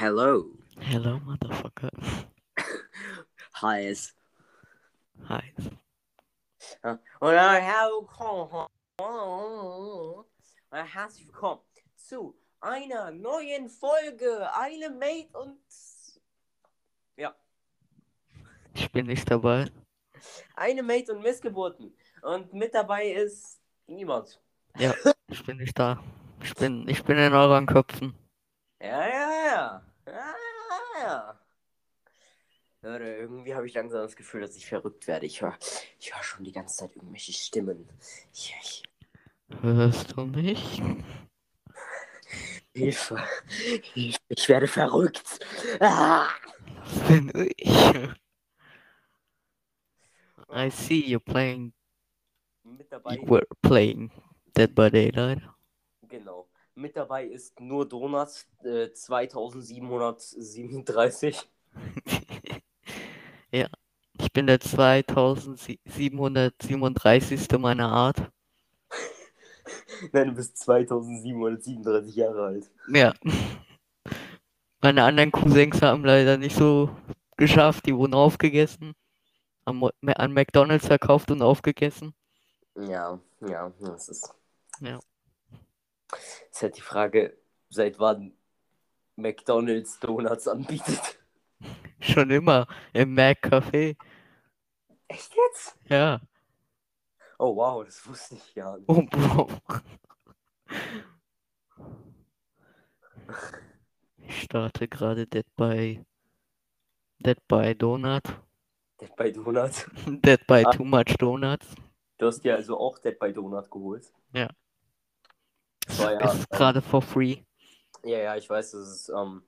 Hello. Hello, motherfucker. Heiß. Hi. Und dann herzlich willkommen zu einer neuen Folge. Eine Mate und. Ja, Ich bin nicht dabei. eine Mate und Missgeburten. Und mit dabei ist niemand. Ja, ich bin nicht da. Ich bin, ich bin in euren Köpfen. Ja, ja. Ja, ja, ja. Leute, irgendwie habe ich langsam das Gefühl, dass ich verrückt werde. Ich höre ich hör schon die ganze Zeit irgendwelche Stimmen. Ich, ich, Hörst du mich? Hilfe. Hilfe. Ich werde verrückt. Ah! Das bin ich. I see you playing. Mit dabei, You were playing Dead by Daylight. genau. Mit dabei ist nur Donuts äh, 2737. ja, ich bin der 2737. meiner Art. Nein, du bist 2737 Jahre alt. Ja. Meine anderen Cousins haben leider nicht so geschafft. Die wurden aufgegessen. Am An McDonalds verkauft und aufgegessen. Ja, ja, das ist. Ja. Ist halt die Frage, seit wann McDonalds Donuts anbietet. Schon immer im Mac Café. Echt jetzt? Ja. Oh wow, das wusste ich ja nicht. Oh, Bro. Ich starte gerade Dead by Dead by Donut. Dead by Donut. Dead by Ah. Too Much Donuts. Du hast dir also auch Dead by Donut geholt. Ja. Das war ja, Ist ähm, gerade for free. ja, ja, ich weiß, das ist ähm,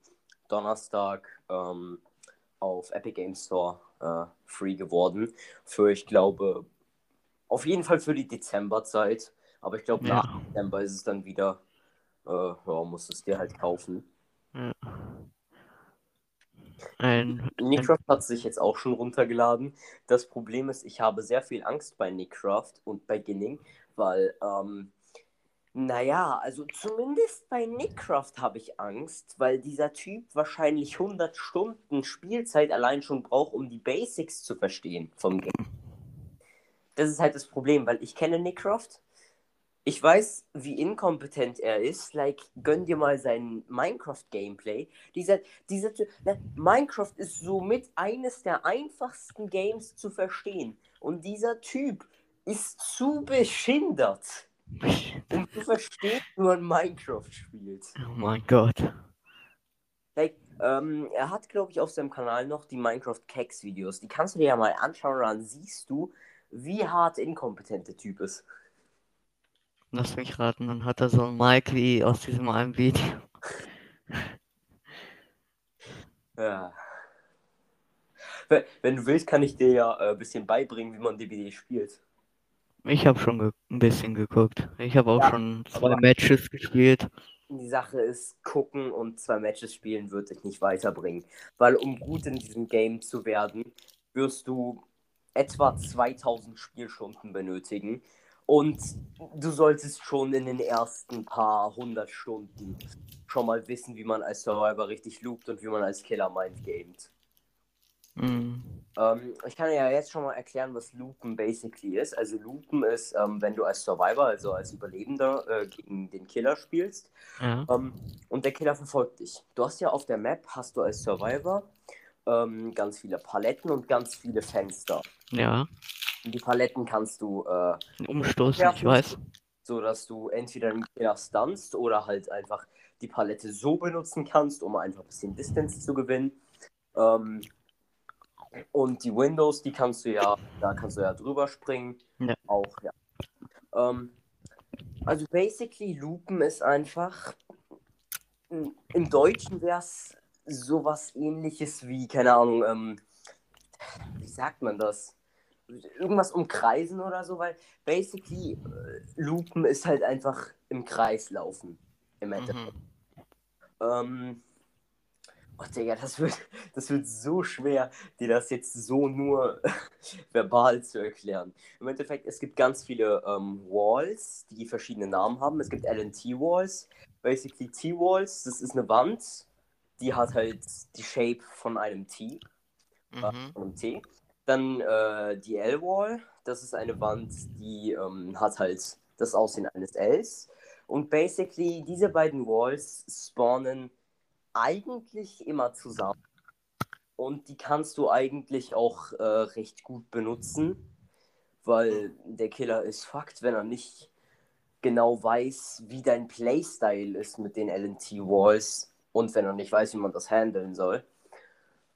Donnerstag ähm, auf Epic Games Store äh, free geworden. Für, ich glaube, auf jeden Fall für die Dezemberzeit. Aber ich glaube, nach Ja. Dezember ist es dann wieder, äh, ja, musst du es dir halt kaufen. ja. Ein, Nickcraft hat sich jetzt auch schon runtergeladen. Das Problem ist, ich habe sehr viel Angst bei Nickcraft und bei Ginning, weil, ähm, naja, also zumindest bei Nickcraft habe ich Angst, weil dieser Typ wahrscheinlich 100 Stunden Spielzeit allein schon braucht, um die Basics zu verstehen vom Game. Das ist halt das Problem, weil ich kenne Nickcraft. Ich weiß, wie inkompetent er ist. Like, gönn dir mal sein Minecraft-Gameplay. Dieser, dieser, Ty- ne, Minecraft ist somit eines der einfachsten Games zu verstehen. Und dieser Typ ist zu beschindert, um zu verstehen, wie man Minecraft spielt. oh mein Gott. Like, ähm, er hat, glaube ich, auf seinem Kanal noch die Minecraft-Keks-Videos. Die kannst du dir ja mal anschauen und dann siehst du, wie hart inkompetent der Typ ist. Lass mich raten, dann hat er so ein Mic wie aus diesem einen Video. Ja. Wenn- du willst, kann ich dir ja äh, ein bisschen beibringen, wie man DBD spielt. Ich habe schon ein bisschen geguckt. Ich habe auch Ja, schon zwei Matches gespielt. Die Sache ist, gucken und zwei Matches spielen wird dich nicht weiterbringen. Weil um gut in diesem Game zu werden, wirst du etwa 2000 Spielstunden benötigen. Und du solltest schon in den ersten paar hundert Stunden schon mal wissen, wie man als Survivor richtig loopt und wie man als Killer mind gamet. Mhm. Ähm, ich kann ja jetzt schon mal erklären, was Loopen basically ist. Also Loopen ist, ähm, wenn du als Survivor, also als Überlebender, äh, gegen den Killer spielst Ja. ähm, und der Killer verfolgt dich. Du hast ja auf der Map, hast du als Survivor ähm, ganz viele Paletten und ganz viele Fenster. Ja. Und die Paletten kannst du äh, Umstoßen, ich weiß. so, dass du entweder den Killer stunst oder halt einfach die Palette so benutzen kannst, um einfach ein bisschen Distance zu gewinnen. Ähm, und die Windows, die kannst du ja, da kannst du ja drüber springen. Ja. Auch, ja. Ähm, also basically, Loopen ist einfach. Im Deutschen wäre es sowas ähnliches wie, keine Ahnung, ähm, wie sagt man das? Irgendwas umkreisen oder so, weil basically äh, Loopen ist halt einfach im Kreis laufen. Im Endeffekt. Mhm. Ähm, oh Digga, das wird, das wird so schwer, dir das jetzt so nur verbal zu erklären. Im Endeffekt, es gibt ganz viele ähm, Walls, die verschiedene Namen haben. Es gibt LNT-Walls. Basically T-Walls, das ist eine Wand, die hat halt die Shape von einem T. Äh, Mhm. von einem T. Dann äh, die L-Wall, das ist eine Wand, die ähm, hat halt das Aussehen eines Ls. Und basically, diese beiden Walls spawnen eigentlich immer zusammen. Und die kannst du eigentlich auch äh, recht gut benutzen, weil der Killer ist Fakt, wenn er nicht genau weiß, wie dein Playstyle ist mit den LNT-Walls und wenn er nicht weiß, wie man das handeln soll.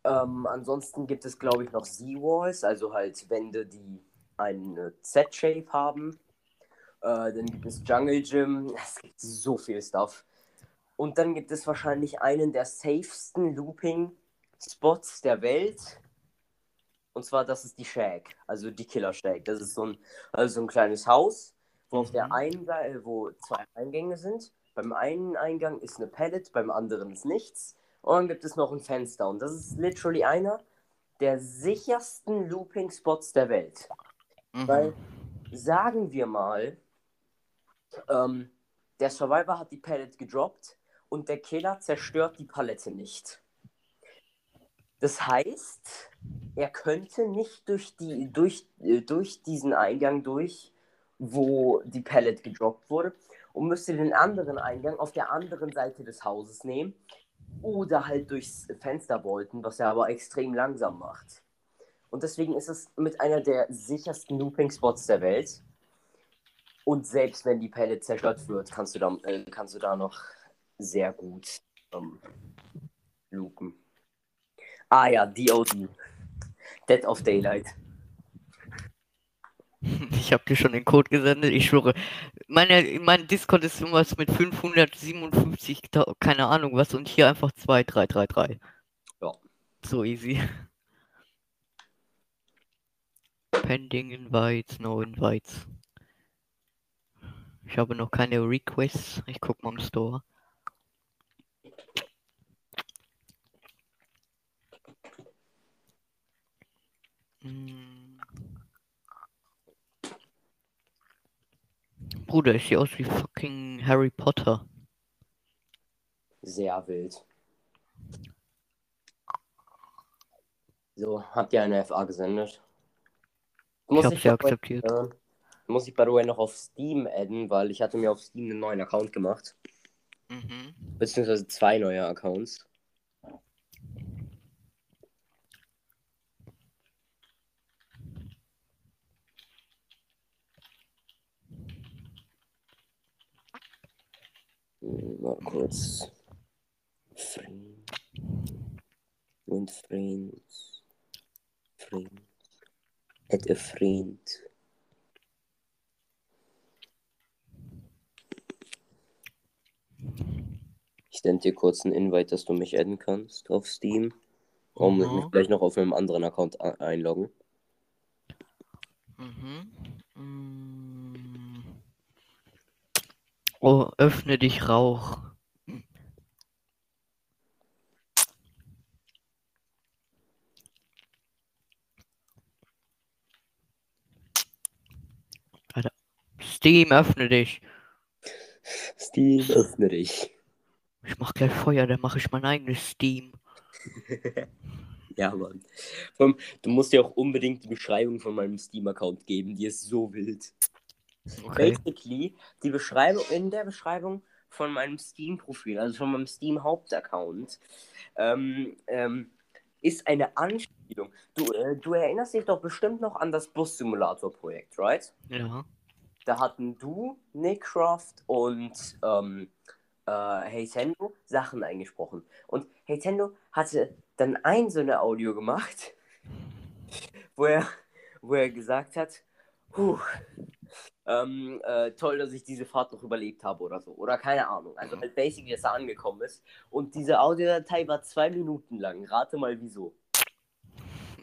Ähm, ansonsten gibt es, glaube ich, noch Z-Walls, also halt Wände, die eine Z-Shape haben. Äh, dann gibt es Jungle Gym. Es gibt so viel Stuff. Und dann gibt es wahrscheinlich einen der safesten Looping-Spots der Welt. Und zwar, das ist die Shack, also die Killer Shack. Das ist so ein, also so ein kleines Haus, wo auf der Mhm. einen Seite, wo zwei Eingänge sind. Beim einen Eingang ist eine Pallet, beim anderen ist nichts. Und dann gibt es noch ein Fenster. Und das ist literally einer der sichersten Looping-Spots der Welt. Weil, Mhm. sagen wir mal, ähm, der Survivor hat die Palette gedroppt und der Killer zerstört die Palette nicht. Das heißt, er könnte nicht durch, die, durch, äh, durch diesen Eingang durch, wo die Palette gedroppt wurde, und müsste den anderen Eingang auf der anderen Seite des Hauses nehmen oder halt durchs Fenster bolten, was er aber extrem langsam macht. Und deswegen ist es mit einer der sichersten Looping-Spots der Welt. Und selbst wenn die Palette zerstört wird, kannst du da, äh, kannst du da noch sehr gut ähm, loopen. Ah ja, DOD. Dead of Daylight. Ich habe dir schon den Code gesendet, ich schwöre. Meine, mein Discord ist irgendwas mit 557, ta- keine Ahnung was, und hier einfach 2333. Ja. So easy. Pending Invites, no Invites. Ich habe noch keine Requests. Ich guck mal im Store. Bruder, ich sehe aus wie fucking Harry Potter. Sehr wild. So, habt ihr eine FA gesendet? Ich habe ich sie noch mal- akzeptiert. äh, muss ich by the way noch auf Steam adden, weil ich hatte mir auf Steam einen neuen Account gemacht. Mhm. Beziehungsweise zwei neue Accounts. Mal kurz. Friend. Und Friends. Friend. Add a friend. Ich sende dir kurz einen Invite, dass du mich adden kannst auf Steam. Und Mhm. mich gleich noch auf einem anderen Account einloggen. Mhm. Mm. Oh, öffne dich Rauch. Alter. Steam, öffne dich. Steam, öffne dich. Ich mach gleich Feuer, dann mache ich mein eigenes Steam. Ja, Mann. Du musst dir auch unbedingt die Beschreibung von meinem Steam-Account geben, die ist so wild. Okay. Basically, die Beschreibung, in der Beschreibung von meinem Steam-Profil, also von meinem Steam-Hauptaccount, ähm, ähm, ist eine Anspielung. Du, äh, du erinnerst dich doch bestimmt noch an das Bus-Simulator-Projekt, right? Ja. Da hatten du, Nickcroft und ähm, äh, Heytendo Sachen eingesprochen. Und Heytendo hatte dann ein so eine Audio gemacht, wo er, wo er gesagt hat, Puh, ähm, äh, toll, dass ich diese Fahrt noch überlebt habe oder so. Oder keine Ahnung. Also halt basically, dass er angekommen ist. Und diese Audiodatei war zwei Minuten lang. Rate mal wieso.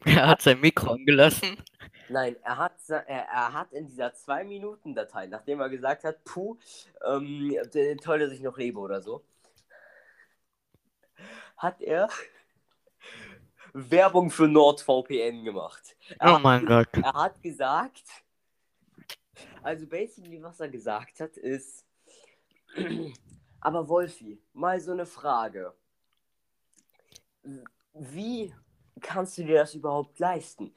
Er hat sein Mikro angelassen. Nein, er hat, er, er hat in dieser 2-Minuten-Datei, nachdem er gesagt hat, puh, ähm, toll, dass ich noch lebe oder so, hat er Werbung für NordVPN gemacht. Er, Oh mein Gott. er hat gesagt, also basically, was er gesagt hat, ist, aber Wolfi, mal so eine Frage. wie kannst du dir das überhaupt leisten?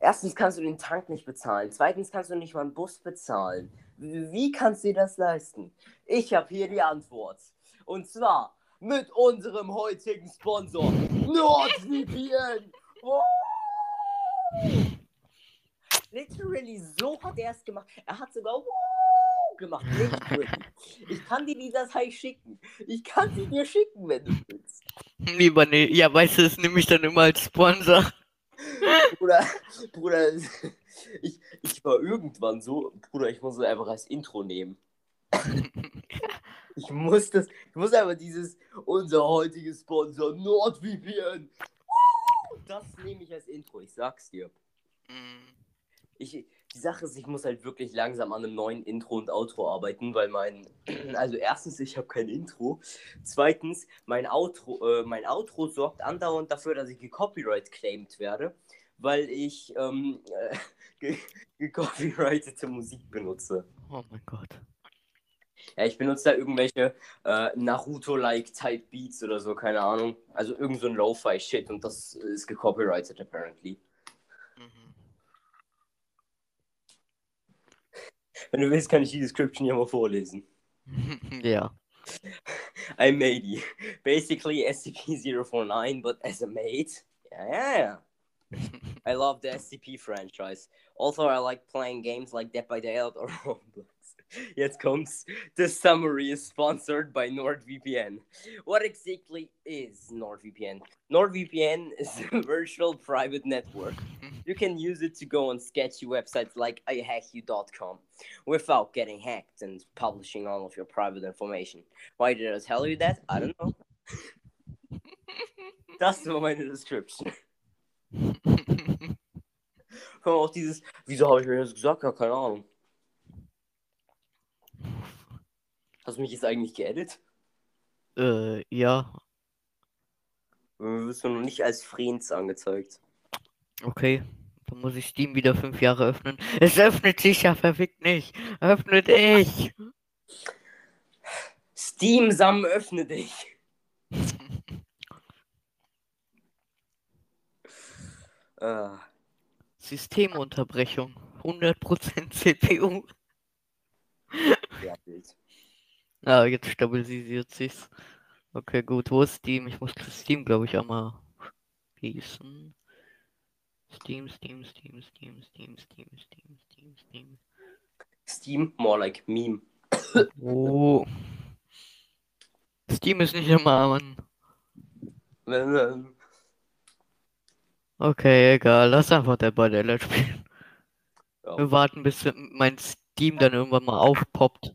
Erstens kannst du den Tank nicht bezahlen. Zweitens kannst du nicht mal einen Bus bezahlen. Wie kannst du dir das leisten? Ich habe hier die Antwort. Und zwar mit unserem heutigen Sponsor NordVPN. Oh! Literally, so hat er es gemacht. Er hat sogar wow gemacht. Literally. Ich kann dir die Datei schicken. Ich kann sie dir schicken, wenn du willst. Lieber nee. Ja, weißt du, das nehme ich dann immer als Sponsor. Bruder, Bruder, ich, ich war irgendwann so, Bruder, ich muss es einfach als Intro nehmen. Ich muss das, ich muss einfach dieses, unser heutiges Sponsor NordVPN. Das nehme ich als Intro, ich sag's dir. Mm. Ich, die Sache ist, ich muss halt wirklich langsam an einem neuen Intro und Outro arbeiten, weil mein, also erstens, ich habe kein Intro. Zweitens, mein Outro, äh, mein Outro sorgt andauernd dafür, dass ich gecopyright claimed werde, weil ich ähm, äh, gecopyrightete Musik benutze. Oh mein Gott. Ja, ich benutze da irgendwelche äh, Naruto-like Type Beats oder so, keine Ahnung. Also irgend so ein Lo-Fi-Shit und das ist gecopyrighted apparently. Wenn du willst, kann ich die Description hier mal vorlesen. ja. I made basically SCP-049, but as a mate. Yeah, yeah, yeah. I love the SCP franchise. Also, I like playing games like Dead by Daylight or Roblox. Jetzt kommt's. The summary is sponsored by NordVPN. What exactly is NordVPN? NordVPN is a virtual private network. Mm-hmm. You can use it to go on sketchy websites like iHackYou.com without getting hacked and publishing all of your private information. Why did I tell you that? I don't know. Das war meine Description. Auch dieses, wieso habe ich mir das gesagt? Ja, keine Ahnung. Hast du mich jetzt eigentlich geedit? äh, ja. Du wirst du noch nicht als Friends angezeigt. Okay. Dann muss ich Steam wieder fünf Jahre öffnen. Es öffnet sich ja verfickt nicht. Öffne dich. Steam Sam, öffne dich. Ah, Systemunterbrechung. 100% CPU. ja, Bild. Ah, jetzt stabilisiert sich's. Okay, gut. Wo ist Steam? Ich muss Steam, glaube ich, einmal schließen. Steam, Steam, Steam, Steam, Steam, Steam, Steam, Steam, Steam. Steam, more like meme. Oh. Steam ist nicht immer an. Okay, egal. Lass einfach der Let's spielen. Ja. Wir warten, bis mein Steam dann irgendwann mal aufpoppt.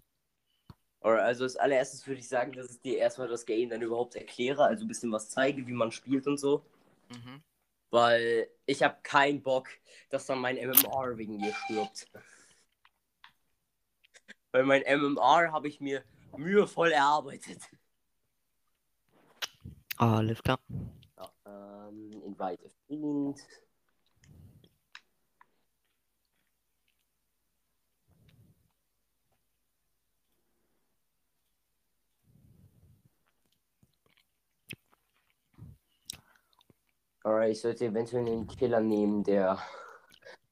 Alright, also als allererstes würde ich sagen, dass ich dir erstmal das Game dann überhaupt erkläre, also ein bisschen was zeige, wie man spielt und so. Mhm. Weil ich habe keinen Bock, dass dann mein MMR wegen mir stirbt. Weil mein MMR habe ich mir mühevoll erarbeitet. Alles klar. Ja, ähm, invite a friend. Alright, ich sollte eventuell einen Killer nehmen, der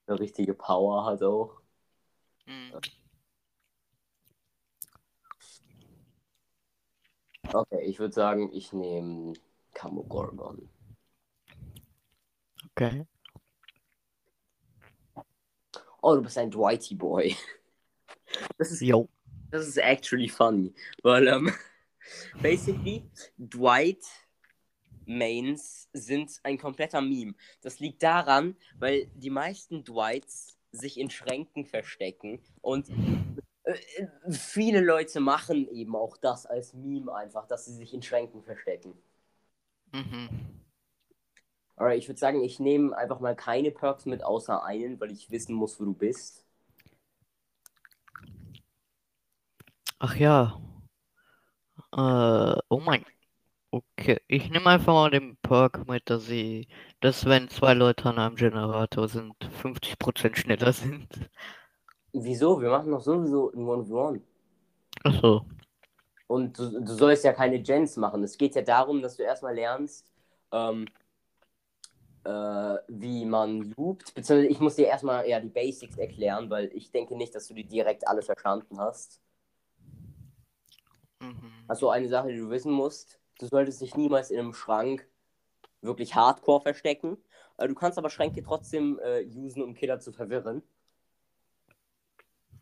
eine richtige Power hat auch. Mhm. Okay, ich würde sagen, ich nehme Kamogorgon. Okay. Oh, du bist ein Dwighty Boy. Das ist, Jo. das ist actually funny, weil ähm, basically Dwight Mains sind ein kompletter Meme. Das liegt daran, weil die meisten Dwights sich in Schränken verstecken und äh, viele Leute machen eben auch das als Meme einfach, dass sie sich in Schränken verstecken. Mhm. Alright, ich würde sagen, ich nehme einfach mal keine Perks mit, außer einen, weil ich wissen muss, wo du bist. Ach ja. Äh, oh mein. Okay, ich nehme einfach mal den Perk mit, dass sie, dass wenn zwei Leute an einem Generator sind, 50% schneller sind. Wieso? Wir machen doch sowieso ein One-v-One. Achso. Und du, du sollst ja keine Gens machen. Es geht ja darum, dass du erstmal lernst, ähm, äh, wie man loopt. Beziehungsweise ich muss dir erstmal ja, die Basics erklären, weil ich denke nicht, dass du die direkt alle verstanden hast. Mhm. Also eine Sache, die du wissen musst, du solltest dich niemals in einem Schrank wirklich hardcore verstecken. Äh, du kannst aber Schränke trotzdem äh, usen, um Killer zu verwirren.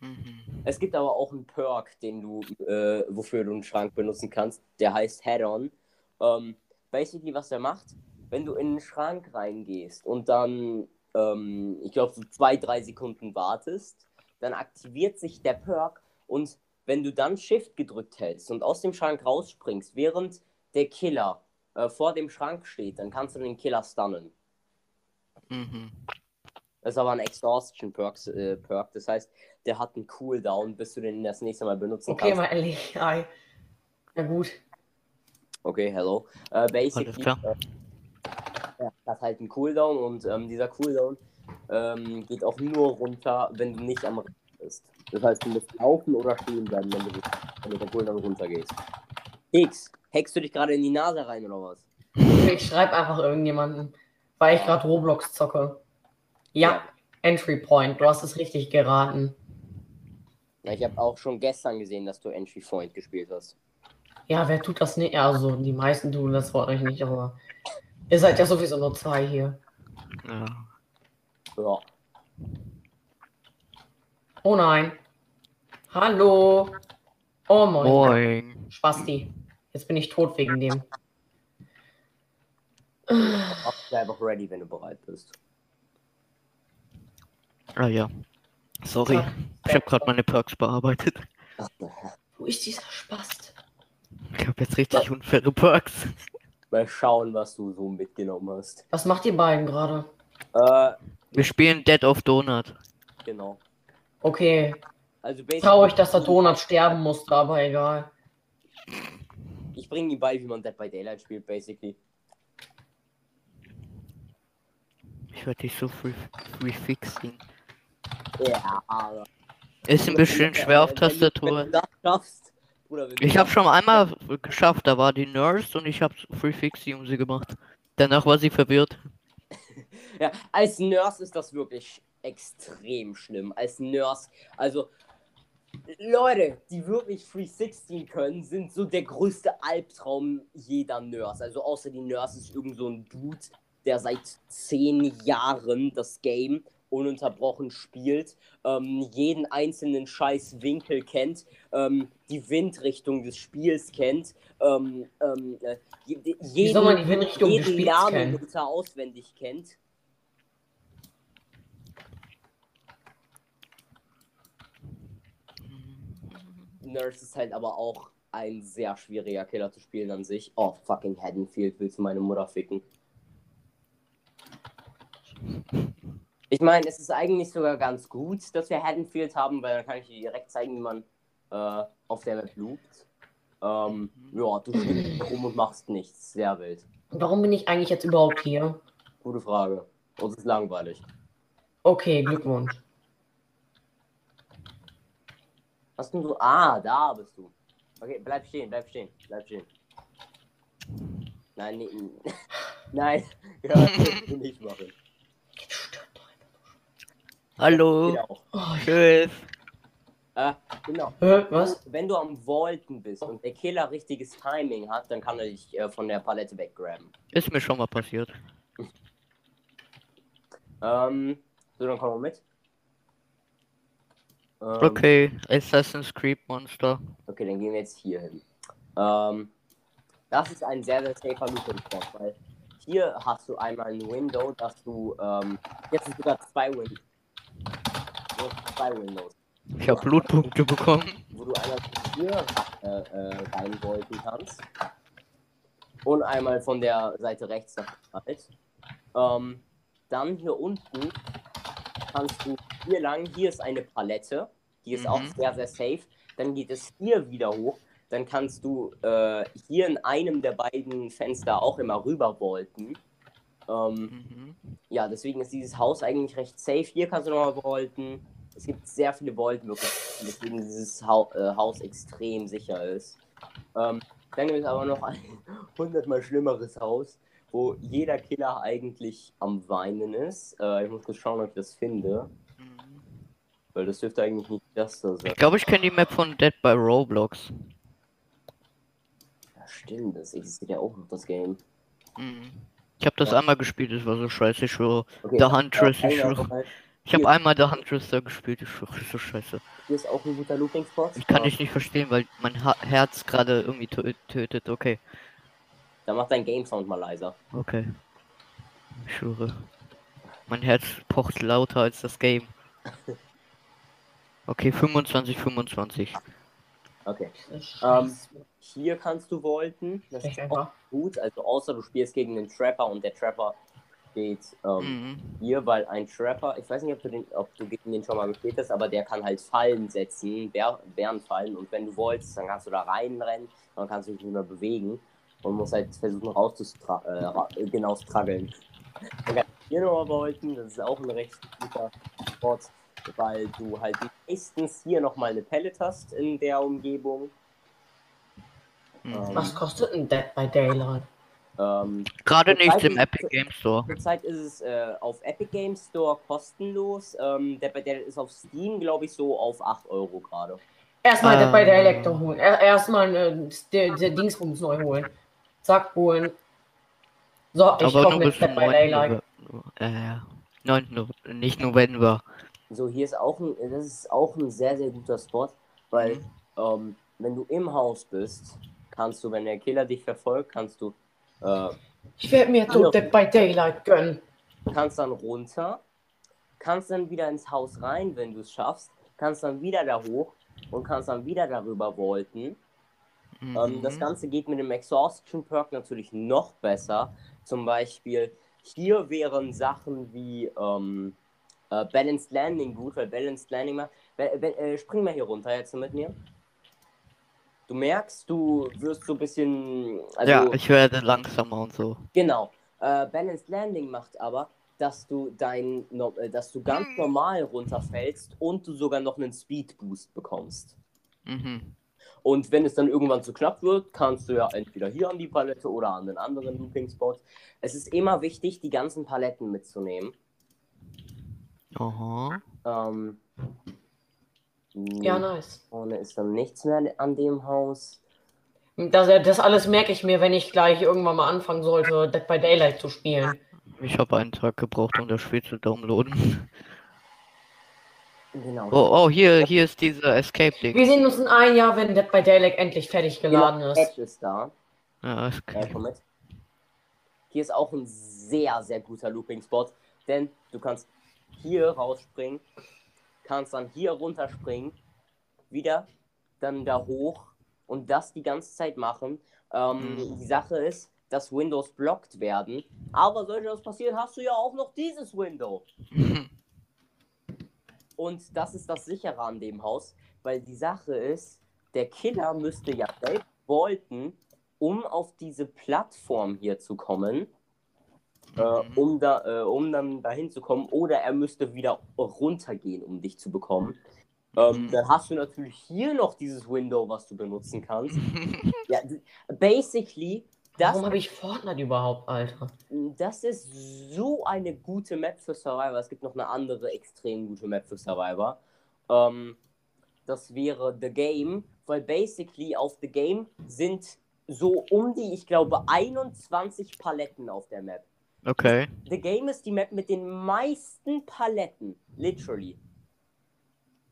Mhm. Es gibt aber auch einen Perk, den du, äh, wofür du einen Schrank benutzen kannst. Der heißt Head-On. Ähm, basically, was der macht, wenn du in einen Schrank reingehst und dann, ähm, ich glaube, so zwei, drei Sekunden wartest, dann aktiviert sich der Perk und wenn du dann Shift gedrückt hältst und aus dem Schrank rausspringst, während der Killer äh, vor dem Schrank steht, dann kannst du den Killer stunnen. Mhm. Das ist aber ein Exhaustion Perks, äh, Perk. Das heißt, der hat einen Cooldown, bis du den das nächste Mal benutzen Okay, kannst. mal ehrlich. Ei. Na gut. Okay, hello. Äh, basically, äh, ja, das hat halt einen Cooldown und ähm, dieser Cooldown ähm, geht auch nur runter, wenn du nicht am Rennen bist. Das heißt, du musst laufen oder stehen bleiben, wenn, du, wenn der Cooldown runtergeht. X, hackst du dich gerade in die Nase rein oder was? Ich schreibe einfach irgendjemanden, weil ich gerade Roblox zocke. Ja, Entry Point. Du hast es richtig geraten. Ja, ich habe auch schon gestern gesehen, dass du Entry Point gespielt hast. Ja, wer tut das nicht? Also, die meisten tun das vor euch nicht, aber ihr seid ja sowieso nur zwei hier. Ja. Ja. Oh nein. Hallo. Oh moin. Moin. Spasti. Jetzt bin ich tot wegen dem. Mach einfach ready, wenn du bereit bist. Ah ja. Sorry. Ich habe gerade meine Perks bearbeitet. Wo ist dieser Spast? Ich habe jetzt richtig unfaire Perks. Mal schauen, was du so mitgenommen hast. Was macht ihr beiden gerade? Äh, Wir spielen Dead of Donut. genau. Okay. Also Traurig, dass der Donut sterben musste, aber egal. Ich bringe ihm bei, wie man Dead by Daylight spielt, basically. Ich werde dich so free, free fixen. Ja, aber. Ist ein bisschen schwer auf Tastatur. Ich habe schon einmal geschafft, da war die Nurse und ich habe Free Fixie um sie gemacht. Danach war sie verwirrt. Ja, als Nurse ist das wirklich extrem schlimm. Als Nurse, also Leute, die wirklich 316 können, sind so der größte Albtraum jeder Nurse. Also außer die Nurse ist irgend so ein Dude, der seit zehn Jahren das Game ununterbrochen spielt, ähm, jeden einzelnen scheiß Winkel kennt, ähm, die Windrichtung des Spiels kennt, ähm, ähm, äh, je- Wie jeden, soll man die Windrichtung des jeden Spiels kennen? auswendig kennt. Nurse ist halt aber auch ein sehr schwieriger Killer zu spielen an sich. Oh, fucking Haddonfield, willst du meine Mutter ficken? Ich meine, es ist eigentlich sogar ganz gut, dass wir Haddonfield haben, weil dann kann ich dir direkt zeigen, wie man äh, auf der Map loopt. Ähm, ja, du stehst rum und machst nichts. Sehr wild. Warum bin ich eigentlich jetzt überhaupt hier? Gute Frage. Uns ist langweilig. Okay, Glückwunsch. Hast du so. Ah, da bist du. Okay, bleib stehen, bleib stehen, bleib stehen. Nein, nee, nein. Ja, das musst du nicht machen. Hallo. Geht auch. Oh, Tschüss. Äh, genau. Hä, was? Wenn du am Vaulten bist und der Killer richtiges Timing hat, dann kann er dich äh, von der Palette weggraben. Ist mir schon mal passiert. Ähm, so, dann kommen wir mit. Ähm, Okay, Assassin's Creed Monster. Okay, dann gehen wir jetzt hier hin. Ähm, das ist ein sehr, sehr safer Spot, weil hier hast du einmal ein Window, dass du, ähm, jetzt sind sogar zwei hast zwei Windows, Ich habe Blutpunkte bekommen. wo du einmal hier äh, äh, reinbolten kannst und einmal von der Seite rechts nach halt. Ähm, dann hier unten kannst du hier lang, hier ist eine Palette, die ist auch Mhm. sehr, sehr safe. Dann geht es hier wieder hoch. Dann kannst du äh, hier in einem der beiden Fenster auch immer rüber volten. Ähm, Mhm. ja, deswegen ist dieses Haus eigentlich recht safe. Hier kannst du nochmal volten. Es gibt sehr viele wirklich, deswegen dieses Hau äh, Haus extrem sicher ist. Ähm, dann gibt es aber noch ein hundertmal schlimmeres Haus, wo jeder Killer eigentlich am Weinen ist. Äh, ich muss kurz schauen, ob ich das finde. Weil das dürfte eigentlich nicht das da sein. Ich glaube, ich kenne die Map von Dead by Roblox. Ja, stimmt, das existiert ja auch noch das Game. Mhm. Ich habe das Ja. einmal gespielt, das war so scheiße, ich schwöre. Okay, The Huntress, ich schwöre. Ich habe einmal The Huntress da gespielt, ich schwöre, das ist so scheiße. Hier ist auch ein guter Looping-Spot. Ich kann dich nicht verstehen, weil mein ha Herz gerade irgendwie tö tötet. Okay, Da macht dein Game-Sound mal leiser. okay. Ich schwöre. Mein Herz pocht lauter als das Game. Okay, 25, 25. Okay. Ähm. Hier kannst du volten. Das Echt ist auch einfach. gut. Also außer du spielst gegen den Trapper und der Trapper steht ähm, Mhm. hier, weil ein Trapper, ich weiß nicht, ob du, den, ob du gegen den schon mal gespielt hast, aber der kann halt Fallen setzen, Bär, Bärenfallen. Und wenn du wolltest, dann kannst du da reinrennen, dann kannst du dich nicht mehr bewegen und musst halt versuchen rauszustra äh, genau struggeln. Du hier nochmal volten, das ist auch ein recht guter Spot, weil du halt meistens hier nochmal eine Pellet hast in der Umgebung. Mhm. Was kostet ein Dead by Daylight? Ähm, Gerade nicht im Epic Game Store. Zurzeit ist es äh, auf Epic Games Store kostenlos. Ähm, der, der ist auf Steam, glaube ich, so auf 8 Euro gerade. Erstmal Dead by Ähm. Daylight doch holen. Er, erstmal äh, der, der Dingsbums neu holen. Zack, holen. So, ich komme nur mit Dead by 9. Daylight. November. Äh, 9. No nicht November. So, hier ist auch ein, das ist auch ein sehr, sehr guter Spot, weil Mhm. ähm, wenn du im Haus bist, kannst du, wenn der Killer dich verfolgt, kannst du äh, Ich werde mir. Dead by Daylight gönnen. kannst dann runter, kannst dann wieder ins Haus rein, wenn du es schaffst, kannst dann wieder da hoch und kannst dann wieder darüber volten. Ähm, das Mhm. Ganze geht mit dem Exhaustion Perk natürlich noch besser. Zum Beispiel hier wären Sachen wie ähm, äh, Balanced Landing gut, weil Balanced Landing macht. Äh, spring mal hier runter jetzt mit mir. Du merkst, du wirst so ein bisschen. Also, ja, ich werde langsamer und so. Genau. Äh, Balanced Landing macht aber, dass du dein, no, äh, dass du ganz normal runterfällst und du sogar noch einen Speed Boost bekommst. Mhm. Und wenn es dann irgendwann zu knapp wird, kannst du ja entweder hier an die Palette oder an den anderen Looping-Spot. Es ist immer wichtig, die ganzen Paletten mitzunehmen. Aha. Ähm, Ja, nice. Vorne ist dann nichts mehr an dem Haus. Das, das alles merke ich mir, wenn ich gleich irgendwann mal anfangen sollte, Dead by Daylight zu spielen. Ich habe einen Tag gebraucht, um das Spiel zu downloaden. Genau. Oh, oh, hier, hier ist dieser Escape-Ding. Wir sehen uns in ein Jahr, wenn Dead by Daylight endlich fertig geladen genau, ist. Ist da. Ja, okay. komm mit. Hier ist auch ein sehr, sehr guter Looping-Spot, denn du kannst hier rausspringen, kannst dann hier runterspringen, wieder, dann da hoch und das die ganze Zeit machen. Ähm, Mhm. Die Sache ist, dass Windows blockt werden, aber sollte das passieren, hast du ja auch noch dieses Window. Und das ist das sichere an dem Haus, weil die Sache ist, der Killer müsste ja selbst wollten, um auf diese Plattform hier zu kommen, äh, Mhm. um, da, äh, um dann dahin zu kommen, oder er müsste wieder runtergehen, um dich zu bekommen. Ähm, Mhm. dann hast du natürlich hier noch dieses Window, was du benutzen kannst. Ja, basically, das Warum habe ich Fortnite überhaupt, Alter? das ist so eine gute Map für Survivor. Es gibt noch eine andere extrem gute Map für Survivor. Ähm, das wäre The Game, weil basically auf The Game sind so um die, ich glaube, 21 Paletten auf der Map. Okay. The Game ist die Map mit den meisten Paletten, literally.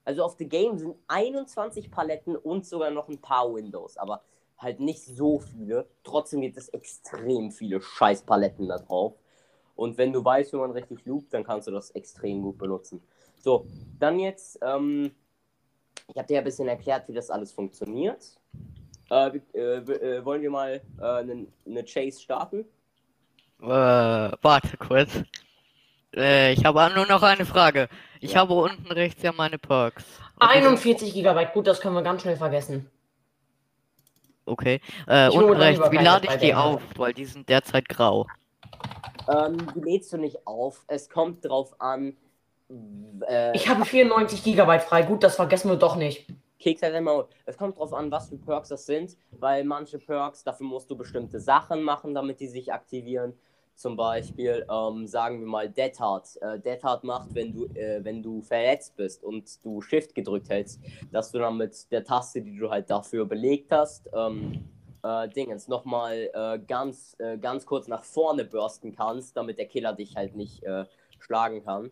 Also auf The Game sind 21 Paletten und sogar noch ein paar Windows, aber halt nicht so viele. Trotzdem gibt es extrem viele Scheißpaletten da drauf. Und wenn du weißt, wie man richtig loopt, dann kannst du das extrem gut benutzen. So, dann jetzt, ähm, ich habe dir ein bisschen erklärt, wie das alles funktioniert. Äh, äh, äh, wollen wir mal äh, eine eine Chase starten? Äh, warte kurz. Äh, ich habe nur noch eine Frage. Ich Ja. habe unten rechts ja meine Perks. Sind- 41 Gigabyte, gut, das können wir ganz schnell vergessen. Okay. Äh, unten rechts, wie lade ich die auf? Weil die sind derzeit grau. Ähm, die lädst du nicht auf. Es kommt drauf an. Äh, Ich habe 94 Gigabyte frei, gut, das vergessen wir doch nicht. Keks halt immer. Es kommt drauf an, was für Perks das sind, weil manche Perks, dafür musst du bestimmte Sachen machen, damit die sich aktivieren. Zum Beispiel, ähm, sagen wir mal, Dead Hard. Äh, Dead Hard macht, wenn du, äh, wenn du verletzt bist und du Shift gedrückt hältst, dass du dann mit der Taste, die du halt dafür belegt hast, ähm, äh, Dingens nochmal äh, ganz, äh, ganz kurz nach vorne bursten kannst, damit der Killer dich halt nicht äh, schlagen kann.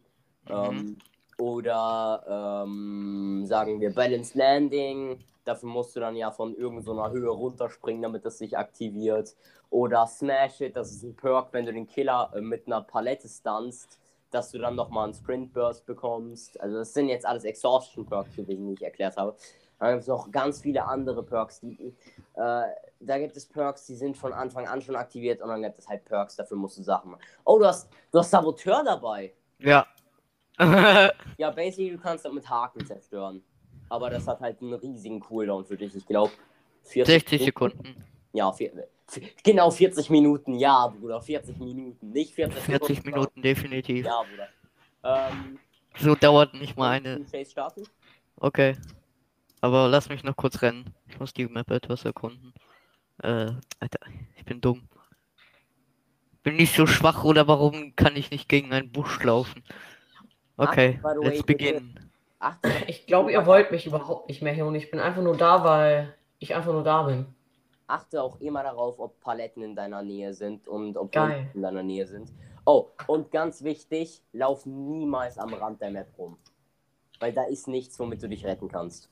Ähm, oder ähm, sagen wir Balance Landing. Dafür musst du dann ja von irgendeiner Höhe runterspringen, damit das sich aktiviert. Oder Smash It, das ist ein Perk, wenn du den Killer äh, mit einer Palette stunst, dass du dann nochmal einen Sprint Burst bekommst. Also das sind jetzt alles Exhaustion Perks gewesen, die ich erklärt habe. Dann gibt es noch ganz viele andere Perks, die, äh, da gibt es Perks, die sind von Anfang an schon aktiviert und dann gibt es halt Perks, dafür musst du Sachen machen. Oh, du hast, du hast Saboteur dabei. Ja. Ja, basically, du kannst das mit Haken zerstören. Aber das hat halt einen riesigen Cooldown für dich. Ich glaube, 60 Sekunden. Ja, vier, genau 40 Minuten. Ja, Bruder, 40 Minuten. Nicht 40, 40 Sekunden. Minuten definitiv. Ja, Bruder. Ähm, So dauert nicht mal eine. Okay. Aber lass mich noch kurz rennen. Ich muss die Map etwas erkunden. Äh, Alter, ich bin dumm. Bin nicht so schwach oder warum kann ich nicht gegen einen Busch laufen? Okay, Ach, way, let's begin. Achte, Ich glaube, ihr wollt mich überhaupt nicht mehr hier und ich bin einfach nur da, weil ich einfach nur da bin. achte auch immer darauf, ob Paletten in deiner Nähe sind und ob Geil. In deiner Nähe sind. Oh, und ganz wichtig, lauf niemals am Rand der Map rum. Weil da ist nichts, womit du dich retten kannst.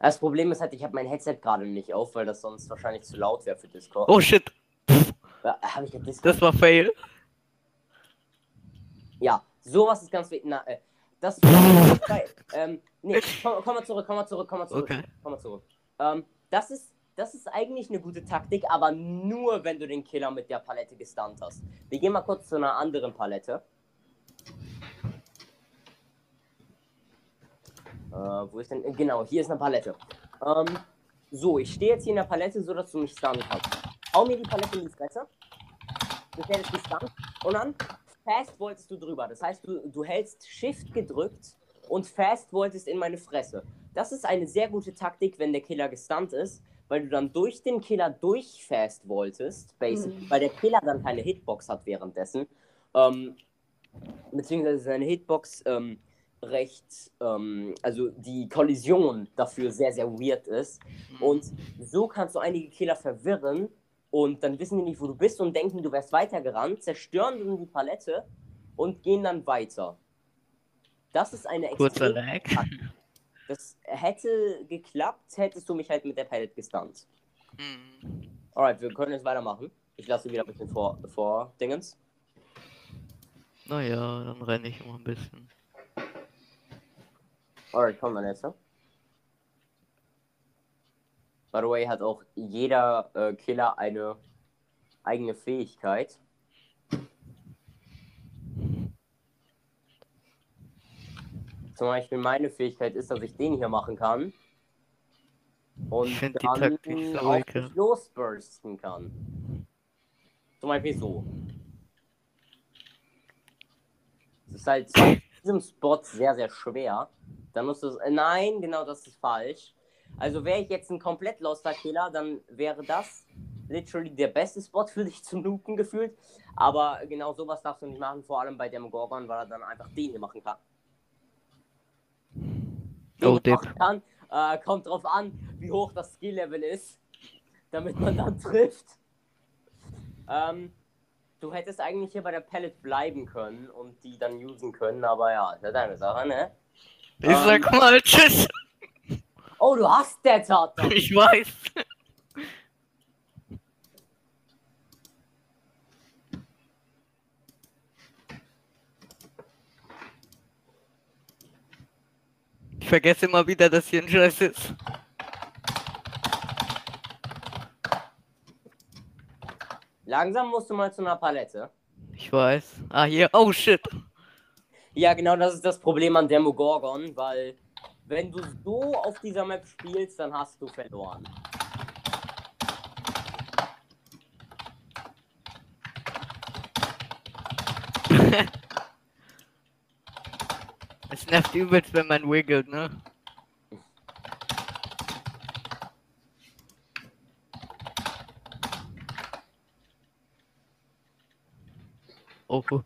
Das Problem ist halt, ich habe mein Headset gerade nicht auf, weil das sonst wahrscheinlich zu laut wäre für Discord. Oh shit, Habe ich ja Discord? das war fail. Ja, sowas ist ganz wichtig. Na, äh, das weil, ähm, nee, komm, komm mal zurück, komm mal zurück, komm mal zurück. Okay. Komm mal zurück. Ähm, das ist, das ist eigentlich eine gute Taktik, aber nur, wenn du den Killer mit der Palette gestunt hast. Wir gehen mal kurz zu einer anderen Palette. Äh, wo ist denn? äh, Genau, hier ist eine Palette. Ähm, so, ich stehe jetzt hier in der Palette, so dass du mich stunnen kannst. Hau mir die Palette in die Fresse. Du werdest gestunt. Und dann Fast wolltest du drüber. Das heißt, du, du hältst Shift gedrückt und Fast wolltest in meine Fresse. Das ist eine sehr gute Taktik, wenn der Killer gestunt ist, weil du dann durch den Killer durch Fast wolltest, basic, Mhm. weil der Killer dann keine Hitbox hat währenddessen. Ähm, beziehungsweise seine Hitbox ähm, recht, ähm, also die Kollision dafür sehr, sehr weird ist. Und so kannst du einige Killer verwirren und dann wissen die nicht, wo du bist und denken, du wärst weitergerannt, zerstören dann die Palette und gehen dann weiter. Das ist eine Kurzer Lag. Das hätte geklappt, hättest du mich halt mit der Palette gestunt. Hm. Alright, wir können jetzt weitermachen. Ich lasse wieder ein bisschen vor, vor Dingens. Naja, dann renne ich mal ein bisschen. Alright, komm ne? By the way, hat auch jeder äh, Killer eine eigene Fähigkeit. Zum Beispiel meine Fähigkeit ist, dass ich den hier machen kann. Und Ich die dann Taktik so auch losbursten kann. Zum Beispiel so. Es ist halt diesem Spot sehr, sehr schwer. Dann musst du äh, Nein, genau das ist falsch. Also wäre ich jetzt ein komplett loster Killer, dann wäre das literally der beste Spot für dich zum Nuken gefühlt. Aber genau sowas darfst du nicht machen, vor allem bei dem Gorgon, weil er dann einfach den hier machen kann. Den Oh, hier Dip. machen kann. Äh, kommt drauf an, wie hoch das Skill-Level ist, damit man dann trifft. Ähm, du hättest eigentlich hier bei der Palette bleiben können und die dann usen können, aber ja, ist ja deine Sache, ne? Ich Ähm. sag mal Tschüss. Oh, du hast der Tat. Ich weiß. Ich vergesse immer wieder, dass hier ein Scheiß ist. Langsam musst du mal zu einer Palette. Ich weiß. Ah, hier. Oh, shit. Ja, genau das ist das Problem an Demogorgon, weil wenn du so auf dieser Map spielst, dann hast du verloren. Es nervt übelst, wenn man wiggelt, ne? Oh, oh.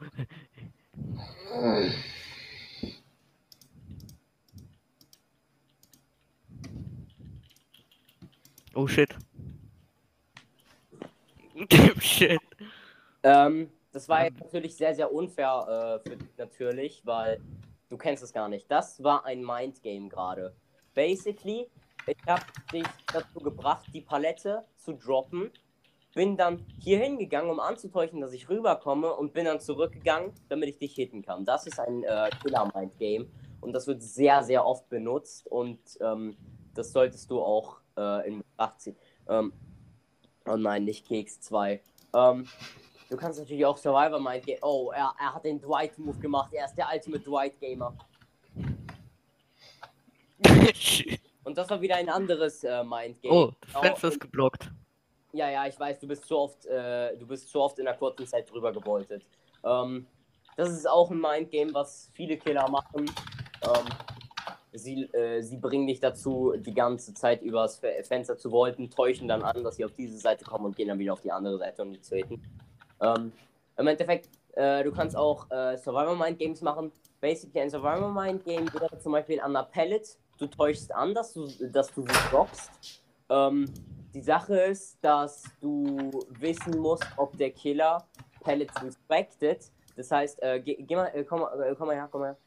Oh shit. shit. Ähm, das war jetzt natürlich sehr, sehr unfair äh, für dich natürlich, weil du kennst es gar nicht. Das war ein Mindgame gerade. Basically, ich habe dich dazu gebracht, die Palette zu droppen. Bin dann hier hingegangen, um anzutäuschen, dass ich rüberkomme und bin dann zurückgegangen, damit ich dich hitten kann. Das ist ein äh, Killer-Mind-Game und das wird sehr, sehr oft benutzt und ähm, das solltest du auch äh, in Betracht ziehen. Ähm, oh nein, nicht Keks 2. Ähm, du kannst natürlich auch Survivor Mind Game. Oh, er, er hat den Dwight Move gemacht. Er ist der Ultimate Dwight Gamer. Und das war wieder ein anderes äh, Mind Game. oh, das Genau, Fenster ist geblockt. Ja, ja, ich weiß, du bist zu oft, äh, du bist zu oft in einer kurzen Zeit drüber geboltet. Ähm, das ist auch ein Mindgame, was viele Killer machen. Ähm, sie, äh, sie bringen dich dazu, die ganze Zeit übers Fe- Fenster zu volten, täuschen dann an, dass sie auf diese Seite kommen und gehen dann wieder auf die andere Seite, um die hitten. Ähm, Im Endeffekt, äh, du kannst auch äh, Survival Mind Games machen. Basically ein Survival Mind Game wäre zum Beispiel an der Pellet. Du täuschst an, dass du, dass du sie droppst. Ähm, die Sache ist, dass du wissen musst, ob der Killer Pellets respected. Das heißt, äh, geh, geh mal, äh, komm, mal- äh, komm mal her, komm mal her.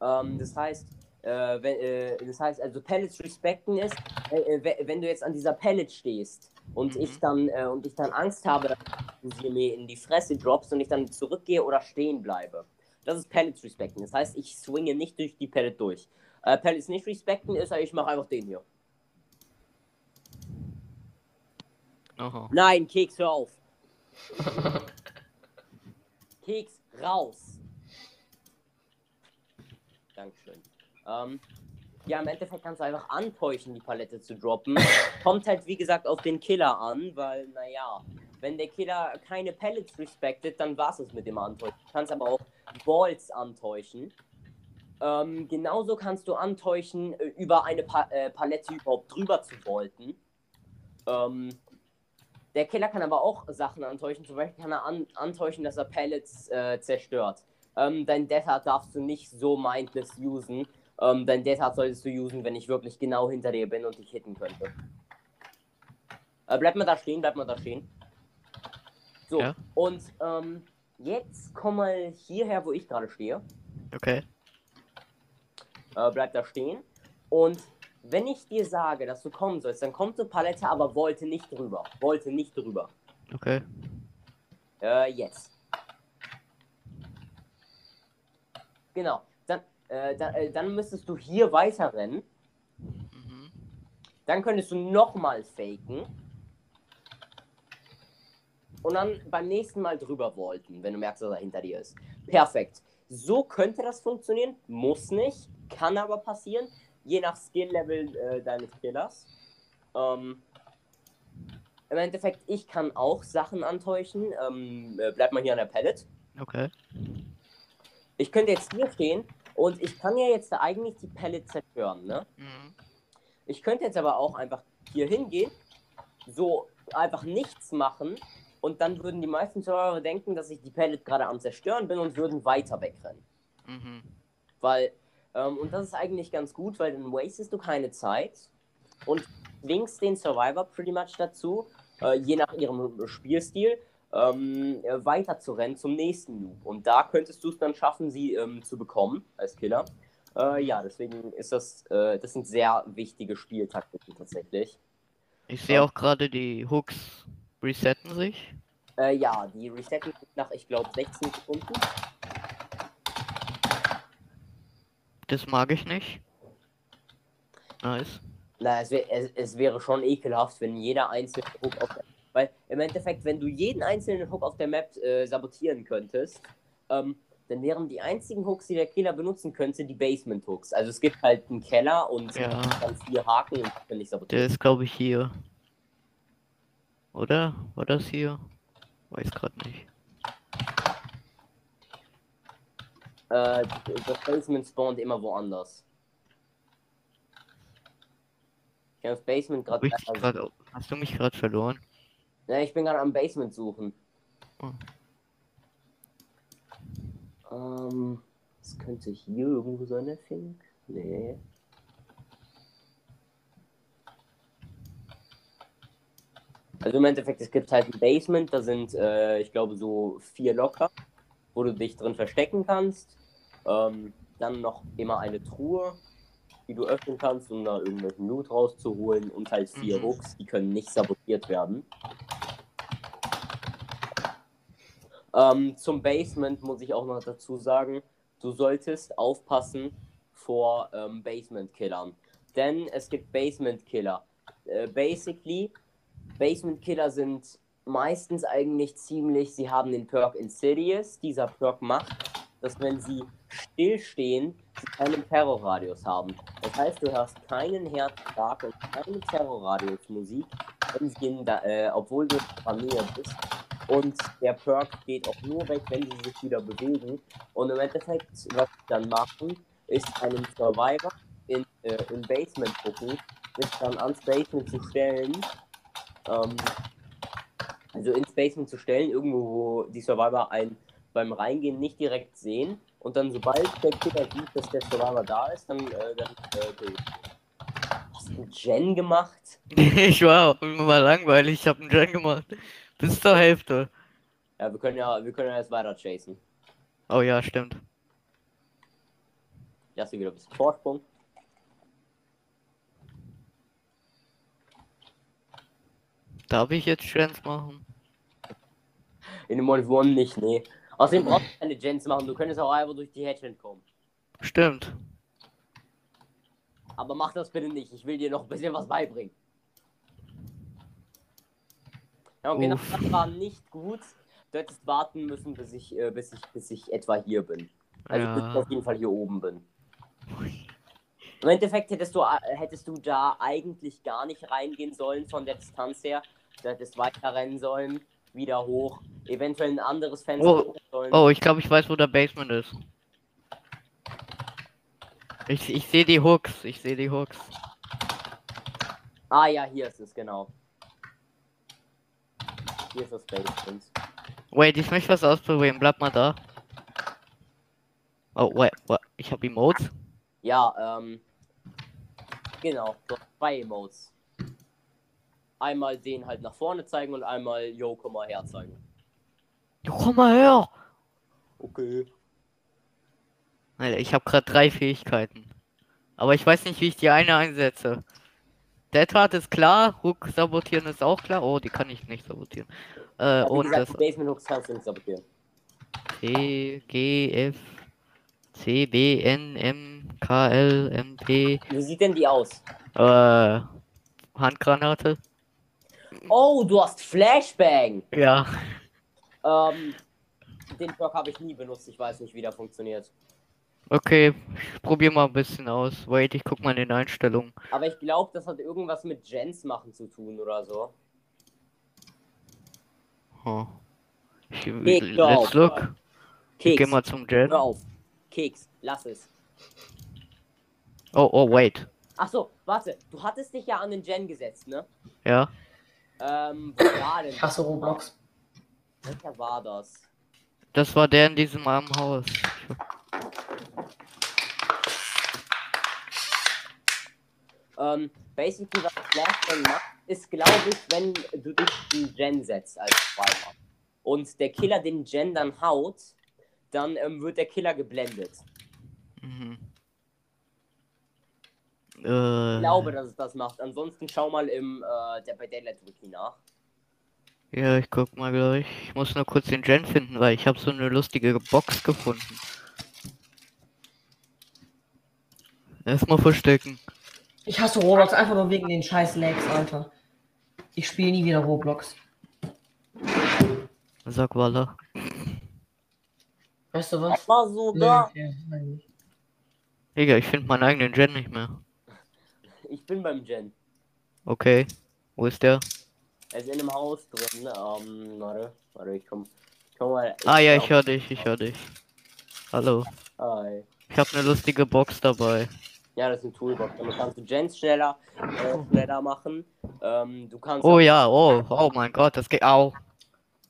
Ähm, das heißt, äh, wenn, äh, das heißt, also Pellets respekten ist, äh, äh, we- wenn du jetzt an dieser Pellet stehst und Mhm. ich dann äh, und ich dann Angst habe, dass du sie mir in die Fresse droppst und ich dann zurückgehe oder stehen bleibe. Das ist Pellets respekten. Das heißt, ich swinge nicht durch die Pellet durch. Äh, Pellets nicht respekten ist, ich mache einfach den hier. Aha. Nein, Keks, hör auf. Keks, raus. Dankeschön. Ähm, ja, im Endeffekt kannst du einfach antäuschen, die Palette zu droppen. Kommt halt, wie gesagt, auf den Killer an, weil, naja, wenn der Killer keine Pellets respektet, dann war's es mit dem Antäuschen. Du kannst aber auch Balls antäuschen. Ähm, genauso kannst du antäuschen, äh, über eine pa äh, Palette überhaupt drüber zu volten. Ähm, der Killer kann aber auch Sachen antäuschen. Zum Beispiel kann er an antäuschen, dass er Pellets äh, zerstört. Ähm, dein Death Hard darfst du nicht so mindless usen. Ähm, dein Death Hard solltest du usen, wenn ich wirklich genau hinter dir bin und dich hitten könnte. Äh, bleib mal da stehen, bleib mal da stehen. So, Ja. und ähm, jetzt komm mal hierher, wo ich gerade stehe. Okay. Äh, bleib da stehen. Und wenn ich dir sage, dass du kommen sollst, dann kommt eine Palette, aber wollte nicht drüber. Wollte nicht drüber. Okay. Äh, jetzt. Genau. Dann, äh, da, äh, dann müsstest du hier weiter rennen. Mhm. Dann könntest du nochmal faken. Und dann beim nächsten Mal drüber wollten, wenn du merkst, dass er hinter dir ist. Perfekt. So könnte das funktionieren. Muss nicht. Kann aber passieren. Je nach Skill-Level äh, deines Killers. Ähm, Im Endeffekt, ich kann auch Sachen antäuschen. Ähm, äh, bleib mal hier an der Palette. Okay. Ich könnte jetzt hier stehen und ich kann ja jetzt eigentlich die Palette zerstören, ne? Mhm. Ich könnte jetzt aber auch einfach hier hingehen, so einfach nichts machen und dann würden die meisten Zuhörer denken, dass ich die Palette gerade am Zerstören bin und würden weiter wegrennen. Mhm. Weil, ähm, und das ist eigentlich ganz gut, weil dann wastest du keine Zeit und zwingst den Survivor pretty much dazu, äh, je nach ihrem Spielstil, ähm, äh, weiter zu rennen zum nächsten Noob. Und da könntest du es dann schaffen, sie ähm, zu bekommen als Killer. Äh, ja, deswegen ist das, äh, das sind sehr wichtige Spieltaktiken tatsächlich. Ich sehe auch gerade die Hooks resetten sich. Äh, ja, die resetten nach, ich glaube, 16 Sekunden. Das mag ich nicht. Nice. Na, es, wär, es, es wäre schon ekelhaft, wenn jeder einzelne Hook auf der Weil im Endeffekt, wenn du jeden einzelnen Hook auf der Map äh, sabotieren könntest, ähm, dann wären die einzigen Hooks, die der Killer benutzen könnte, die Basement Hooks. Also es gibt halt einen Keller und Ja. dann vier Haken und kann nicht Der sabotieren. ist, glaube ich, hier. Oder? War das hier? Weiß gerade nicht. Äh, das Basement spawnt immer woanders. Ich kann das Basement gerade. grad, hast du mich gerade verloren? Ja, ich bin gerade am Basement suchen. Oh. Ähm, es könnte hier irgendwo sein, der Fink. Nee. Also im Endeffekt, es gibt halt ein Basement, da sind, äh, ich glaube, so vier Locker, wo du dich drin verstecken kannst. Ähm, dann noch immer eine Truhe, die du öffnen kannst, um da irgendwelchen Loot rauszuholen. Und halt vier Mhm. Hooks, die können nicht sabotiert werden. Ähm, zum Basement muss ich auch noch dazu sagen, du solltest aufpassen vor ähm, Basement-Killern. Denn es gibt Basement-Killer. Äh, basically, Basement-Killer sind meistens eigentlich ziemlich, sie haben den Perk Insidious. Dieser Perk macht, dass wenn sie stillstehen, sie keinen Terrorradius haben. Das heißt, du hörst keinen Herzschlag und keine Terrorradius-Musik, wenn sie in da, äh, obwohl du in Nähe bist. Und der Perk geht auch nur weg, wenn sie sich wieder bewegen. Und im Endeffekt, was sie dann machen, ist einen Survivor in, äh, im Basement gucken, sich dann ans Basement zu stellen. Ähm, also ins Basement zu stellen, irgendwo, wo die Survivor einen beim Reingehen nicht direkt sehen. Und dann, sobald der Killer sieht, dass der Survivor da ist, dann, äh, dann äh. Hast du Gen gemacht? ich war immer mal langweilig, ich habe einen Gen gemacht. Bis zur Hälfte. Ja, wir können ja, wir können ja jetzt weiter chasen. Oh ja, stimmt. Lass hier wieder ein bisschen Vorsprung. Darf ich jetzt Gens machen? In dem One One nicht, nee. Außerdem brauchst du keine Gens machen, du könntest auch einfach durch die Hedge kommen. Stimmt. Aber mach das bitte nicht, ich will dir noch ein bisschen was beibringen. Ja, genau Uff. das war nicht gut. Du hättest warten müssen, bis ich, äh, bis ich, bis ich etwa hier bin. Also bis ich Ja. auf jeden Fall hier oben bin. Im Endeffekt hättest du, äh, hättest du da eigentlich gar nicht reingehen sollen von der Distanz her. Du hättest weiter rennen sollen, wieder hoch, eventuell ein anderes Fenster Oh. Oh, ich glaube, ich weiß, wo der Basement ist. Ich, ich sehe die Hooks. Ich sehe die Hooks. Ah ja, hier ist es, genau. Hier ist das Basement. Wait, ich möchte was ausprobieren. Bleib mal da. Oh, wait, wait. Ich habe Emotes. Ja, ähm. Genau, zwei Emotes. Einmal den halt nach vorne zeigen und einmal, yo, komm mal her zeigen. Ja, komm mal her. Okay. Alter, ich habe gerade drei Fähigkeiten. Aber ich weiß nicht, wie ich die eine einsetze. Deadhard ist klar, Hook sabotieren ist auch klar. Oh, die kann ich nicht sabotieren. Äh, Ja, und gesagt, das Basement Hooks kannst du nicht sabotieren. T, G, F, C, B, N, M, K, L, M, P, Wie sieht denn die aus? äh, Handgranate. Oh, du hast Flashbang! Ja. Ähm, den Perk habe ich nie benutzt, ich weiß nicht, wie der funktioniert. Okay, ich probier mal ein bisschen aus. Wait, ich guck mal in den Einstellungen. Aber ich glaube, das hat irgendwas mit Gens machen zu tun oder so. Oh. Ich, Nee, let's glaub, look. Ich geh Keks, mal zum Jet. hör auf. Keks, lass es. Oh, oh, wait. Ach so, warte, du hattest dich ja an den Gen gesetzt, ne? Ja. Ähm, wo war denn? Ich hasse Roblox. Welcher war das? Das war der in diesem armen Haus. Ähm, basically, was Flashbang macht, ist, glaube ich, wenn du dich in Gen setzt als Swiper und der Killer den Gen dann haut, dann ähm, wird der Killer geblendet. Mhm. Ich Äh, glaube, dass es das macht. Ansonsten schau mal im äh, der bei Daylight Wiki nach. ja, ich guck mal gleich. Ich muss nur kurz den Gen finden, weil ich habe so eine lustige Box gefunden. Erstmal verstecken. Ich hasse Roblox einfach nur wegen den scheiß Lags, Alter. Ich spiele nie wieder Roblox. Sag Walla. Weißt du was? War so Nö, da. ja, nein. Digga, ich finde meinen eigenen Gen nicht mehr. Ich bin beim Gen. Okay. Wo ist der? Er ist in einem Haus drin. Ähm, warte, warte, ich komm. Ich komm mal. Ah ja, ich höre dich, ich höre dich. Hallo. Hi. Ich habe eine lustige Box dabei. Ja, das ist ein Toolbox. Damit kannst du Gens schneller, äh, schneller machen. Ähm, du kannst. Oh ja, oh, oh mein Gott, das geht. Au.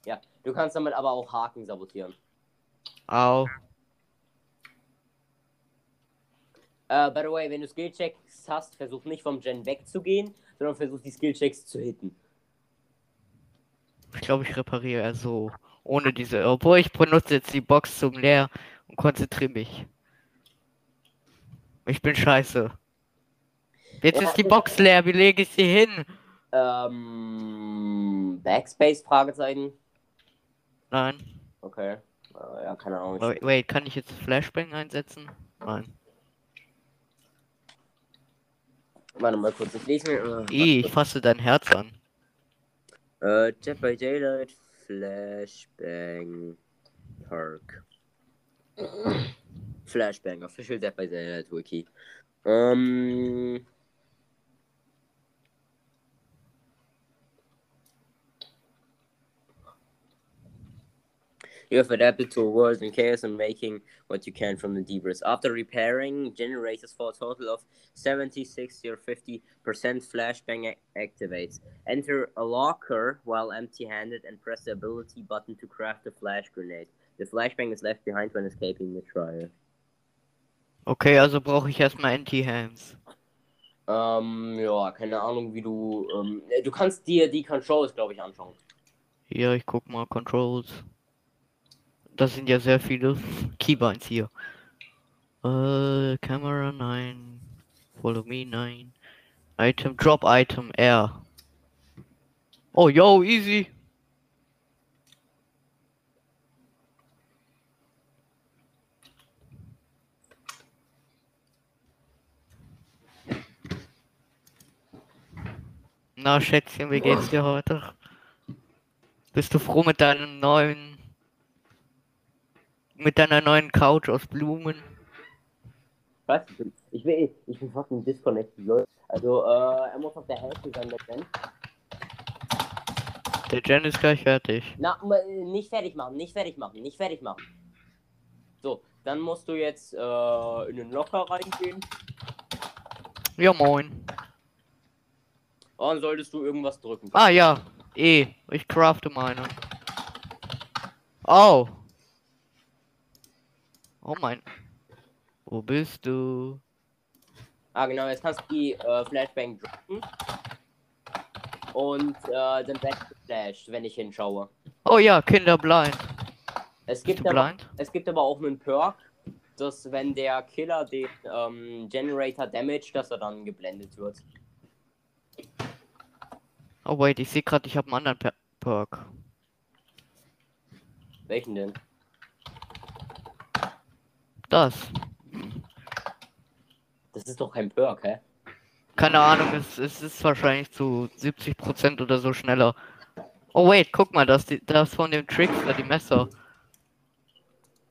Ja, du kannst damit aber auch Haken sabotieren. Au. Äh, by the way, wenn du Skillchecks hast, versuch nicht vom Gen wegzugehen, sondern versuch die Skillchecks zu hitten. Ich glaube, ich repariere eher so. Ohne diese. Obwohl ich benutze jetzt die Box zum Leer und konzentriere mich. Ich bin scheiße. Jetzt Ja, ist die Box leer, wie lege ich sie hin? Ähm, Backspace? Fragezeichen. Nein. Okay. Äh, ja, keine Ahnung. Wait, wait, kann ich jetzt Flashbang einsetzen? Nein. Warte mal kurz, ich lese mir. Äh, I, ich fasse dein Herz an. Äh, Jet by Daylight, Flashbang, Park. Flashbang, Official Dead by Daylight Wiki. Ähm. You have adapted to a world in chaos and making what you can from the debris. After repairing, generators for a total of 70, 60, or 50% flashbang activates. Enter a locker while empty handed and press the ability button to craft a flash grenade. The flashbang is left behind when escaping the trial. Okay, also brauche ich erstmal Anti-Hands. Ähm, ja, keine Ahnung, wie du. Ähm, äh, du kannst dir die Controls, glaube ich, anschauen. Hier, ich guck mal, Controls. Das sind ja sehr viele Keybinds hier. Äh, Camera 9. Follow me 9. Item, Drop Item, R. Oh, yo, easy. Na, Schätzchen, wie geht's dir heute? Bist du froh mit deinem neuen. Mit deiner neuen Couch aus Blumen? Was? Ich bin, ich bin, fucking disconnected, Leute. Also, äh, er muss auf der Hälfte sein, der Gen. Der Gen ist gleich fertig. Na, nicht fertig machen, nicht fertig machen, nicht fertig machen. So, dann musst du jetzt äh, in den Locker reingehen. Ja, moin. Und dann solltest du irgendwas drücken. Ah, ja. E. Ich crafte meine. Oh. Oh mein. Wo bist du? Ah, genau, jetzt kannst du die äh, Flashbang drücken. Und äh, dann geflasht, wenn ich hinschaue. Oh ja, Kinder blind. Es Bist gibt, aber, blind? es gibt aber auch einen Perk, dass wenn der Killer den ähm, Generator damage, dass er dann geblendet wird. Oh wait, ich sehe gerade, ich habe einen anderen per Perk. Welchen denn? Das. Das ist doch kein Perk, hä? Keine Ahnung, es, es ist wahrscheinlich zu 70% oder so schneller. Oh wait, guck mal, das, die- das von dem Trickster, die Messer.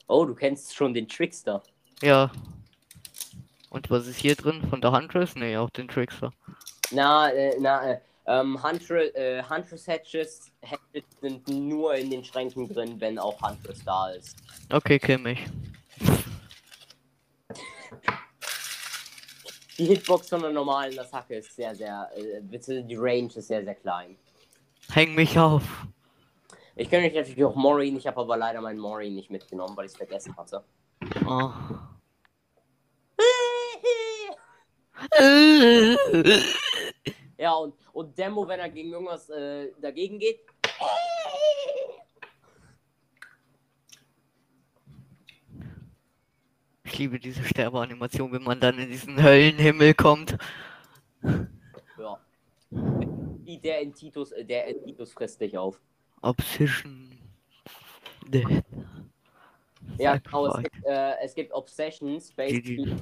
Oh, du kennst schon den Trickster. Ja. Und was ist hier drin? Von der Huntress? Nee, auch den Trickster. Na, äh, na, äh, ähm, Huntress, äh, Huntress Hatches, Hatches sind nur in den Schränken drin, wenn auch Huntress da ist. Okay, kill mich. Die Hitbox von der normalen Attacke ist sehr, sehr, äh, bitte, die Range ist sehr, sehr klein. Häng mich auf. Ich könnte euch natürlich auch Maureen, ich habe aber leider meinen Maureen nicht mitgenommen, weil ich es vergessen hatte. Oh. Ja, und, und Demo, wenn er gegen irgendwas äh, dagegen geht. Liebe diese Sterbeanimation, wenn man dann in diesen Höllenhimmel kommt. Ja. Die- Der in Titus, äh, der in Titus frisst dich auf. Obsession. Ja, genau, es gibt, äh, es gibt Obsessions, basically,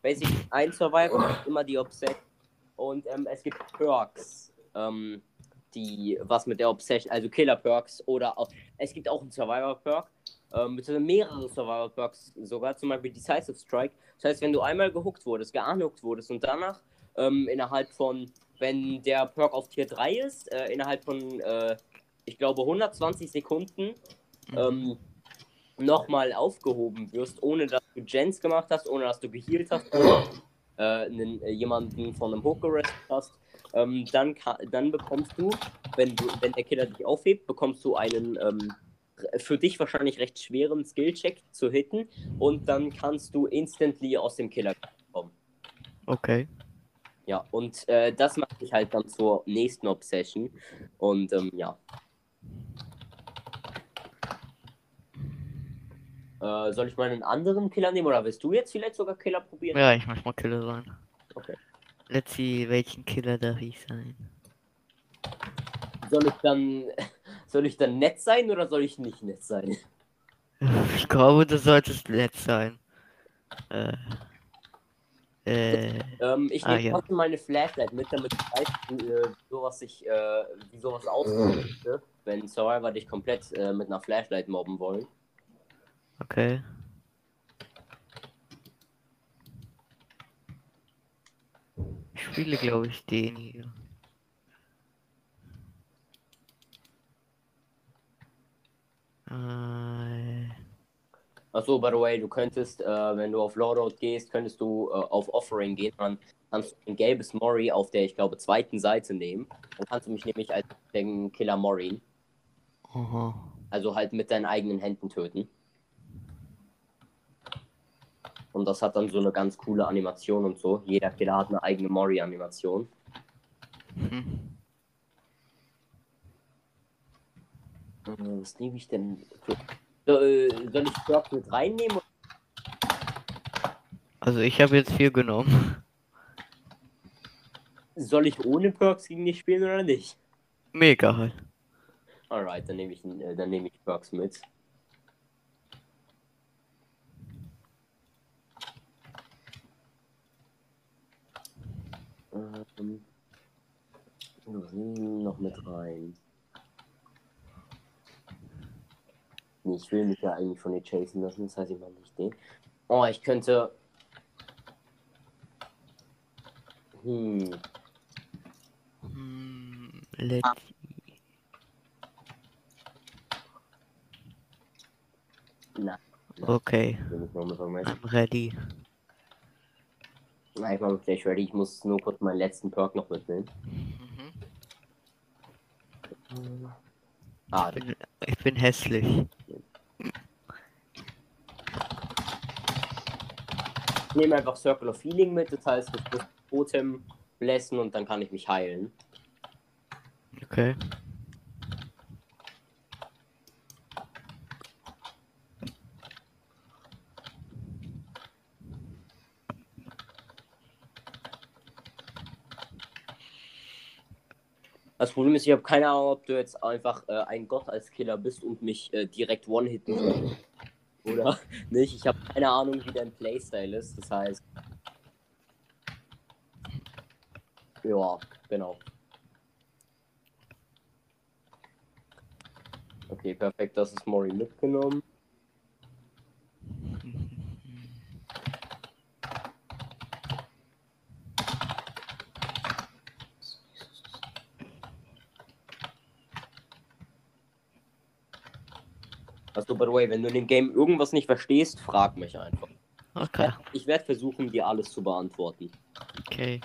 basically ein Survivor hat immer die Obsession und ähm, es gibt Perks, ähm, die was mit der Obsession, also Killer Perks oder auch, es gibt auch einen Survivor Perk ähm, beziehungsweise mehrere Survival Perks sogar, zum Beispiel Decisive Strike. Das heißt, wenn du einmal gehuckt wurdest, geunhooked wurdest und danach ähm, innerhalb von, wenn der Perk auf Tier 3 ist, äh, innerhalb von, äh, ich glaube, 120 Sekunden ähm, nochmal aufgehoben wirst, ohne dass du Gens gemacht hast, ohne dass du gehealt hast, oder äh, einen, äh, jemanden von einem Hook gerestet hast, ähm, dann, dann bekommst du, wenn du, wenn der Killer dich aufhebt, bekommst du einen ähm, für dich wahrscheinlich recht schweren Skill-Check zu hitten und dann kannst du instantly aus dem Killer kommen. Okay. Ja, und äh, das macht dich halt dann zur nächsten Obsession. Und ähm, ja. Äh, soll ich mal einen anderen Killer nehmen oder willst du jetzt vielleicht sogar Killer probieren? Ja, ich möchte mal Killer sein. Okay. Let's see, welchen Killer darf ich sein? Soll ich dann soll ich dann nett sein oder soll ich nicht nett sein? Ich glaube, du solltest nett sein. Äh. Äh. Ähm, ich Ah, nehme ja. trotzdem meine Flashlight mit, damit ich weiß, wie, äh, sowas sich, äh, wie sowas aussehen könnte, wenn Survivor dich komplett äh, mit einer Flashlight mobben wollen. Okay. Ich spiele, glaube ich, den hier. Äh, Achso, by the way, du könntest, äh, wenn du auf Loadout gehst, könntest du äh, auf Offering gehen. Dann kannst du ein gelbes Mori auf der, ich glaube, zweiten Seite nehmen. Dann kannst du mich nämlich als den Killer Morin, aha. also halt mit deinen eigenen Händen töten. Und das hat dann so eine ganz coole Animation und so. Jeder Killer hat eine eigene Mori-Animation. Hm. Was nehme ich denn? Äh, soll ich Perk mit reinnehmen? Also ich habe jetzt vier genommen. Soll ich ohne Perks gegen dich spielen oder nicht? Mega halt. Alright, dann nehme ich, äh, dann nehme ich Perks mit. Ähm, noch mit rein? Nee, ich will mich ja eigentlich von dir chasen lassen, das heißt, ich mache nicht den. Oh, ich könnte. Hm. Hm, let's Na, Okay, will ich noch mit rein. I'm ready. Na, ich mache mich gleich ready. Ich muss nur kurz meinen letzten Perk noch mitnehmen. Mhm. Ah, Ich bin, ich bin hässlich. Ich nehme einfach Circle of Healing mit. Das heißt, ich muss Totem blessen und dann kann ich mich heilen. Okay. Das Problem ist, ich habe keine Ahnung, ob du jetzt einfach äh, ein Gott als Killer bist und mich äh, direkt one-hitten willst. Oder nicht. Ich habe keine Ahnung, wie dein Playstyle ist. Das heißt. Ja, genau. Okay, perfekt. Das ist Mori mitgenommen. Also, by the way, wenn du in dem Game irgendwas nicht verstehst, frag mich einfach. Okay. Ich werde versuchen, dir alles zu beantworten. Okay.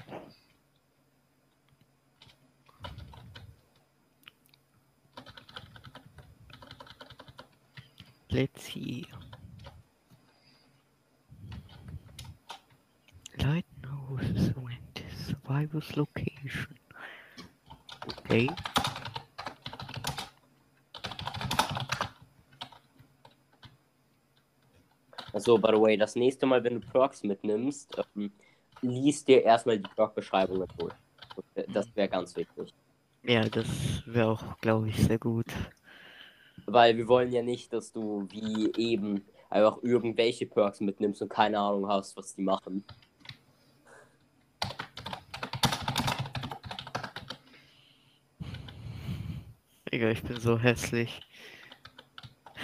Let's see. Light knows when the survivor's location. Okay. Also, by the way, das nächste Mal, wenn du Perks mitnimmst, ähm, liest dir erstmal die Perk-Beschreibungen durch. Das wäre ganz wichtig. Ja, das wäre auch, glaube ich, sehr gut. Weil wir wollen ja nicht, dass du wie eben einfach irgendwelche Perks mitnimmst und keine Ahnung hast, was die machen. Digga, ich bin so hässlich.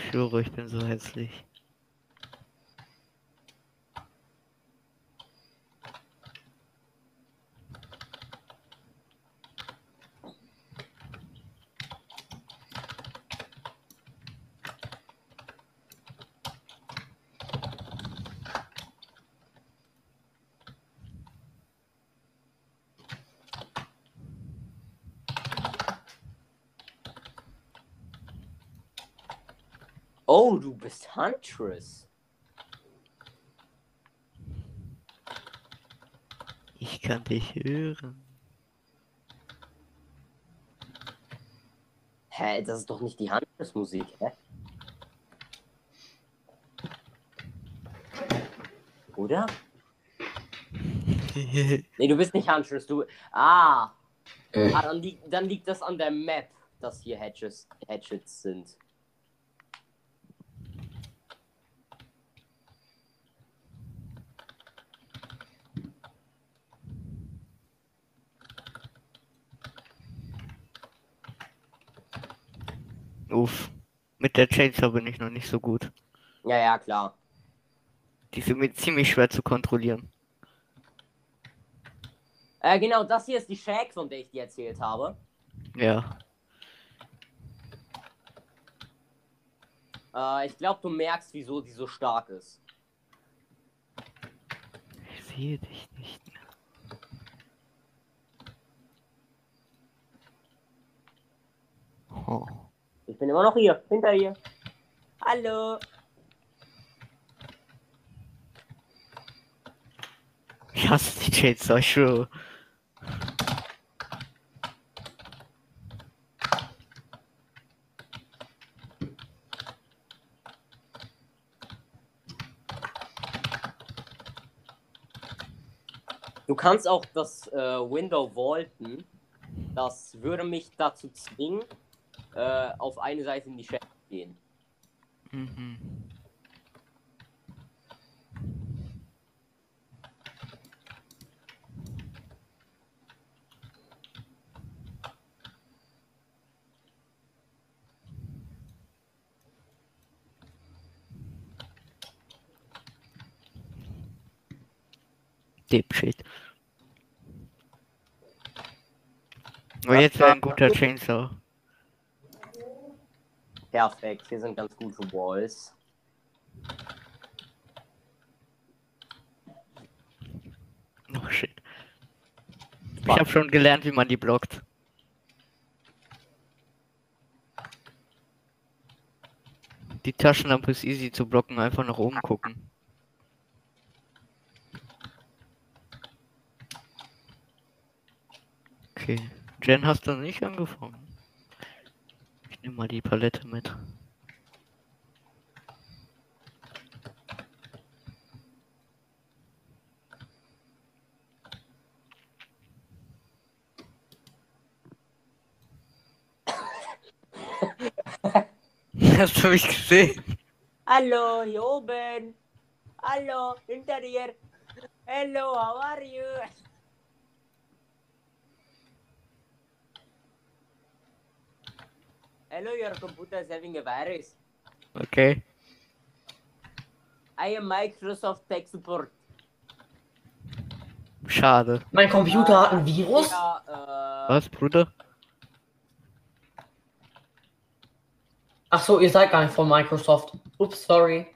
schwöre, ich bin so hässlich. Oh, du bist Huntress. Ich kann dich hören. Hä, das ist doch nicht die Huntress-Musik, hä? Oder? Nee, du bist nicht Huntress, du. Ah! Äh. ah dann, liegt, dann liegt das an der Map, dass hier Hatches, Hatchets sind. Uff. Mit der Chainsaw bin ich noch nicht so gut. Ja, ja, klar. Die ist irgendwie ziemlich schwer zu kontrollieren. Äh, genau, das hier ist die Shag, von der ich dir erzählt habe. Ja. Äh, ich glaube, du merkst, wieso die so stark ist. Ich sehe dich nicht mehr. Oh. Ich bin immer noch hier, hinter ihr. Hallo. Ich hasse die Chainsaw, ich schwöre. Du kannst auch das äh, Window vaulten. Das würde mich dazu zwingen, äh, auf eine Seite in die zu gehen. Mhm. Dipshit. Aber jetzt wäre ein guter Chainsaw. Perfekt, hier sind ganz gute Walls. Oh shit. Ich habe schon gelernt, wie man die blockt. Die Taschenlampe ist easy zu blocken, einfach nach oben gucken. Okay. Jen, hast du nicht angefangen? Ich nehme mal die Palette mit. Hast du mich gesehen? Hallo, hier oben. Hallo, hinter dir. Hello, how are you? Hello, your computer is having a virus. Okay. I am Microsoft Tech Support. Schade. Mein Computer hat ein Virus? Ja, äh, Was, Bruder? Ach so, ihr seid gar nicht von Microsoft. Ups, sorry.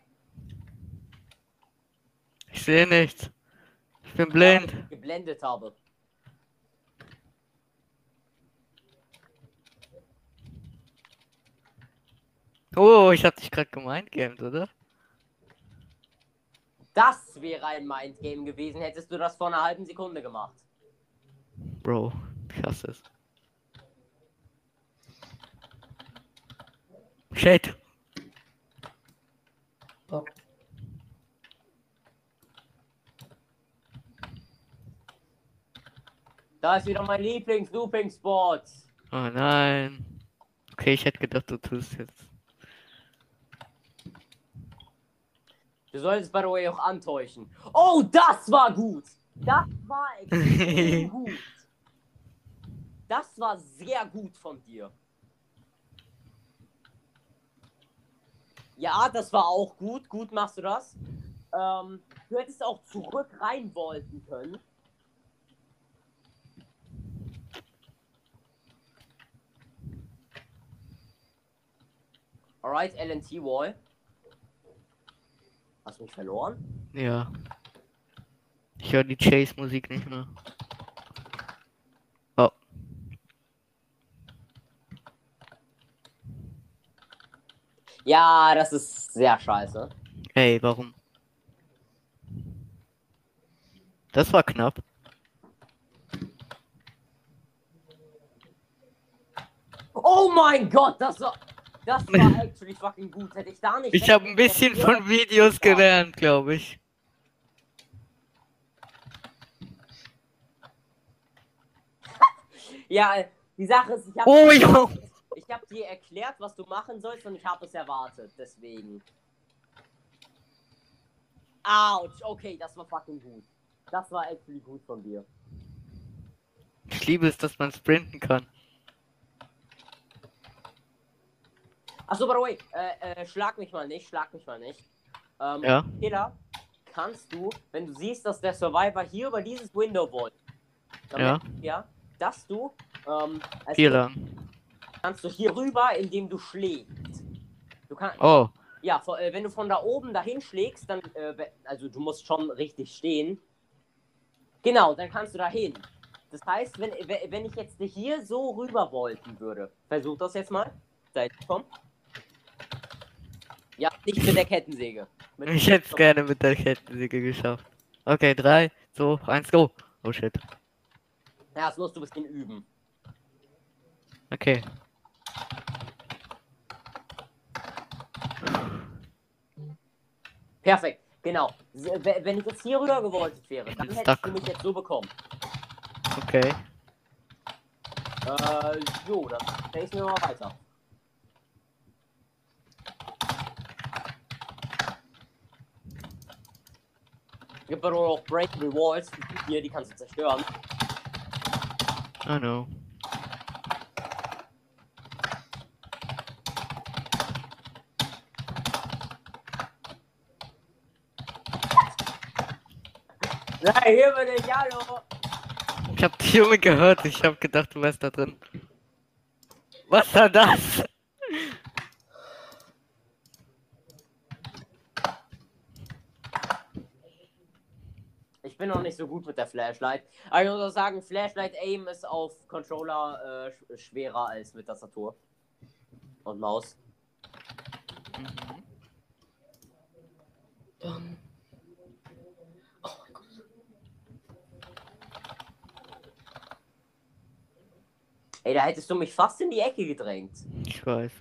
Ich sehe nichts. Ich bin blind. geblendet habe. Oh, ich hab dich gerade gemindgamed, oder? Das wäre ein Mindgame gewesen, hättest du das vor einer halben Sekunde gemacht. Bro, ich hasse es. Shit. Oh. Da ist wieder mein Lieblings-Looping-Spot. Oh nein. Okay, ich hätte gedacht, du tust jetzt. Du solltest by the way auch antäuschen. Oh, das war gut. Das war extrem gut. Das war sehr gut von dir. Ja, das war auch gut. Gut machst du das. Ähm, du hättest auch zurück rein wollten können. Alright, LNT Wall. Hast du verloren? Ja. Ich höre die Chase-Musik nicht mehr. Oh. Ja, das ist sehr scheiße. Ey, warum? Das war knapp. Oh mein Gott, das war. Das war actually fucking gut. Hätte ich da nicht. Ich habe ein bisschen von Videos gelernt, glaube ich. Ja, die Sache ist, ich habe Oh, ich hab dir erklärt, was du machen sollst und ich habe es erwartet. Deswegen. Autsch, okay, das war fucking gut. Das war actually gut von dir. Ich liebe es, dass man sprinten kann. Achso, by the way, äh, äh, schlag mich mal nicht, schlag mich mal nicht. Ähm, Ja. Peter, kannst du, wenn du siehst, dass der Survivor hier über dieses Window wollt, Ja. ja, dass du, ähm, also lang. kannst du hier rüber, indem du schlägst. Du kannst, Oh, ja, äh, wenn du von da oben dahin schlägst, dann, äh, also du musst schon richtig stehen. Genau, dann kannst du dahin. Das heißt, wenn, we- wenn ich jetzt hier so rüber wollten würde, versuch das jetzt mal. Seid komm. Ja, nicht mit der Kettensäge. Mit ich hätte es gerne mit der Kettensäge geschafft. Okay, 3, 2, 1, go. Oh shit. Ja, das musst du ein bisschen üben. Okay. Perfekt, genau. Wenn ich jetzt hier rüber gewollt wäre, dann stuck. du mich jetzt so bekommen. Okay. Äh, so, dann facen wir mal weiter. Gibt aber auch Breakable Walls, die hier, die kannst du zerstören. I know. Nein, hier bin ich, hallo! Ich hab die Junge gehört. Ich hab gedacht, du wärst da drin. Was war das? Ich bin noch nicht so gut mit der Flashlight. Aber ich muss auch sagen, Flashlight Aim ist auf Controller äh, sch schwerer als mit Tastatur. Und Maus. Mhm. Dann. Oh mein Gott. Ey, da hättest du mich fast in die Ecke gedrängt. Ich weiß.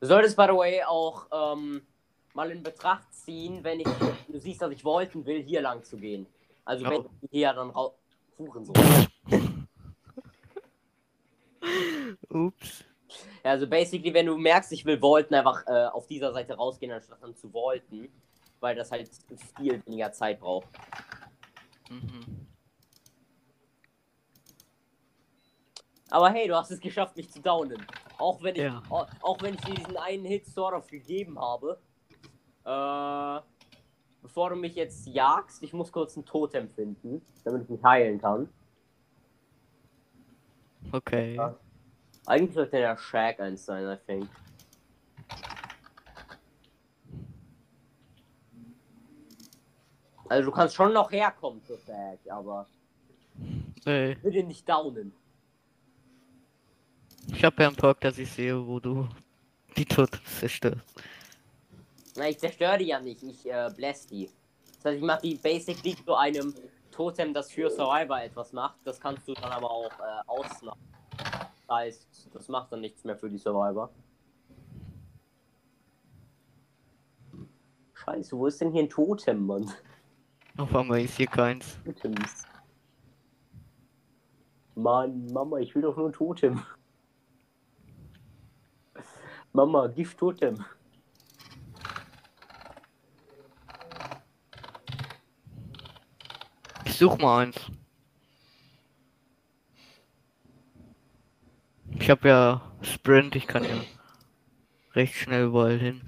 Du solltest, by the way, auch ähm, mal in Betracht ziehen, wenn ich, du siehst, dass ich wollten will, hier lang zu gehen. Also wenn Oh. ich hier dann raus. Hurensohn. Ups. Ja, also basically, wenn du merkst, ich will wollten, einfach äh, auf dieser Seite rausgehen, anstatt dann zu wollten. Weil das halt viel weniger Zeit braucht. Mhm. Aber hey, du hast es geschafft, mich zu downen. Auch wenn ich, Ja. auch, auch wenn ich dir diesen einen Hit sort of gegeben habe. Äh, bevor du mich jetzt jagst, ich muss kurz ein Totem finden, damit ich mich heilen kann. Okay. Ja. Eigentlich sollte der Shag eins sein, I think. Also du kannst schon noch herkommen zu Shag, aber Ey. ich will den nicht downen. Ich hab ja einen Perk, dass ich sehe, wo du die Totems zerstörst. Na, ich zerstöre die ja nicht, ich äh, bless die. Das heißt, ich mache die basically zu einem Totem, das für Survivor etwas macht. Das kannst du dann aber auch äh, ausmachen. Das heißt, das macht dann nichts mehr für die Survivor. Scheiße, wo ist denn hier ein Totem, Mann? Auf einmal ist hier keins. Totems. Mann, Mama, ich will doch nur ein Totem. Mama, Gift Totem. such mal eins. Ich habe ja Sprint, ich kann ja recht schnell überall hin.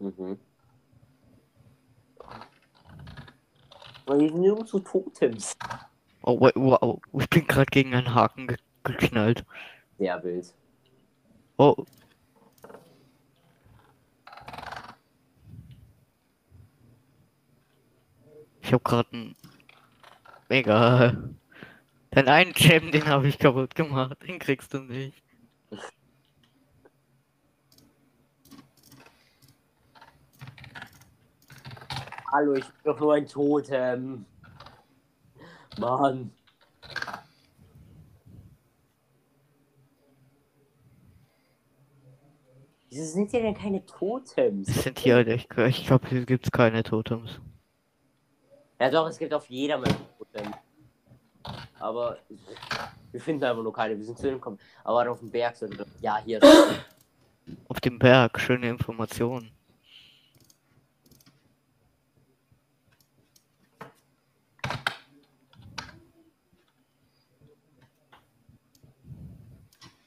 Mhm. Aber hier sind nirgendwo Totems. Oh, wa- wow, ich bin gerade gegen einen Haken ge geknallt. Sehr wild. Oh. Ich habe gerade einen. Egal. Den einen Gem, den habe ich kaputt gemacht. Den kriegst du nicht. Hallo, ich bin doch nur ein Totem. Mann. Wieso sind hier denn keine Totems? Es sind hier echt. Ich glaube, hier gibt's keine Totems. Ja doch, es gibt auf jeder Map Totems. Aber wir finden einfach nur keine. Wir sind zu dem gekommen. Aber auf dem Berg sind wir. Ja, hier Auf dem Berg, schöne Informationen.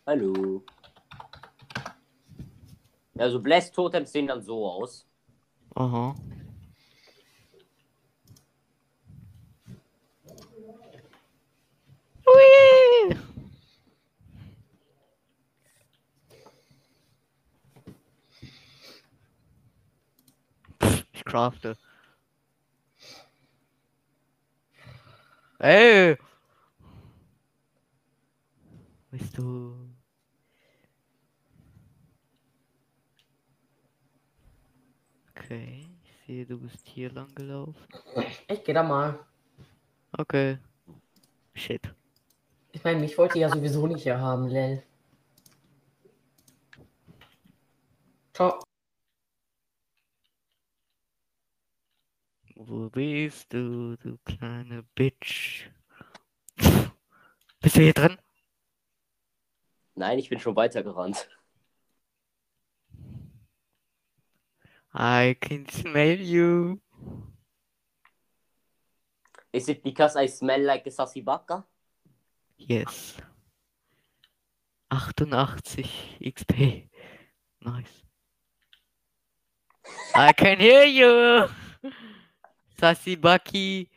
Hallo. Also Blessed Totems sehen dann so aus. Aha. Ich crafte. Ey! Bist du. Okay, ich sehe, du bist hier lang gelaufen. Ich geh da mal. Okay. Shit. Ich meine, mich wollte ja sowieso nicht hier haben, Lel. Ciao. Wo bist du, du kleine Bitch? Bist du hier drin? Nein, ich bin schon weitergerannt. I can smell you. Is it because I smell like a sassy baka? Yes. 88 XP. Nice. I can hear you. Sassy Bucky.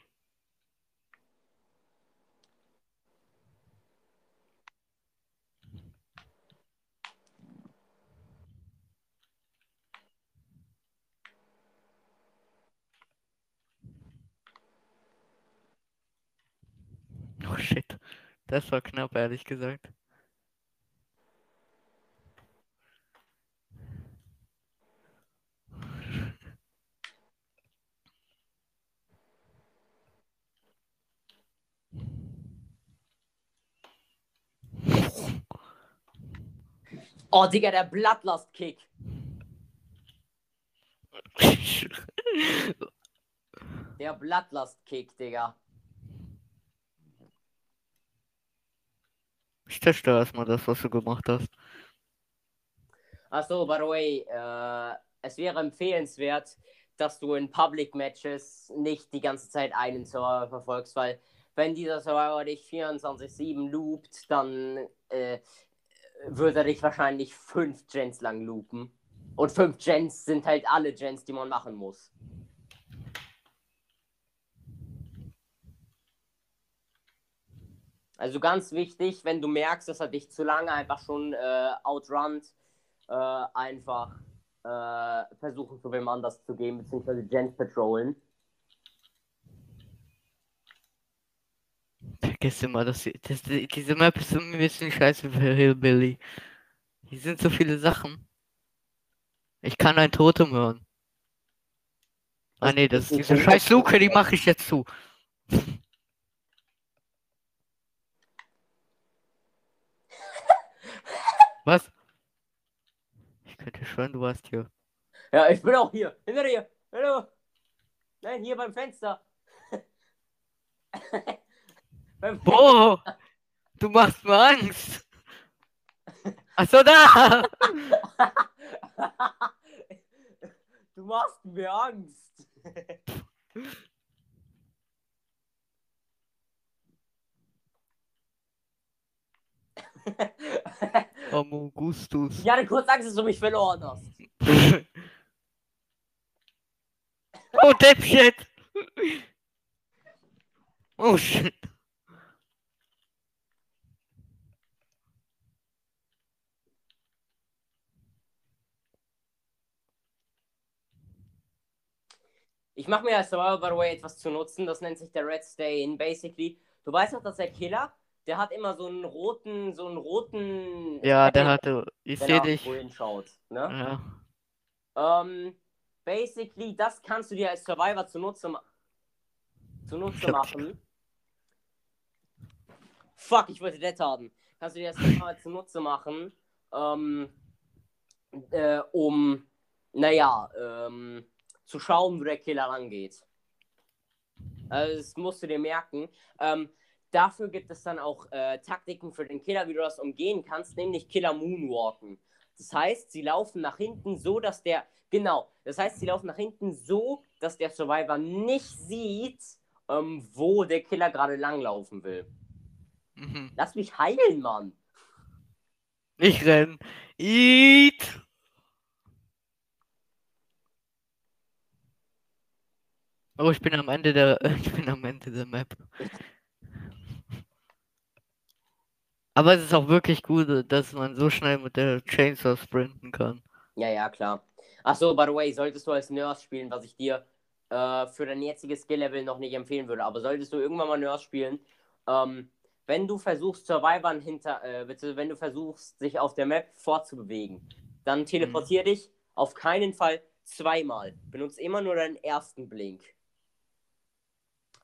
Oh shit. Das war knapp, ehrlich gesagt. Oh, Digga, der Bloodlust-Kick. Der Bloodlust-Kick, Digga. Ich zerstöre erstmal das, was du gemacht hast. Achso, by the way, äh, es wäre empfehlenswert, dass du in Public Matches nicht die ganze Zeit einen Server verfolgst, weil wenn dieser Server dich 24-7 loopt, dann äh, wird er dich wahrscheinlich fünf Gens lang loopen. Und fünf Gens sind halt alle Gens, die man machen muss. Also ganz wichtig, wenn du merkst, dass er dich zu lange einfach schon äh, outrunnt, äh, einfach äh, versuchen, zu wem anders zu gehen, beziehungsweise Gens patrollen. Vergiss immer, dass sie, das, diese Map ist ein bisschen scheiße für Hillbilly. Hier sind so viele Sachen. Ich kann ein Totem hören. Ah nee, das ist diese scheiß Luke, die mache ich jetzt zu. Was? Ich könnte schwören, du warst hier. Ja, ich bin auch hier. Hinter dir. Hallo. Nein, hier beim Fenster. beim Boah! Du machst mir Angst! Achso, da! du machst mir Angst. Augustus. Ich hatte kurz Angst, dass du mich verloren hast. oh, that shit. Oh shit. Ich mache mir als Survivor, by the way, etwas zu nutzen. Das nennt sich der Red Stain. Basically, du weißt doch, dass der Killer, der hat immer so einen roten, so einen roten. Ja, der hatte. Ich sehe dich. wohin schaut. Ne? Ja. Ähm, basically, das kannst du dir als Survivor zunutze, ma zunutze machen. Fuck, ich wollte Dead haben. Kannst du dir als Survivor zunutze machen, ähm, äh, um, naja, ähm, zu schauen, wo der Killer rangeht. Also, das musst du dir merken. Ähm, dafür gibt es dann auch äh, Taktiken für den Killer, wie du das umgehen kannst, nämlich Killer Moonwalken. Das heißt, sie laufen nach hinten so, dass der. Genau. Das heißt, sie laufen nach hinten so, dass der Survivor nicht sieht, ähm, wo der Killer gerade langlaufen will. Mhm. Lass mich heilen, Mann. Ich renn. Eat. Oh, ich bin am Ende der. Ich bin am Ende der Map. Aber es ist auch wirklich gut, dass man so schnell mit der Chainsaw sprinten kann. Ja, ja, klar. Achso, by the way, solltest du als Nurse spielen, was ich dir äh, für dein jetziges Skill-Level noch nicht empfehlen würde, aber solltest du irgendwann mal Nurse spielen, ähm, wenn du versuchst, Survivern hinter, äh, bitte, wenn du versuchst, sich auf der Map fortzubewegen, dann teleportier dich auf keinen Fall zweimal. Benutze immer nur deinen ersten Blink.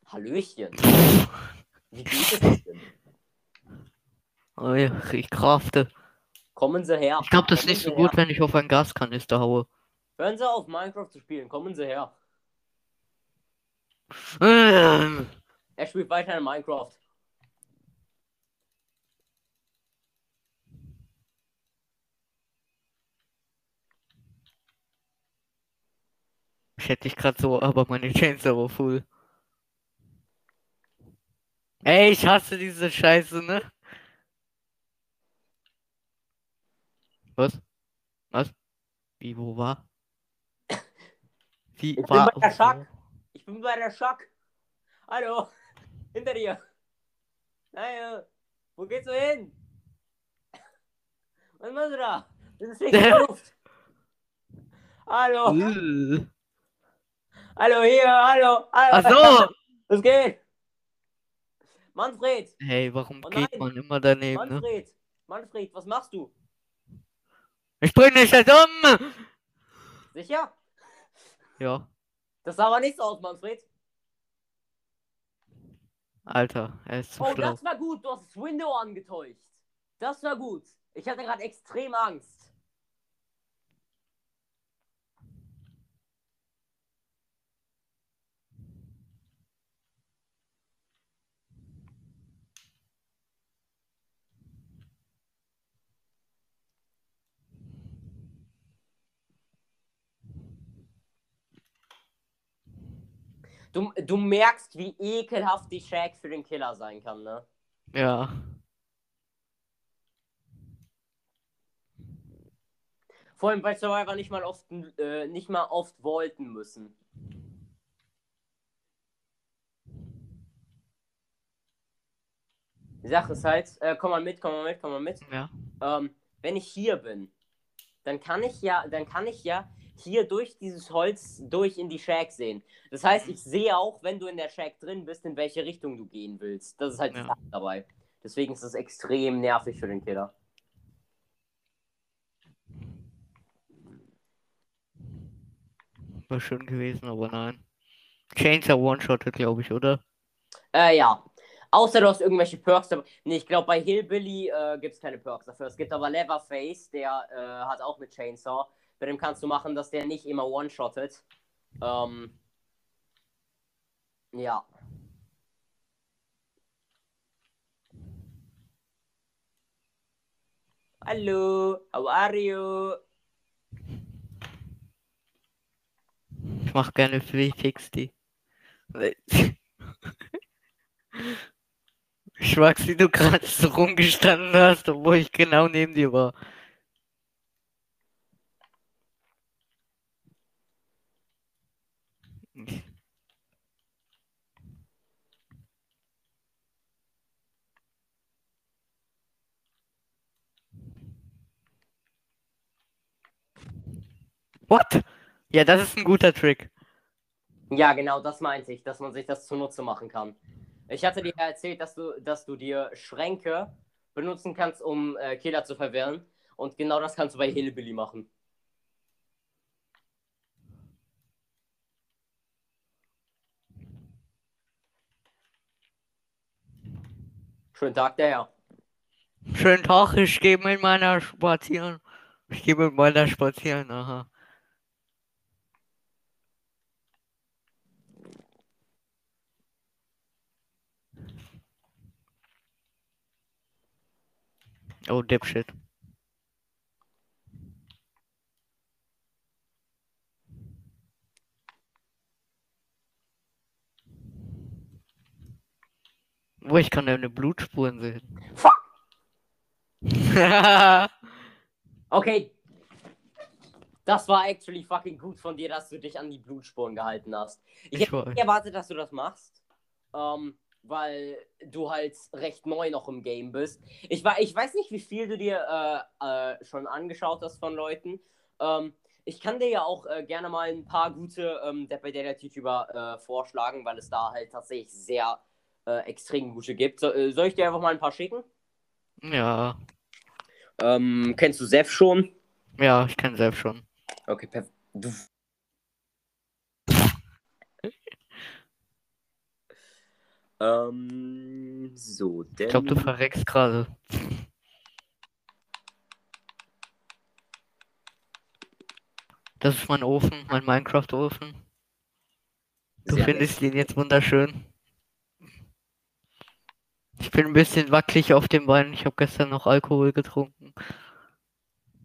Hallöchen. Wie geht es denn? Oh ja, ich krafte. Kommen Sie her. Ich glaube, das ist nicht so Sie gut, her. wenn ich auf einen Gaskanister haue. Hören Sie auf, Minecraft zu spielen. Kommen Sie her. Ähm, Er spielt weiter in Minecraft. Ich hätte dich gerade so, aber meine Chainsaw war full. Ey, ich hasse diese Scheiße, ne? Was? Was? Wie, wo war? Wie, Ich bin war? bei der wo? Schack. Ich bin bei der Schack. Hallo. Hinter dir. Naja. Wo geht's du hin? Was machst du da? Das ist nicht Luft. Hallo. Hallo hier. Hallo. Ach hallo. so! Was geht? Manfred. Hey, warum Oh geht man immer daneben, ne? Manfred. Manfred, was machst du? Ich bring dich jetzt um! Sicher? Ja, Das sah aber nicht so aus, Manfred. Alter, er ist zu Oh, schlau. das war gut. Du hast das Window angetäuscht. Das war gut. Ich hatte gerade extrem Angst. Du, du merkst, wie ekelhaft die Shag für den Killer sein kann, ne? Ja. Vor allem bei Survivor nicht mal oft, äh, nicht mal oft wollten müssen. Die Sache ist halt, äh, komm mal mit, komm mal mit, komm mal mit. Ja. Ähm, wenn ich hier bin, dann kann ich ja, dann kann ich ja hier durch dieses Holz durch in die Shack sehen. Das heißt, ich sehe auch, wenn du in der Shack drin bist, in welche Richtung du gehen willst. Das ist halt Ja. Dabei. Deswegen ist das extrem nervig für den Killer. War schön gewesen, aber nein. Chainsaw One-Shotted, glaube ich, oder? Äh, ja. Außer du hast irgendwelche Perks dabei. Nee, ich glaube, bei Hillbilly äh, gibt es keine Perks dafür. Es gibt aber Leatherface, der äh, hat auch eine Chainsaw. Bei dem kannst du machen, dass der nicht immer one-shottet. Ähm, ja. Hallo, how are you? Ich mach gerne 360. Ich mag, wie du gerade so rumgestanden hast, obwohl ich genau neben dir war. What? Ja, das ist ein guter Trick. Ja, genau, das meinte ich, dass man sich das zunutze machen kann. Ich hatte dir ja erzählt, dass du, dass du dir Schränke benutzen kannst, um äh, Killer zu verwirren. Und genau das kannst du bei Hillbilly machen. Schönen Tag, der Herr. Schönen Tag, ich gehe mit meiner spazieren. Ich gehe mit meiner spazieren, aha. Oh, Dipshit. Wo ich kann deine Blutspuren sehen. Fuck! Okay. Das war actually fucking gut von dir, dass du dich an die Blutspuren gehalten hast. Ich, Ich hätte nicht erwartet, dass du das machst. Ähm, weil du halt recht neu noch im Game bist. Ich, wa- ich weiß nicht, wie viel du dir äh, äh, schon angeschaut hast von Leuten. Ähm, ich kann dir ja auch äh, gerne mal ein paar gute ähm, Dead by Daylight YouTuber vorschlagen, weil es da halt tatsächlich sehr äh, extrem gute gibt. So, äh, soll ich dir einfach mal ein paar schicken? Ja, Ähm, kennst du Seth schon? ja, ich kenne selbst schon. Okay, perfekt. Ähm, so, denn. Ich glaube, du verreckst gerade. Das ist mein Ofen, mein Minecraft-Ofen. Du Sehr findest ihn jetzt wunderschön. Ich bin ein bisschen wackelig auf dem Bein. Ich habe gestern noch Alkohol getrunken.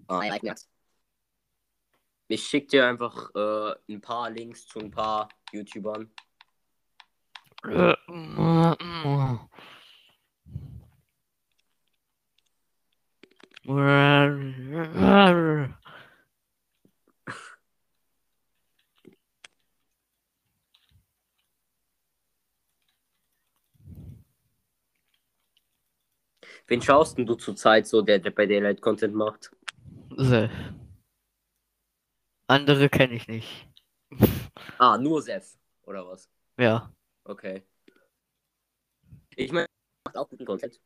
That. Ich schick dir einfach äh, ein paar Links zu ein paar YouTubern. Wen schaust denn du zurzeit so, der, der bei Daylight Content macht? Seth. Andere kenne ich nicht. Ah, nur Seth, oder was? Ja. Okay. Ich meine, macht auch guten Content.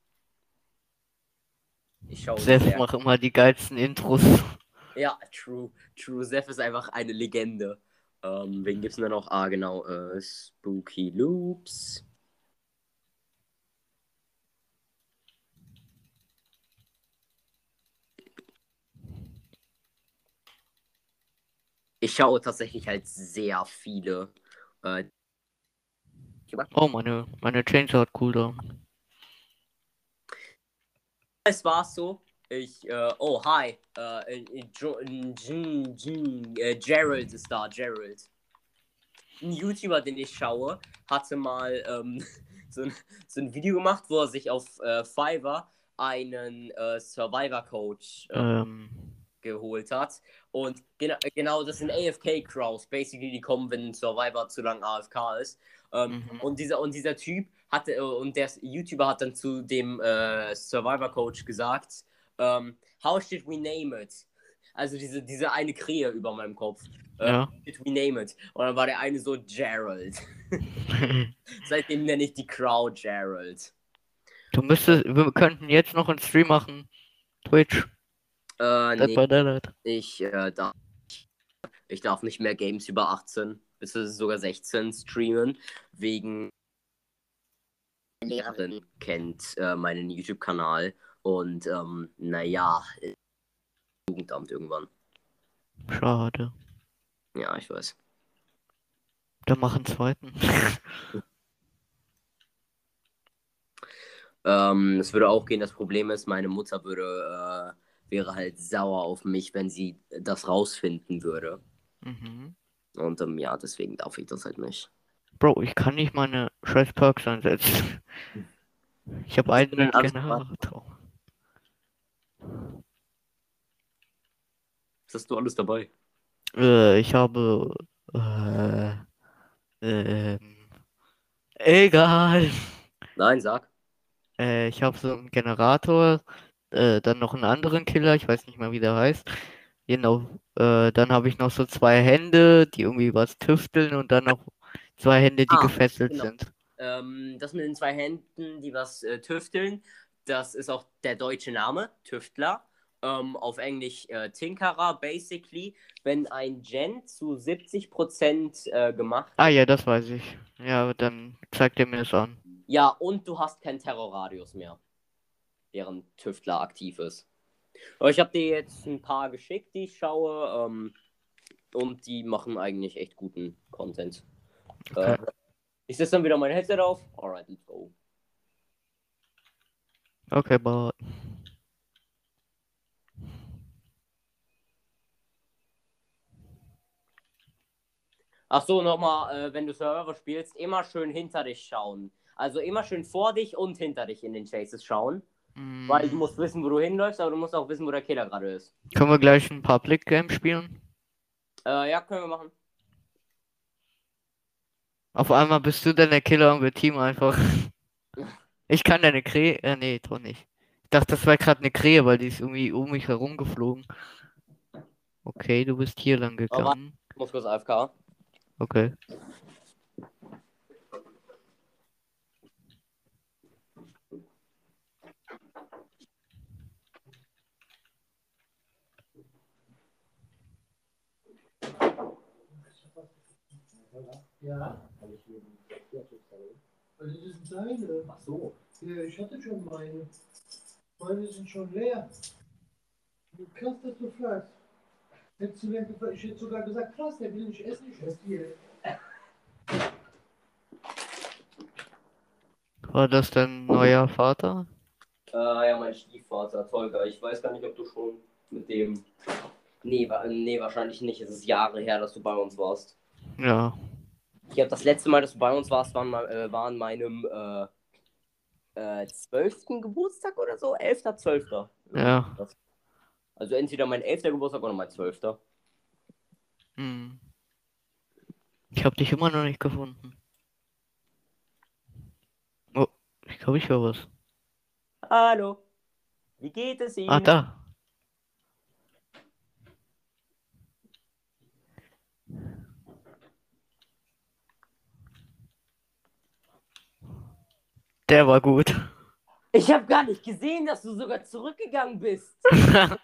Ich schaue. Seth sehr- macht immer die geilsten Intros. Ja, true. True. Seth ist einfach eine Legende. Ähm, wen gibt's denn da noch? Ah, genau. Äh, Spooky Loops. Ich schaue tatsächlich halt sehr viele. Äh, Oh, meine, meine Chainsaw hat Cooldown. es war so. Ich, äh, oh, hi. Äh, äh, jo, Jin- Jin- Gerald ist da, Gerald. Ein YouTuber, den ich schaue, hatte mal ähm, so, ein, so ein Video gemacht, wo er sich auf äh, Fiverr einen äh, Survivor-Coach äh, Ähm, geholt hat. Und gena genau, das sind AFK-Crows, basically, die kommen, wenn ein Survivor zu lang AFK ist. Ähm, Mhm. und, dieser, und dieser Typ hatte, äh, und der YouTuber hat dann zu dem äh, Survivor-Coach gesagt, ähm, how should we name it? Also diese, diese eine Krähe über meinem Kopf. Äh, ja. How should we name it? Und dann war der eine so Gerald. Seitdem nenne ich die Crow Gerald. Du müsstest, wir könnten jetzt noch einen Stream machen. Twitch, Äh, Dead nee, ich, äh, darf, ich darf nicht mehr Games über 18 bis sogar 16 streamen, wegen meine Lehrerin kennt äh, meinen YouTube-Kanal und ähm, naja, Jugendamt irgendwann. Schade. Ja, ich weiß. Dann mach einen zweiten. Ähm, es würde auch gehen, das Problem ist, meine Mutter würde, äh, wäre halt sauer auf mich, wenn sie das rausfinden würde. mhm. Und ähm, ja, deswegen darf ich das halt nicht. Bro, ich kann nicht meine scheiß Perks einsetzen. Ich habe einen? Generator. Was hast du alles dabei? Äh, ich habe. Äh, ähm, egal. Nein, sag. Äh, ich habe so einen Generator, äh, dann noch einen anderen Killer, ich weiß nicht mehr, wie der heißt. Genau. Äh, dann habe ich noch so zwei Hände, die irgendwie was tüfteln und dann noch zwei Hände, die Ah, gefesselt genau. sind. Ähm, das mit den zwei Händen, die was äh, tüfteln, das ist auch der deutsche Name, Tüftler. Ähm, auf Englisch äh, Tinkerer, basically. Wenn ein Gen zu 70% äh, gemacht Ah ja, das weiß ich. Ja, dann zeigt er mir das an. Ja, und du hast keinen Terrorradius mehr, während Tüftler aktiv ist. Aber ich habe dir jetzt ein paar geschickt, die ich schaue. Ähm, und die machen eigentlich echt guten Content. Okay. Äh, ich setze dann wieder mein Headset auf. Alright, let's go. Okay, aber Ach so, nochmal, äh, wenn du Server spielst, immer schön hinter dich schauen. Also immer schön vor dich und hinter dich in den Chases schauen. Mm, Weil du musst wissen, wo du hinläufst, aber du musst auch wissen, wo der Killer gerade ist. können wir gleich ein Public Game spielen? Äh, ja, können wir machen. Auf einmal bist du dann der Killer und wir Team einfach. Ich kann deine Krähe. Äh, nee, doch nicht. Ich dachte, das war gerade eine Krähe, weil die ist irgendwie um mich herum geflogen. Okay, du bist hier lang gegangen. Ich muss kurz AFK. Okay. Ja. Also das sind deine. Ach so. Ja, ich hatte schon meine. Meine sind schon leer. Wie krass, dass du fragst. Hättest du denn ich hätte sogar gesagt, krass, der will nicht essen, ich esse hier. War das dein neuer Vater? Äh, ja, mein Stiefvater, Tolga. Ich weiß gar nicht, ob du schon mit dem. Nee, wa nee, wahrscheinlich nicht. Es ist Jahre her, dass du bei uns warst. Ja. Ich habe das letzte Mal, dass du bei uns warst, war, an- äh, war an meinem äh, äh, 12. Geburtstag oder so. 11., 12. Ja. Also entweder mein 11. Geburtstag oder mein 12. Hm. Ich habe dich immer noch nicht gefunden. Oh, ich glaube, ich höre was. Hallo. Wie geht es Ihnen? Ah, da. Der war gut. Ich habe gar nicht gesehen, dass du sogar zurückgegangen bist.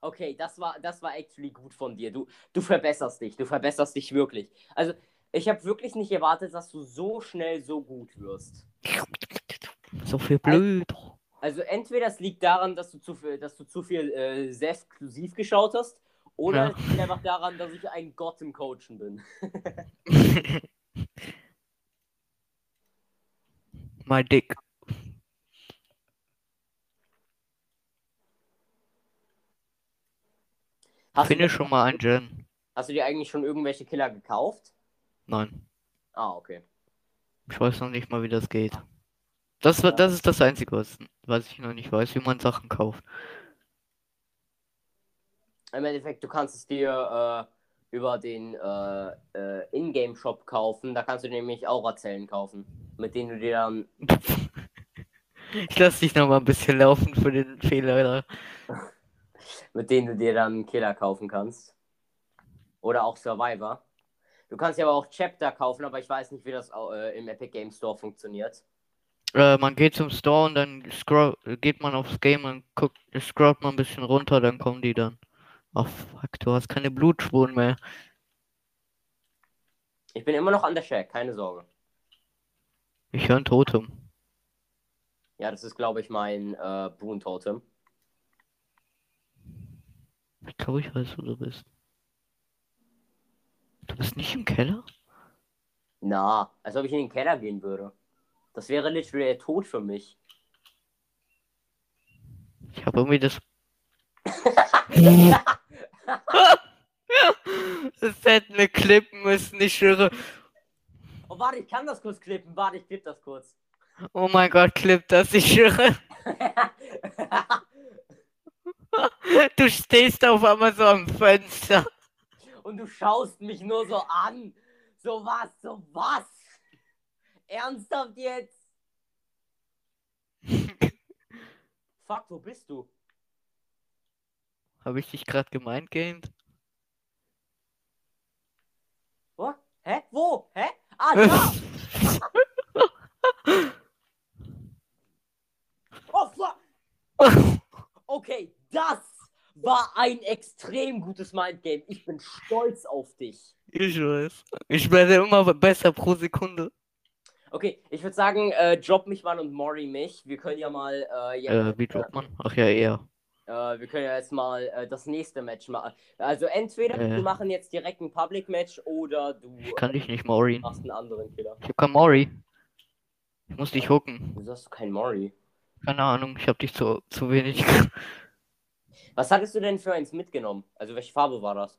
Okay, das war, das war actually gut von dir. Du, du verbesserst dich. Du verbesserst dich wirklich. Also, ich habe wirklich nicht erwartet, dass du so schnell so gut wirst. so viel blöd. Also, entweder es liegt daran, dass du zu viel, dass du zu viel äh, sehr exklusiv geschaut hast, oder Ja. es liegt einfach daran, dass ich ein Gott im Coachen bin. My dick. Hast, Finde du, schon mal ein Gen. hast du dir eigentlich schon irgendwelche Killer gekauft? Nein. Ah, okay. Ich weiß noch nicht mal, wie das geht. Das, wa- das ist das Einzige, was, was ich noch nicht weiß, wie man Sachen kauft. Im Endeffekt, du kannst es dir äh, über den äh, äh, Ingame-Shop kaufen. Da kannst du nämlich Aura-Zellen kaufen, mit denen du dir dann Ich lasse dich noch mal ein bisschen laufen für den Fehler. Mit denen du dir dann Killer kaufen kannst. Oder auch Survivor. Du kannst ja aber auch Chapter kaufen, aber ich weiß nicht, wie das äh, im Epic Game Store funktioniert. Äh, man geht zum Store und dann scroll, geht man aufs Game und guckt, scrollt man ein bisschen runter, dann kommen die dann. Ach fuck, du hast keine Blutspuren mehr. Ich bin immer noch an der Shack, keine Sorge. Ich höre ein Totem. Ja, das ist, glaube ich, mein äh, Boon Totem. Ich glaube, ich weiß, wo du bist. Du bist nicht im Keller? Na, als ob ich in den Keller gehen würde. Das wäre literally der Tod für mich. Ich habe irgendwie das. Das hätten wir klippen müssen, ich schwöre. Oh, warte, ich kann das kurz klippen. Warte, ich klipp das kurz. Oh mein Gott, Clip, das ich schwöre. Du stehst auf einmal so am Fenster. Und du schaust mich nur so an. So was, so was? Ernsthaft jetzt? Fuck, wo bist du? Habe ich dich gerade gemeint, gamed? Wo? Hä? Wo? Hä? Ah, da! Oh, fuck! Okay, das war ein extrem gutes Mindgame. Ich bin stolz auf dich. Ich weiß. Ich werde immer besser pro Sekunde. Okay, ich würde sagen, äh, drop mich mal und Mori mich. Wir können ja mal. Äh, jetzt, Äh, wie droppt man? Ach ja, eher. Äh, wir können ja jetzt mal äh, das nächste Match machen. Also entweder Äh. wir machen jetzt direkt ein Public Match oder du Ich kann dich nicht Mori. machst einen anderen Killer. Ich hab kein Mori. Ich muss dich hooken. Wieso hast du keinen Mori? Keine Ahnung, ich hab dich zu, zu wenig. Was hattest du denn für eins mitgenommen? Also welche Farbe war das?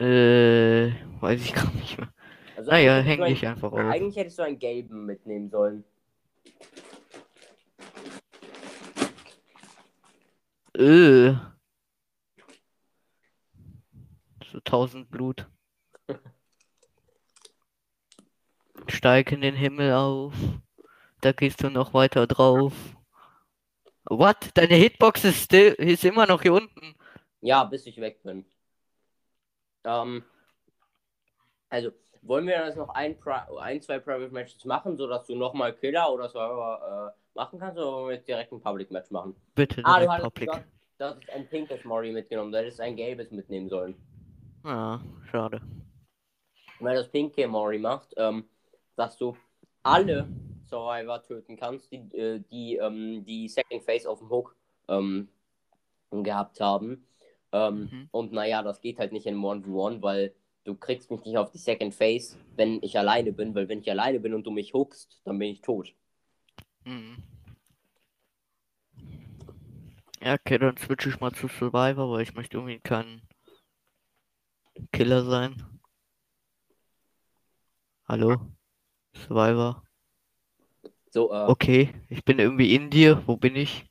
äh, weiß ich gar nicht mehr. Also Naja, häng dich einfach auf. Eigentlich hättest du einen gelben mitnehmen sollen. Äh. So 1000 Blut. Steig in den Himmel auf. Da gehst du noch weiter drauf. What? Deine Hitbox ist, still, ist immer noch hier unten. Ja, bis ich weg bin. Ähm, also, wollen wir jetzt noch ein, ein zwei Private Matches machen, sodass du nochmal Killer oder Server äh, machen kannst, oder wollen wir jetzt direkt ein Public Match machen? Bitte Ah, du Public. gesagt, du hast ein pinkes Mori mitgenommen, du hättest ein gelbes mitnehmen sollen. Ah, schade. Weil das pinke Mori macht, ähm, dass du alle Survivor töten kannst, die, äh, die ähm, die Second Phase auf dem Hook ähm, gehabt haben. Ähm, Mhm. Und naja, das geht halt nicht in 1v1, weil du kriegst mich nicht auf die Second Phase, wenn ich alleine bin, weil wenn ich alleine bin und du mich hookst, dann bin ich tot. Mhm. Ja, okay, dann switche ich mal zu Survivor, weil ich möchte irgendwie kein Killer sein. Hallo? Survivor. So, äh, Okay, ich bin irgendwie in dir. Wo bin ich?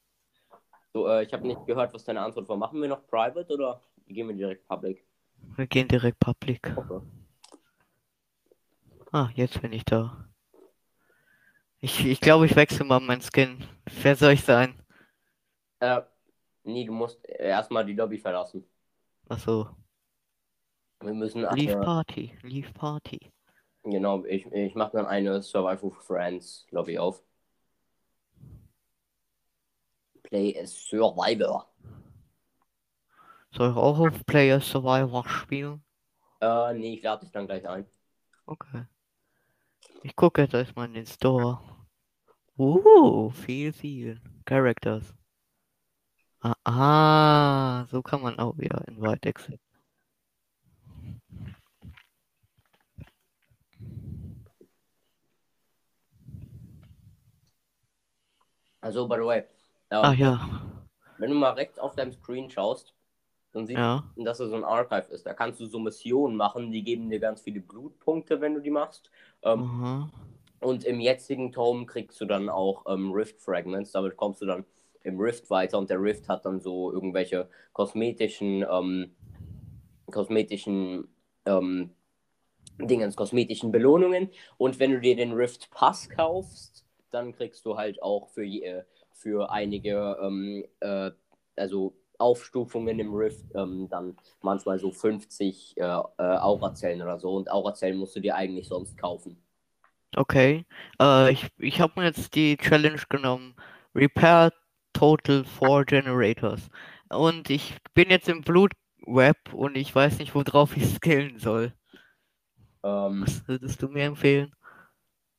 so äh, ich habe nicht gehört, was deine Antwort war. Machen wir noch Private oder gehen wir direkt Public? Wir gehen direkt Public. Okay. Ah, jetzt bin ich da. Ich, ich glaube, ich wechsle mal meinen Skin. Wer soll ich sein? Äh, nee, du musst erstmal die Lobby verlassen. Achso. Wir müssen Leave eine, Party. Leave Party. genau, ich, ich mache dann eine Survival Friends Lobby auf. Play a Survivor. Soll ich auch auf Player Survivor spielen? Äh, nee, ich lade dich dann gleich ein. Okay. Ich gucke jetzt erstmal in den Store. Uh, viel, viel. Characters. Ah, ah, so kann man auch wieder Invite Exit. Also, by the way, ähm, Ah ja, wenn du mal rechts auf deinem Screen schaust, dann siehst ja. du, dass da so ein Archive ist. Da kannst du so Missionen machen, die geben dir ganz viele Blutpunkte, wenn du die machst. Ähm, Aha. Und im jetzigen Tome kriegst du dann auch ähm, Rift Fragments. Damit kommst du dann im Rift weiter und der Rift hat dann so irgendwelche kosmetischen, ähm, kosmetischen ähm, Dingens, kosmetischen Belohnungen. Und wenn du dir den Rift Pass kaufst, dann kriegst du halt auch für, je, äh, für einige, ähm, äh, also Aufstufungen im Rift, ähm, dann manchmal so 50 äh, äh, Aurazellen oder so. Und Aurazellen musst du dir eigentlich sonst kaufen. Okay. Äh, ich ich habe mir jetzt die Challenge genommen. Repair Total 4 Generators. Und ich bin jetzt im Blutweb und ich weiß nicht, worauf ich skillen soll. Ähm, Was würdest du mir empfehlen?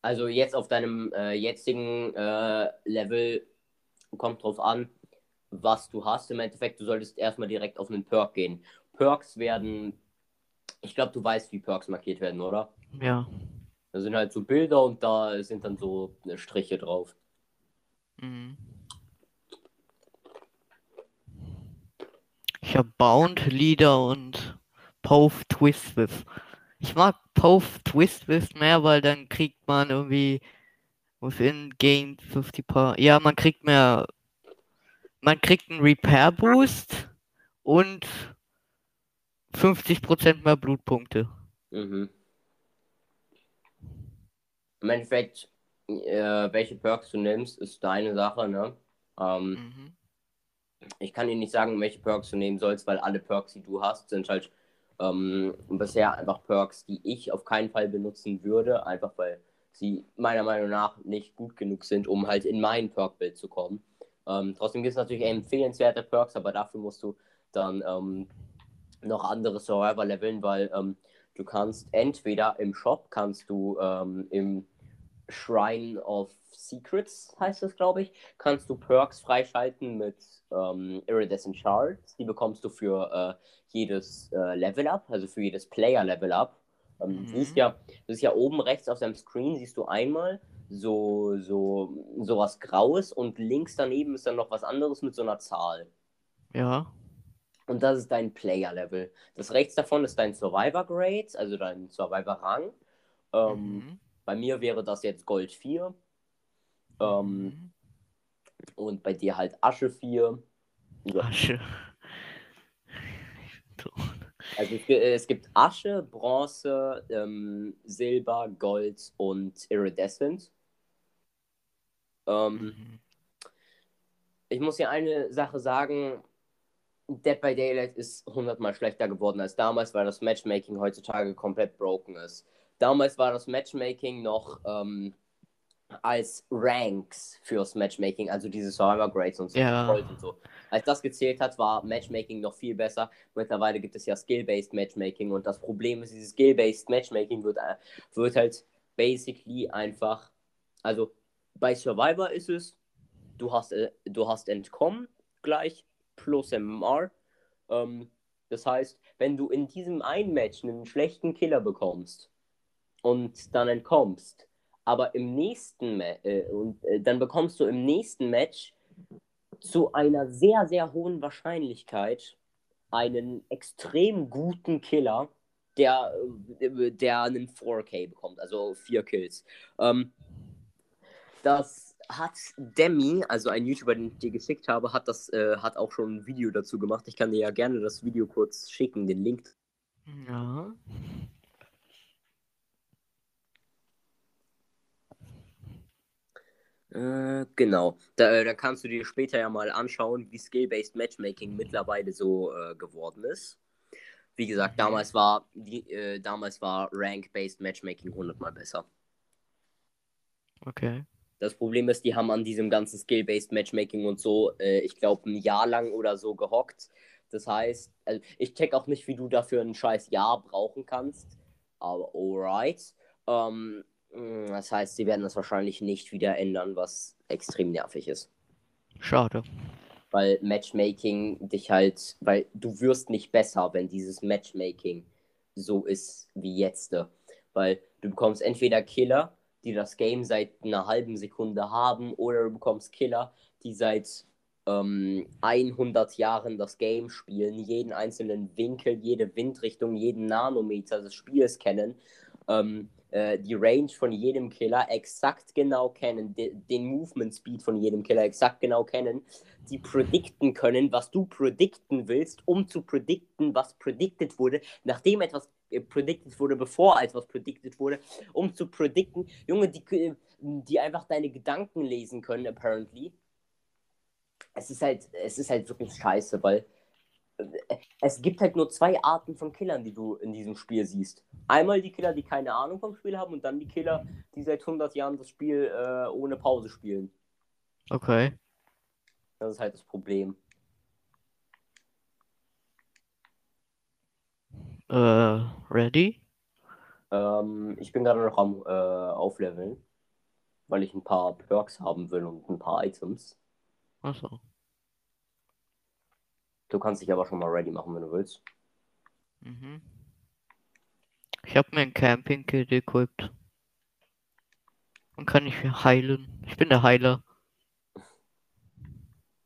Also jetzt auf deinem äh, jetzigen äh, Level kommt drauf an, was du hast. Im Endeffekt, du solltest erstmal direkt auf einen Perk gehen. Perks werden, ich glaube, du weißt, wie Perks markiert werden, oder? Ja. Da sind halt so Bilder und da sind dann so äh, Striche drauf. Mhm. Ich habe Bound, Leader und Pove Twist with. Ich mag Pove Twist Twist mehr, weil dann kriegt man irgendwie within gain 50 Power. Ja, man kriegt mehr. Man kriegt einen Repair Boost und 50% mehr Blutpunkte. Mhm. Im Endeffekt, äh, welche Perks du nimmst, ist deine Sache, ne? Ähm, Mhm. ich kann dir nicht sagen, welche Perks du nehmen sollst, weil alle Perks, die du hast, sind halt ähm, bisher einfach Perks, die ich auf keinen Fall benutzen würde, einfach weil sie meiner Meinung nach nicht gut genug sind, um halt in mein Perk-Bild zu kommen. Ähm, trotzdem gibt es natürlich empfehlenswerte Perks, aber dafür musst du dann ähm, noch andere Survivor leveln, weil ähm, du kannst entweder im Shop kannst du ähm, im Shrine of Secrets heißt es, glaube ich, kannst du Perks freischalten mit ähm, Iridescent Shards. Die bekommst du für äh, jedes äh, Level Up, also für jedes Player Level Up. Ähm, Mhm. siehst ja, das ist ja oben rechts auf deinem Screen, siehst du einmal so, so, so was Graues und links daneben ist dann noch was anderes mit so einer Zahl. Ja. Und das ist dein Player-Level. Das rechts davon ist dein Survivor-Grade, also dein Survivor-Rang. Ähm, Mhm. Bei mir wäre das jetzt Gold 4. Ähm, Mhm. und bei dir halt Asche 4. Ja. Asche. Also es, gi- es gibt Asche, Bronze, ähm, Silber, Gold und Iridescent. Ähm, Mhm. ich muss hier eine Sache sagen. Dead by Daylight ist hundertmal schlechter geworden als damals, weil das Matchmaking heutzutage komplett broken ist. Damals war das Matchmaking noch ähm, als Ranks fürs Matchmaking, also diese Survivor Grades und so, Ja. Und so. Als das gezählt hat, war Matchmaking noch viel besser. Mittlerweile gibt es ja Skill-Based Matchmaking und das Problem ist, dieses Skill-Based Matchmaking wird, äh, wird halt basically einfach, also bei Survivor ist es, du hast, äh, du hast Entkommen gleich plus MMR. Ähm, das heißt, wenn du in diesem einen Match einen schlechten Killer bekommst und dann entkommst, aber im nächsten Ma äh, und äh, dann bekommst du im nächsten Match zu einer sehr, sehr hohen Wahrscheinlichkeit einen extrem guten Killer, der, äh, der einen 4K bekommt, also 4 Kills. Ähm, das hat Demi, also ein YouTuber, den ich dir geschickt habe, hat das äh, hat auch schon ein Video dazu gemacht. Ich kann dir ja gerne das Video kurz schicken, den Link. Ja. Äh, genau. Da, äh, da kannst du dir später ja mal anschauen, wie Skill-Based Matchmaking mittlerweile so äh, geworden ist. Wie gesagt, Mhm. damals war die, damals war Rank-Based Matchmaking hundertmal besser. Okay. Das Problem ist, die haben an diesem ganzen Skill-Based Matchmaking und so, äh, ich glaube, ein Jahr lang oder so gehockt. Das heißt, also ich check auch nicht, wie du dafür ein scheiß Jahr brauchen kannst. Aber alright. Ähm, mh, das heißt, sie werden das wahrscheinlich nicht wieder ändern, was extrem nervig ist. Schade. Weil Matchmaking dich halt, weil du wirst nicht besser, wenn dieses Matchmaking so ist wie jetzt. Weil du bekommst entweder Killer, die das Game seit einer halben Sekunde haben, oder du bekommst Killer, die seit ähm, 100 Jahren das Game spielen, jeden einzelnen Winkel, jede Windrichtung, jeden Nanometer des Spiels kennen, ähm, äh, die Range von jedem Killer exakt genau kennen, de den Movement Speed von jedem Killer exakt genau kennen, die predikten können, was du predikten willst, um zu predikten, was predicted wurde, nachdem etwas predicted wurde, bevor etwas predicted wurde, um zu predikten, Junge, die, äh, die einfach deine Gedanken lesen können, apparently. Es ist halt, es ist halt wirklich scheiße, weil äh, es gibt halt nur zwei Arten von Killern, die du in diesem Spiel siehst. Einmal die Killer, die keine Ahnung vom Spiel haben und dann die Killer, die seit 100 Jahren das Spiel äh, ohne Pause spielen. Okay. Das ist halt das Problem. Äh, ready? Ähm, ich bin gerade noch am äh, Aufleveln, weil ich ein paar Perks haben will und ein paar Items. Achso. Du kannst dich aber schon mal ready machen, wenn du willst. Mhm. Ich habe mir ein Camping Kit equipped. Und kann ich heilen. Ich bin der Heiler.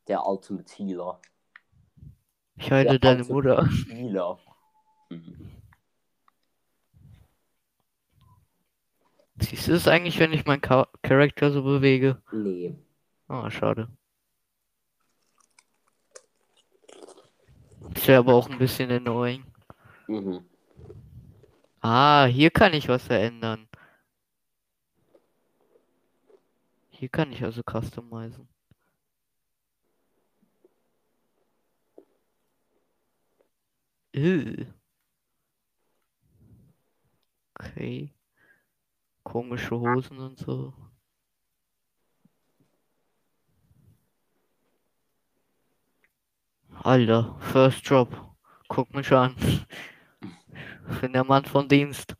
Der Ultimate Healer. Ich heile Der deine Ultimate Mutter. Healer. Mhm. Siehst du es eigentlich, wenn ich meinen Cha Charakter so bewege? Nee. Ah, schade. Ist ja aber auch ein bisschen annoying. Mhm. Ah, hier kann ich was verändern. Hier kann ich also customizen. Äh. Okay. Komische Hosen und so. Alter, First Job. Guck mich an. Ich bin der Mann von Dienst.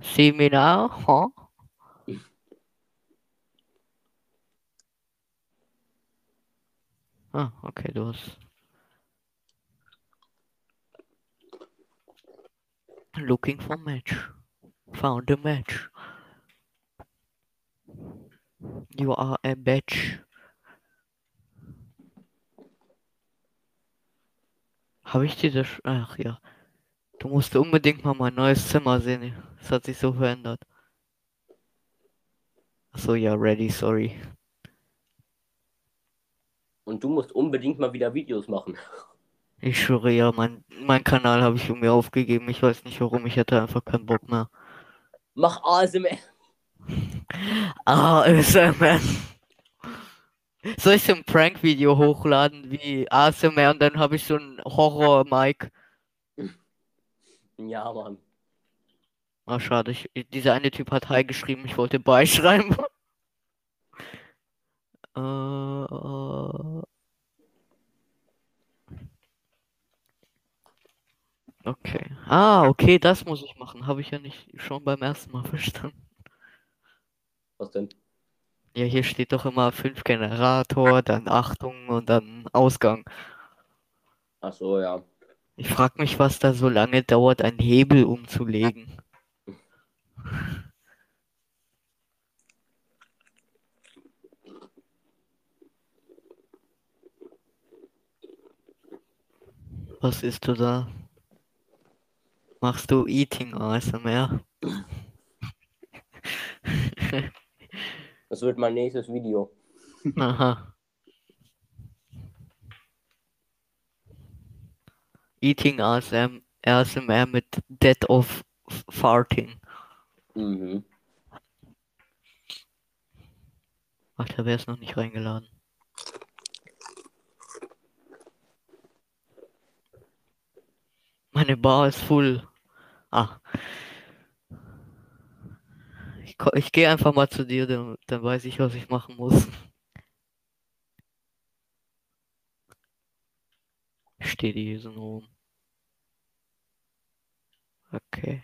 See me now, huh? Ah, okay, du hast. Looking for match. Found a match. You are a bitch. Habe ich dir das? Ach ja. Du musst unbedingt mal mein neues Zimmer sehen. Es hat sich so verändert. Ach so, ja, ready, sorry. Und du musst unbedingt mal wieder Videos machen. Ich schwöre ja, mein, mein Kanal habe ich mir aufgegeben. Ich weiß nicht warum, ich hatte einfach keinen Bock mehr. Mach ASMR. ASMR. Soll ich so ein Prank-Video hochladen wie ASMR und dann habe ich so ein Horror-Mic? Ja, Mann. Ah, schade. Ich, dieser eine Typ hat Hi geschrieben, ich wollte beischreiben. äh, äh. Okay. Ah, okay, das muss ich machen. Habe ich ja nicht schon beim ersten Mal verstanden. Was denn? Ja, hier steht doch immer 5 Generator, dann Achtung und dann Ausgang. Ach so, ja. Ich frage mich, was da so lange dauert, einen Hebel umzulegen. Was isst du da? Machst du Eating ASMR? Das wird mein nächstes Video. Aha. Eating ASM ASMR mit Dead of Farting. Mhm. Ach, da wäre es noch nicht reingeladen. Meine Bar ist full. Ah. Ich, ich gehe einfach mal zu dir, dann, dann weiß ich, was ich machen muss. Steht hier so rum. Okay.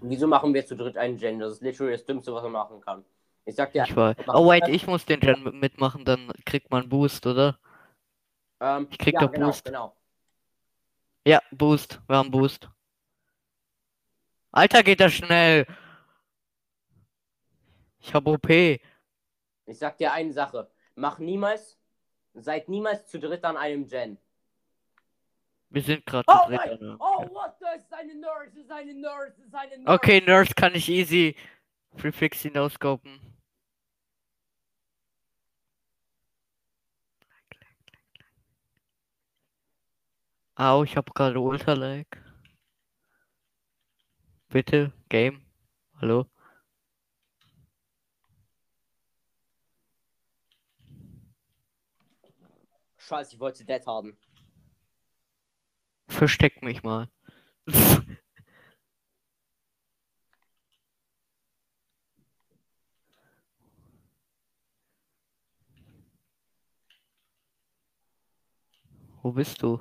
Wieso machen wir zu dritt einen Gen? Das ist literally das Dümmste, was man machen kann. Ich sag dir, Ich Oh wait, ich muss den Gen mit- mitmachen, dann kriegt man Boost, oder? ähm, ich krieg ja, doch genau, Boost. genau. Ja, Boost. Wir haben Boost. Alter, geht das schnell. Ich hab OP. Ich sag dir eine Sache. Mach niemals, seid niemals zu dritt an einem Gen. Wir sind gerade Oh zu dritt. mein, Alter. oh, what the, ist eine Nurse, ist eine Nurse, ist eine Nurse. Okay, Nurse kann ich easy Prefix hinauscopen. Au, ich hab gerade Ultra-Lag. Bitte, Game. Hallo? Scheiße, ich wollte Dead haben. Versteck mich mal. Wo bist du?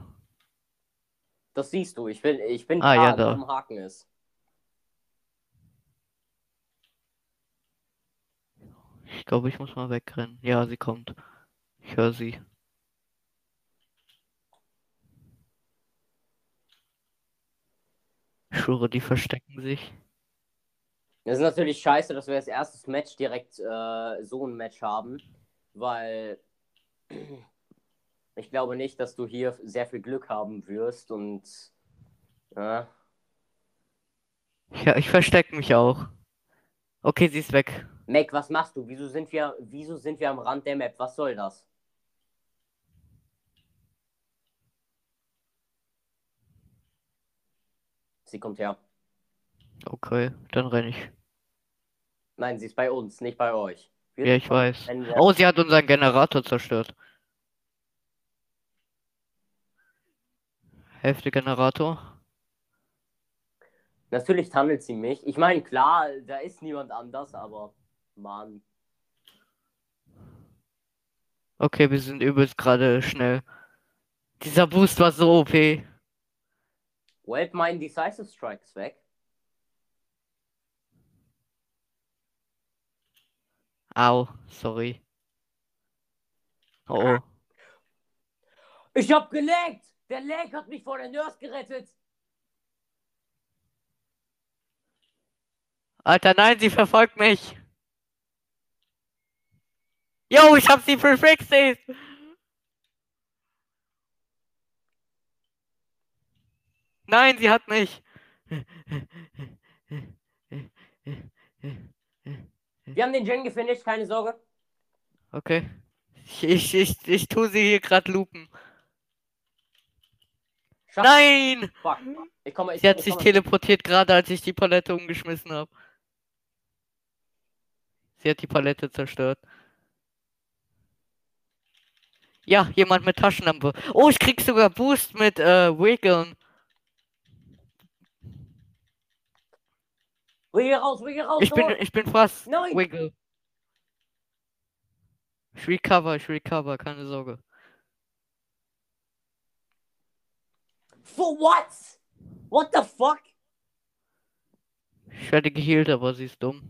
Das siehst du, ich bin, ich bin Ah, da, ja, wo da. am Haken ist. Ich glaube, ich muss mal wegrennen. Ja, sie kommt. Ich höre sie. Ich schwöre, die verstecken sich. Das ist natürlich scheiße, dass wir als erstes Match direkt äh, so ein Match haben, weil ich glaube nicht, dass du hier sehr viel Glück haben wirst und ja, Ja, ich verstecke mich auch. Okay, sie ist weg. Mac, was machst du? Wieso sind wir, wieso sind wir am Rand der Map? Was soll das? Sie kommt her. Okay, dann renne ich. Nein, sie ist bei uns, nicht bei euch. Wir Ja, ich weiß. Oh, sie hat unseren Generator zerstört. Hälfte Generator. Natürlich tunnelt sie mich. Ich meine, klar, da ist niemand anders, aber Mann. Okay, wir sind übelst gerade schnell. Dieser Boost war so OP. Welt, mein Decisive Strike ist weg. Au, sorry. Oh, oh. Ich hab gelegt! Der Lag hat mich vor der Nurse gerettet! Alter, nein, sie verfolgt mich. Yo, ich hab sie verfixt. Nein, sie hat mich. Wir haben den Gen gefinisht, keine Sorge. Okay. Ich, ich, ich, ich tu sie hier gerade lupen. Schaff- Nein! Fuck. Ich komme, ich, Sie hat ich sich teleportiert gerade, als ich die Palette umgeschmissen habe. Sie hat die Palette zerstört. Ja, jemand mit Taschenlampe. Oh, ich krieg sogar Boost mit äh, Wiggeln. Wiggle raus, wiggle raus! Ich bin, ich bin fast. Nein! Wiggle. Ich recover, ich recover, keine Sorge. For what? What the fuck? Ich werde geheilt, aber sie ist dumm.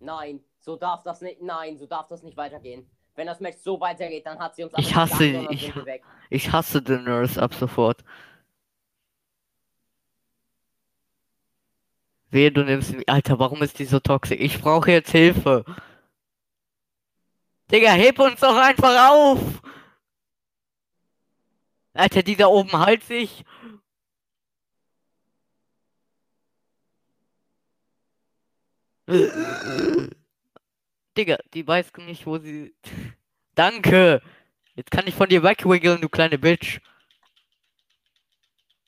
Nein, so darf das nicht. Nein, so darf das nicht weitergehen. Wenn das Match so weitergeht, dann hat sie uns Ich hasse- dann ich-. Ich hasse den Nurse ab sofort. Wehe, du nimmst ihn. Alter, warum ist die so toxisch? Ich brauche jetzt Hilfe. Digga, heb uns doch einfach auf! Alter, die da oben halt sich. Digga, die weiß nicht, wo sie. Danke! Jetzt kann ich von dir wegwiggeln, du kleine Bitch.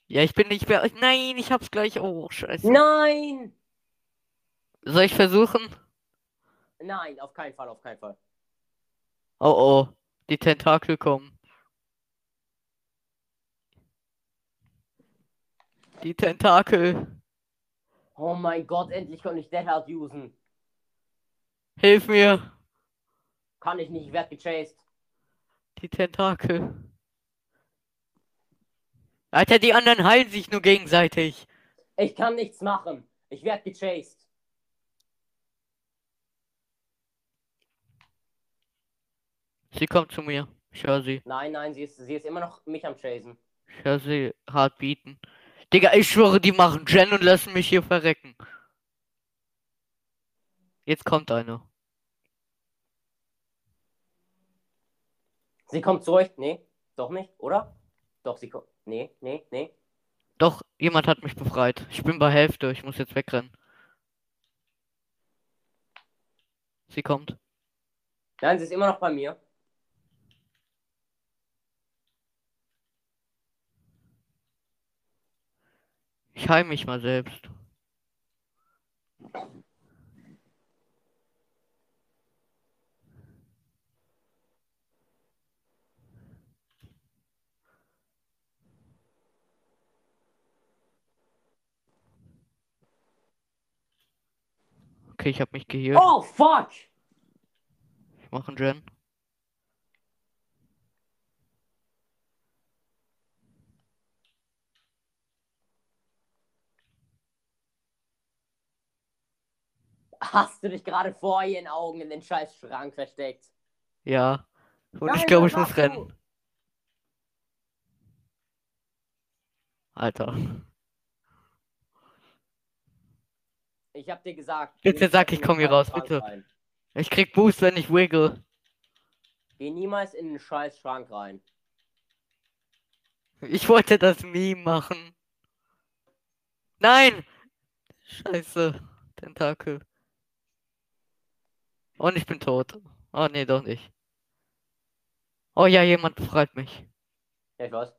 Ja, ich bin nicht mehr. Nein, ich hab's gleich. Oh, scheiße. Nein! Soll ich versuchen? Nein, auf keinen Fall, auf keinen Fall. Oh oh, die Tentakel kommen. Die Tentakel. Oh mein Gott, endlich konnte ich Dead Hard usen. Hilf mir. Kann ich nicht, ich werde gechased. Die Tentakel. Alter, die anderen heilen sich nur gegenseitig. Ich kann nichts machen. Ich werde gechased. Sie kommt zu mir. Ich höre sie. Nein, nein, sie ist, sie ist immer noch mich am chasen. Ich höre sie hart bieten. Digga, ich schwöre, die machen Gen und lassen mich hier verrecken. Jetzt kommt einer. Sie kommt zurück. Nee, doch nicht, oder? Doch, sie kommt. Nee, nee, nee. Doch, jemand hat mich befreit. Ich bin bei Hälfte. Ich muss jetzt wegrennen. Sie kommt. Nein, sie ist immer noch bei mir. Ich heim mich mal selbst. Okay, ich hab mich geheilt. Oh, fuck! Ich mach einen Gen. Hast du dich gerade vor ihren Augen in den scheiß Schrank versteckt? Ja. Und Nein, ich glaube, ich muss rennen. Alter. Ich hab dir gesagt. Bitte sag, ich komm hier raus, bitte. rein. Ich krieg Boost, wenn ich wiggle. Geh niemals in den scheiß Schrank rein. Ich wollte das Meme machen. Nein! Scheiße. Tentakel. Und ich bin tot. Oh nee, doch nicht. Oh ja, jemand befreit mich. Ja, ich weiß.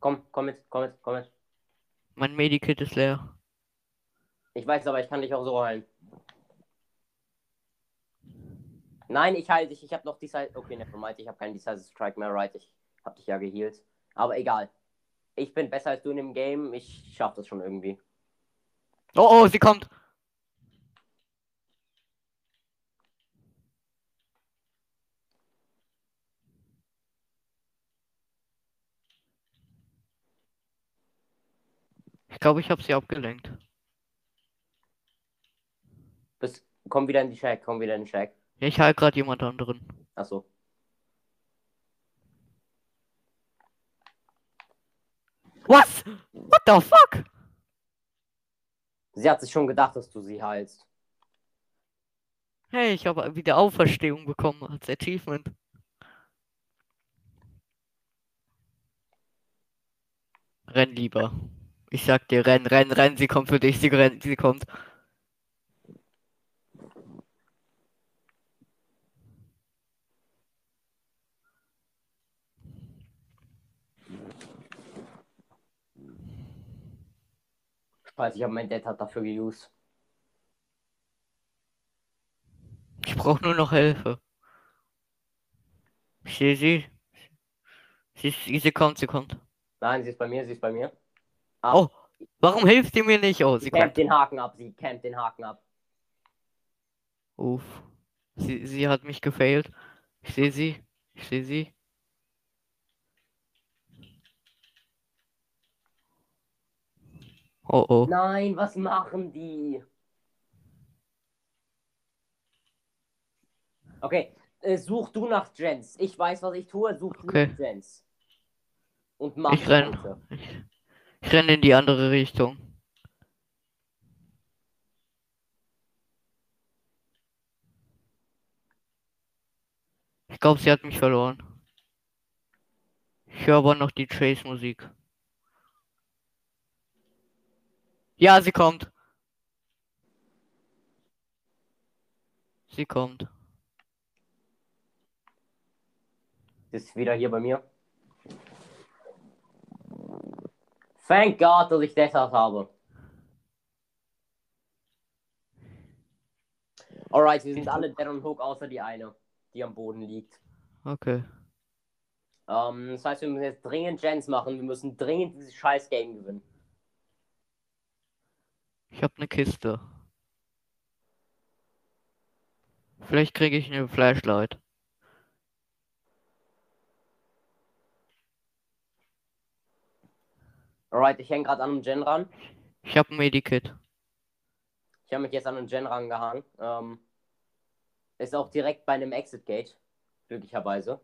Komm, komm mit, komm mit, komm mit. Mein Medikit ist leer. Ich weiß, aber ich kann dich auch so heilen. Nein, ich heile dich. Ich habe noch die Size. Okay, nevermind. Ich habe keinen Decisive Strike mehr, right? Ich habe dich ja geheilt. Aber egal. Ich bin besser als du in dem Game. Ich schaff das schon irgendwie. Oh, oh, sie kommt. Ich glaube, ich habe sie abgelenkt. Bis, komm wieder in die Shack, komm wieder in die Shack. Ich halte gerade jemand anderen. Achso. Was? What the fuck? Sie hat sich schon gedacht, dass du sie heilst. Hey, ich habe wieder Auferstehung bekommen als Achievement. Renn lieber. Ich sag dir, renn, renn, renn, sie kommt für dich, sie rennt, sie kommt. Scheiße, ich habe mein Dad hat dafür geused. Ich brauche nur noch Hilfe. Ich sehe sie. Sie, sie, sie kommt, sie kommt. Nein, sie ist bei mir, sie ist bei mir. Oh, warum hilft sie mir nicht? Oh, Sie kommt. den Haken ab, sie campt den Haken ab. Uff. Sie, sie hat mich gefailt. Ich sehe sie. Ich sehe sie. Oh oh. Nein, was machen die? Okay, äh, such du nach Jens. Ich weiß, was ich tue. Such du Okay. nach Jens. Und mach Ich renn. Ich, renne in die andere Richtung. Ich glaube, sie hat mich verloren. Ich höre aber noch die Chase-Musik. Ja, sie kommt. Sie kommt. Ist wieder hier bei mir. Thank God, dass ich das habe. Alright, wir sind alle dead on hook, außer die eine, die am Boden liegt. Okay. Ähm, das heißt, wir müssen jetzt dringend Gens machen. Wir müssen dringend dieses scheiß Game gewinnen. Ich habe eine Kiste. Vielleicht kriege ich eine Flashlight. Alright, ich hänge gerade an einem Gen ran. Ich habe ein Medikit. Ich habe mich jetzt an einen Gen rangehangen. Ähm, ist auch direkt bei einem Exit Gate. Glücklicherweise.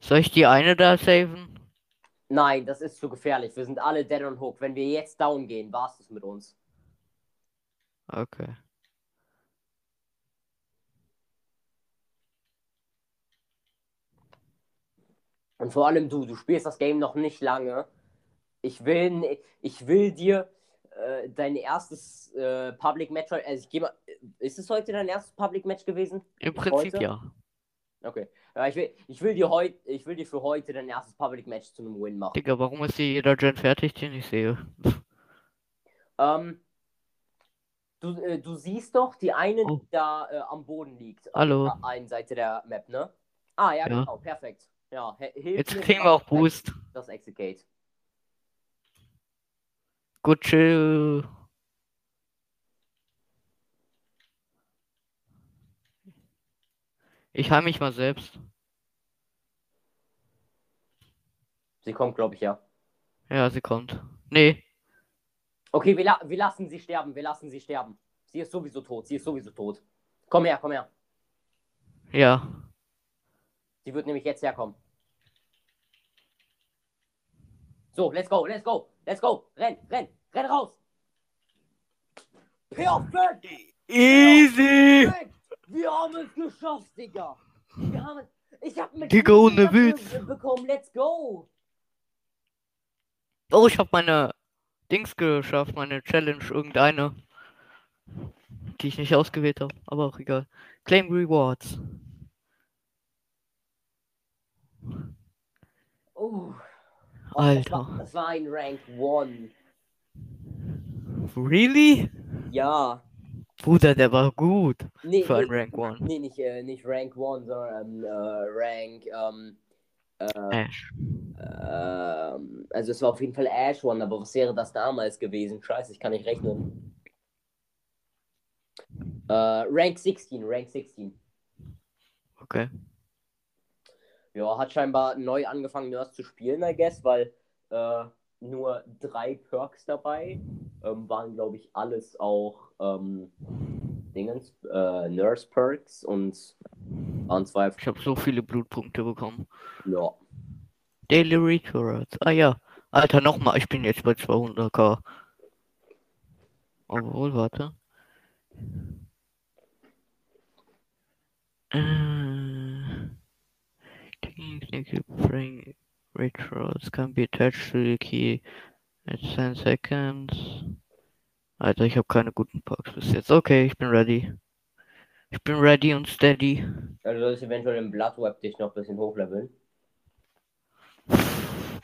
Soll ich die eine da saven? Nein, das ist zu gefährlich. Wir sind alle dead on hook. Wenn wir jetzt down gehen, war's das mit uns. Okay. Und vor allem du, du spielst das Game noch nicht lange. Ich will, ich will dir äh, dein erstes äh, Public Match. Also ich mal, ist es heute dein erstes Public Match gewesen? Im Prinzip Heute? ja. Okay. Ja, ich will, ich will dir heute, ich will dir für heute dein erstes Public Match zu einem Win machen. Digga, warum ist hier jeder Gen fertig, den ich sehe? Ähm, du, äh, du siehst doch die eine, Oh. die da äh, am Boden liegt. Hallo. Auf der einen Seite der Map, ne? Ah, ja, Ja. genau, perfekt. Ja, Jetzt kriegen wir auch Boost. Das Exit Gate. Gut, chill. Ich heim mich mal selbst. Sie kommt, glaube ich, ja. Ja, sie kommt. Nee, Okay, wir, la wir lassen sie sterben, wir lassen sie sterben. Sie ist sowieso tot, sie ist sowieso tot. Komm her, komm her. ja. Sie wird nämlich jetzt herkommen. So, let's go, let's go, let's go. Renn, renn, renn raus. Perfekt! Easy! Perfekt! Wir haben es geschafft, Digga! Wir haben es. Ich hab mit Digga, ohne Witz bekommen. Let's go! Oh, ich habe meine Dings geschafft, meine Challenge, irgendeine. Die ich nicht ausgewählt habe, aber auch egal. Claim Rewards. Oh. Alter. das war ein Rank 1. Really? Ja. Bruder, der war gut Nee, für ein Rank 1. nee nicht, äh, nicht Rank 1, sondern ähm, äh, Rank. Ähm, äh, Ash. ähm, also es war auf jeden Fall Ash 1, aber was wäre das damals gewesen? Scheiße, ich kann nicht rechnen. Äh, Rank 16, Rank 16. Okay. Ja, hat scheinbar neu angefangen, Nurse zu spielen, I guess, weil äh, nur drei Perks dabei ähm, waren, glaube ich, alles auch ähm, Dingens, äh, Nurse Perks und waren zwei. Ich habe so viele Blutpunkte bekommen. Ja. Daily Rewards. Ah ja. Alter, nochmal. Ich bin jetzt bei 200k. Obwohl, warte. Äh, Technical bring rituals can be attached to the key at 10 seconds. Alter, ich habe keine guten Parks bis jetzt. Okay, ich bin ready. Ich bin ready und steady. Also sollst eventuell im Bloodweb dich noch ein bisschen hochleveln.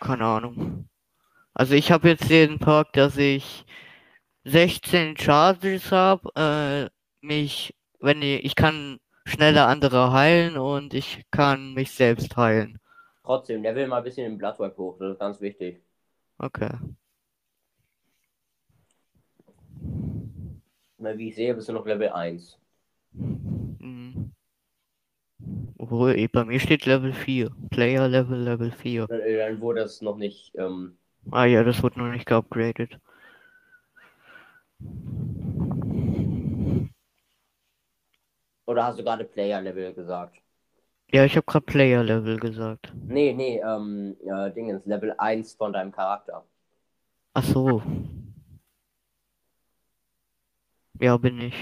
Keine Ahnung. Also ich habe jetzt den Park, dass ich 16 Charges habe, äh, mich, wenn ich, ich kann schneller andere heilen und ich kann mich selbst heilen. Trotzdem, level mal ein bisschen im Bloodweb hoch, das ist ganz wichtig. Okay. Weil wie ich sehe, bist du noch Level 1. Mhm. Obwohl, eh, bei mir steht Level 4. Player Level Level 4. Dann, äh, dann wurde es noch nicht, ähm, Ah ja, das wird noch nicht geupgradet. Oder hast du gerade Player Level gesagt? Ja, ich habe gerade Player Level gesagt. Nee, nee, ähm, äh, Dingens, Level 1 von deinem Charakter. Ach so. Ja, bin ich.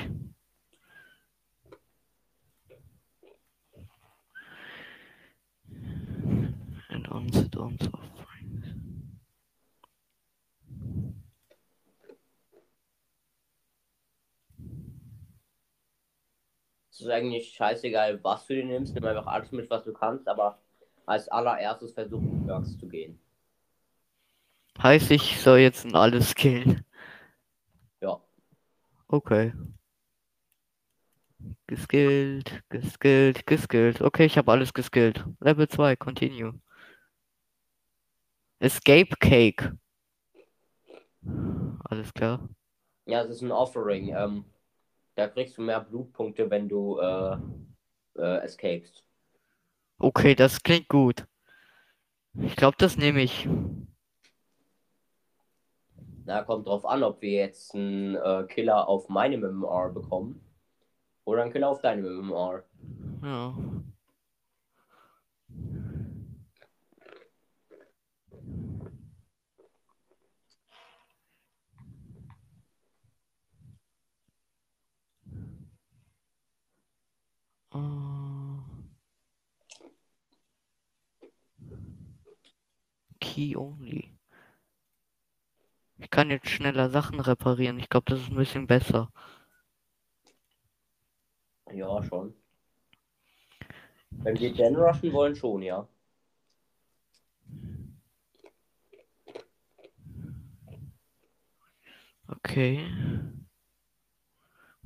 And onset ons offerings. Es ist eigentlich scheißegal, was du dir nimmst. Nimm einfach alles mit, was du kannst, aber als allererstes versuch mit Perks zu gehen. Heißt, ich soll jetzt in alles killen. Ja. Okay. Geskillt, geskillt, geskillt. Okay, ich habe alles geskillt. Level 2, continue. Escape Cake. Alles klar. Ja, es ist ein Offering. Ähm, da kriegst du mehr Blutpunkte, wenn du äh, äh, escapest. Okay, das klingt gut. Ich glaube, das nehme ich. Na, kommt drauf an, ob wir jetzt einen äh, Killer auf meinem MMR bekommen oder einen Killer auf deinem MMR. Ja. Key only. Ich kann jetzt schneller Sachen reparieren. Ich glaube, das ist ein bisschen besser. Ja, schon. Wenn wir Gen rushen wollen, schon, ja. Okay.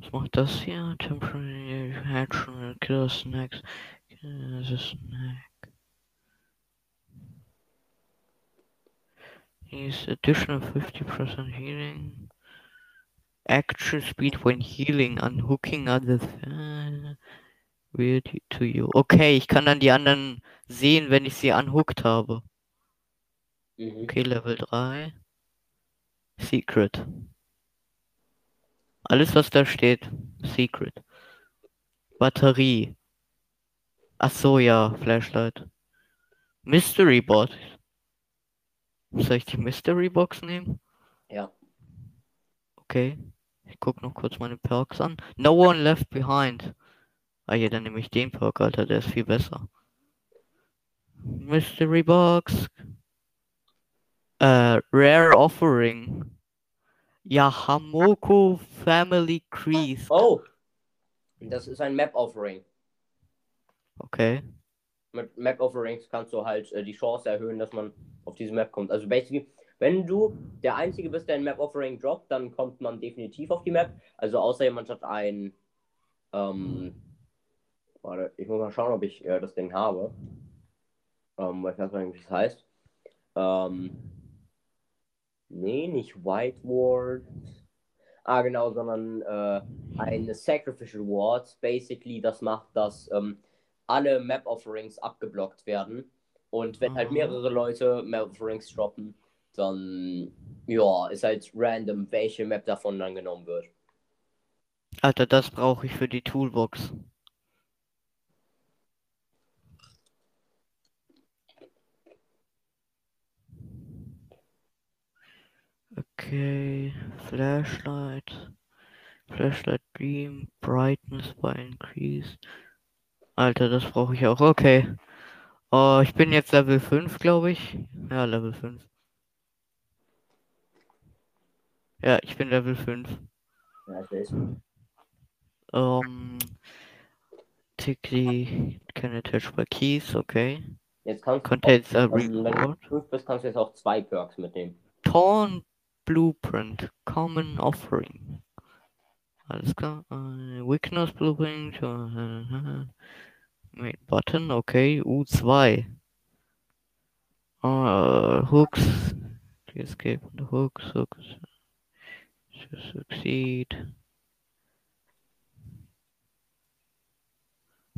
Was macht das hier? Temporary Hatch Killer Snacks. Killer Snack. He's additional 50% healing. Action speed when healing, unhooking others. Weird to you. Okay, ich kann dann die anderen sehen, wenn ich sie unhooked habe. Mhm. Okay, Level 3. Secret. Alles, was da steht. Secret. Batterie. Ach so, ja, Flashlight. Mystery Bot. Soll ich die Mystery Box nehmen? Ja. Okay. Ich guck noch kurz meine Perks an. No one left behind. Ah ja, dann nehme ich den Perk, Alter, der ist viel besser. Mystery Box. Äh, Rare Offering. Yahamoko Family Crease. Oh! Das ist ein Map-Offering. Okay. Mit Map-Offerings kannst du halt äh, die Chance erhöhen, dass man auf diese Map kommt. Also basically, wenn du der Einzige bist, der ein Map-Offering droppt, dann kommt man definitiv auf die Map. Also außer jemand hat ein... Ähm, warte, ich muss mal schauen, ob ich äh, das Ding habe. Ähm, weil ich weiß nicht, wie es heißt. Ähm, nee, nicht White Ward. Ah, genau, sondern äh, eine Sacrificial Ward. Basically, das macht, dass ähm, alle Map-Offerings abgeblockt werden. Und wenn halt Aha. mehrere Leute Map-Offerings droppen, dann ja, ist halt random, welche Map davon dann genommen wird. Alter, das brauche ich für die Toolbox. Okay, Flashlight. Flashlight Beam, Brightness by Increase. Alter, das brauche ich auch. Okay. Oh, ich bin jetzt Level 5, glaube ich. Ja, Level 5. Ja, ich bin Level 5. Ja, ich weiß. Um, Tickly can attach by keys, okay. Jetzt kannst du, Contains a ähm, wenn du report. fünf bist, kannst du jetzt auch zwei Perks mitnehmen. Torn Blueprint, Common Offering. Alles klar. Äh, uh, Weakness Blueprint. Uh, uh, äh, Main Button, okay. U2. Uh, hooks. To escape the hooks. Hooks. To succeed.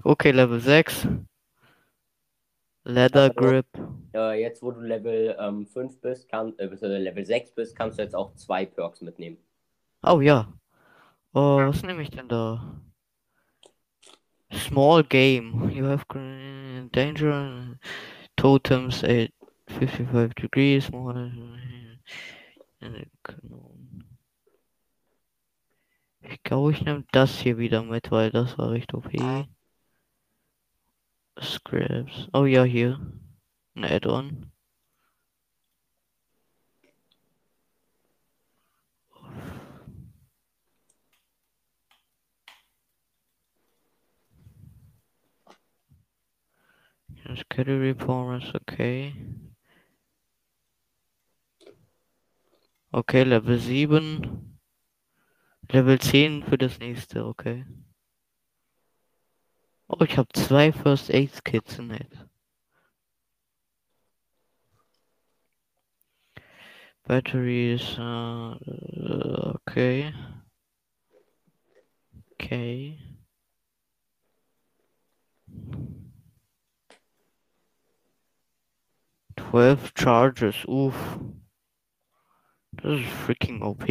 Okay, Level 6. Leather Grip. Äh, jetzt, wo du Level ähm, 5 bist, kann, äh, Level 6 bist, kannst du jetzt auch zwei Perks mitnehmen. Oh ja. Oh, was nehme ich denn da? Small game. You have danger. Totems at 55 degrees. More. Ich glaube, ich nehme das hier wieder mit, weil das war recht OP. Scripts. Oh ja, hier. Ein Add-on. Category performance, okay. Okay, Level 7. Level 10 für das nächste, okay. Oh, ich habe zwei First Aid Kits nett. Batteries, äh, okay. Okay. Twelve charges, uff. Das ist freaking OP.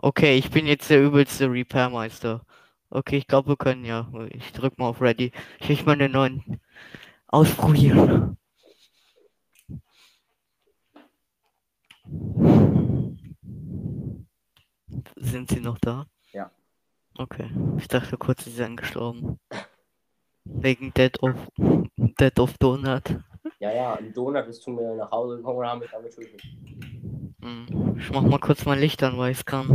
Okay, ich bin jetzt der übelste Repairmeister. Okay, ich glaube, wir können ja. Ich drück mal auf Ready. Ich will meine neuen ausprobieren. Sind sie noch da? Ja. Okay. Ich dachte kurz, sie seien gestorben. Wegen Dead of Dead of Donut. Ja, ja, ein Donut ist zu mir nach Hause gekommen und haben mich damit getötet. Hm, Ich mach mal kurz mein Licht an, weil ich kann.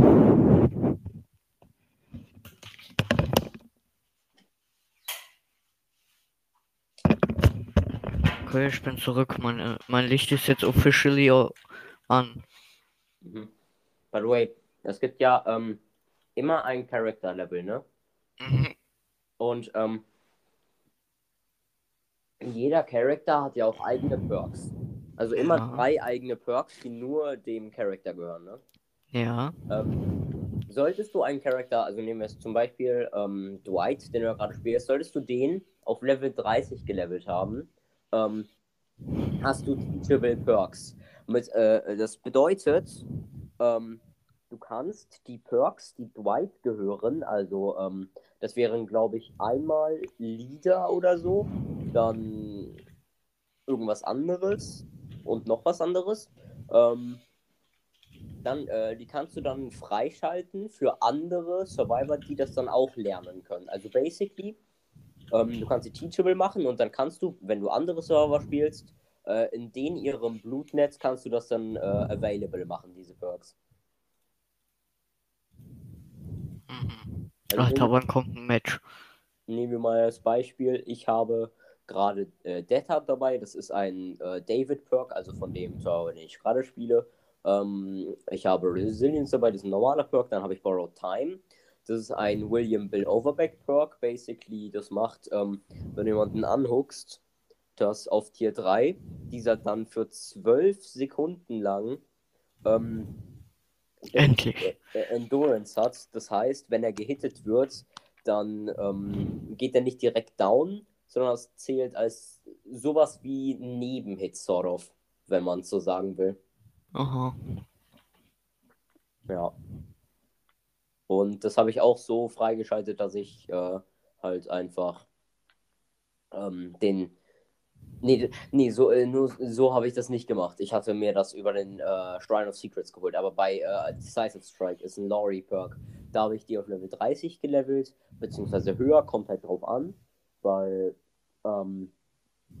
Okay, ich bin zurück. Mein, äh, mein Licht ist jetzt officially an. Mhm. By the way, es gibt ja ähm, immer ein Character-Level, ne? Mhm. Und ähm, jeder Charakter hat ja auch eigene Perks. Also immer Ja. drei eigene Perks, die nur dem Charakter gehören, ne? Ja. Ähm, solltest du einen Charakter, also nehmen wir jetzt zum Beispiel ähm, Dwight, den du ja gerade spielst, solltest du den auf Level 30 gelevelt haben, ähm, hast du Teachable Perks. Mit, äh, das bedeutet, ähm, du kannst die Perks, die Dwight gehören, also ähm, das wären, glaube ich, einmal Leader oder so, dann irgendwas anderes und noch was anderes. Ähm, dann, äh, die kannst du dann freischalten für andere Survivor, die das dann auch lernen können. Also basically, ähm, du kannst sie teachable machen und dann kannst du, wenn du andere Server spielst, äh, in denen ihrem Blutnetz kannst du das dann äh, available machen, diese Perks. Mhm. Also Ach, da wann kommt ein Match? Nehmen wir mal als Beispiel, ich habe gerade äh, Death Hard dabei, das ist ein äh, David Perk, also von dem Server, den ich gerade spiele. Ähm, ich habe Resilience dabei, das ist ein normaler Perk, dann habe ich Borrowed Time. Das ist ein William Bill Overback Perk, basically. Das macht, ähm, wenn du jemanden anhuckst, das auf Tier 3, dieser dann für 12 Sekunden lang ähm, Endlich. äh, Endurance hat. Das heißt, wenn er gehittet wird, dann ähm, geht er nicht direkt down, sondern es zählt als sowas wie Nebenhit, sort of, wenn man es so sagen will. Aha. Ja. Und das habe ich auch so freigeschaltet, dass ich äh, halt einfach ähm, den. Nee, nee so, äh, nur so habe ich das nicht gemacht. Ich hatte mir das über den äh, Shrine of Secrets geholt. Aber bei äh, Decisive Strike ist ein Lori Perk. Da habe ich die auf Level 30 gelevelt, beziehungsweise höher, kommt halt drauf an. Weil ähm,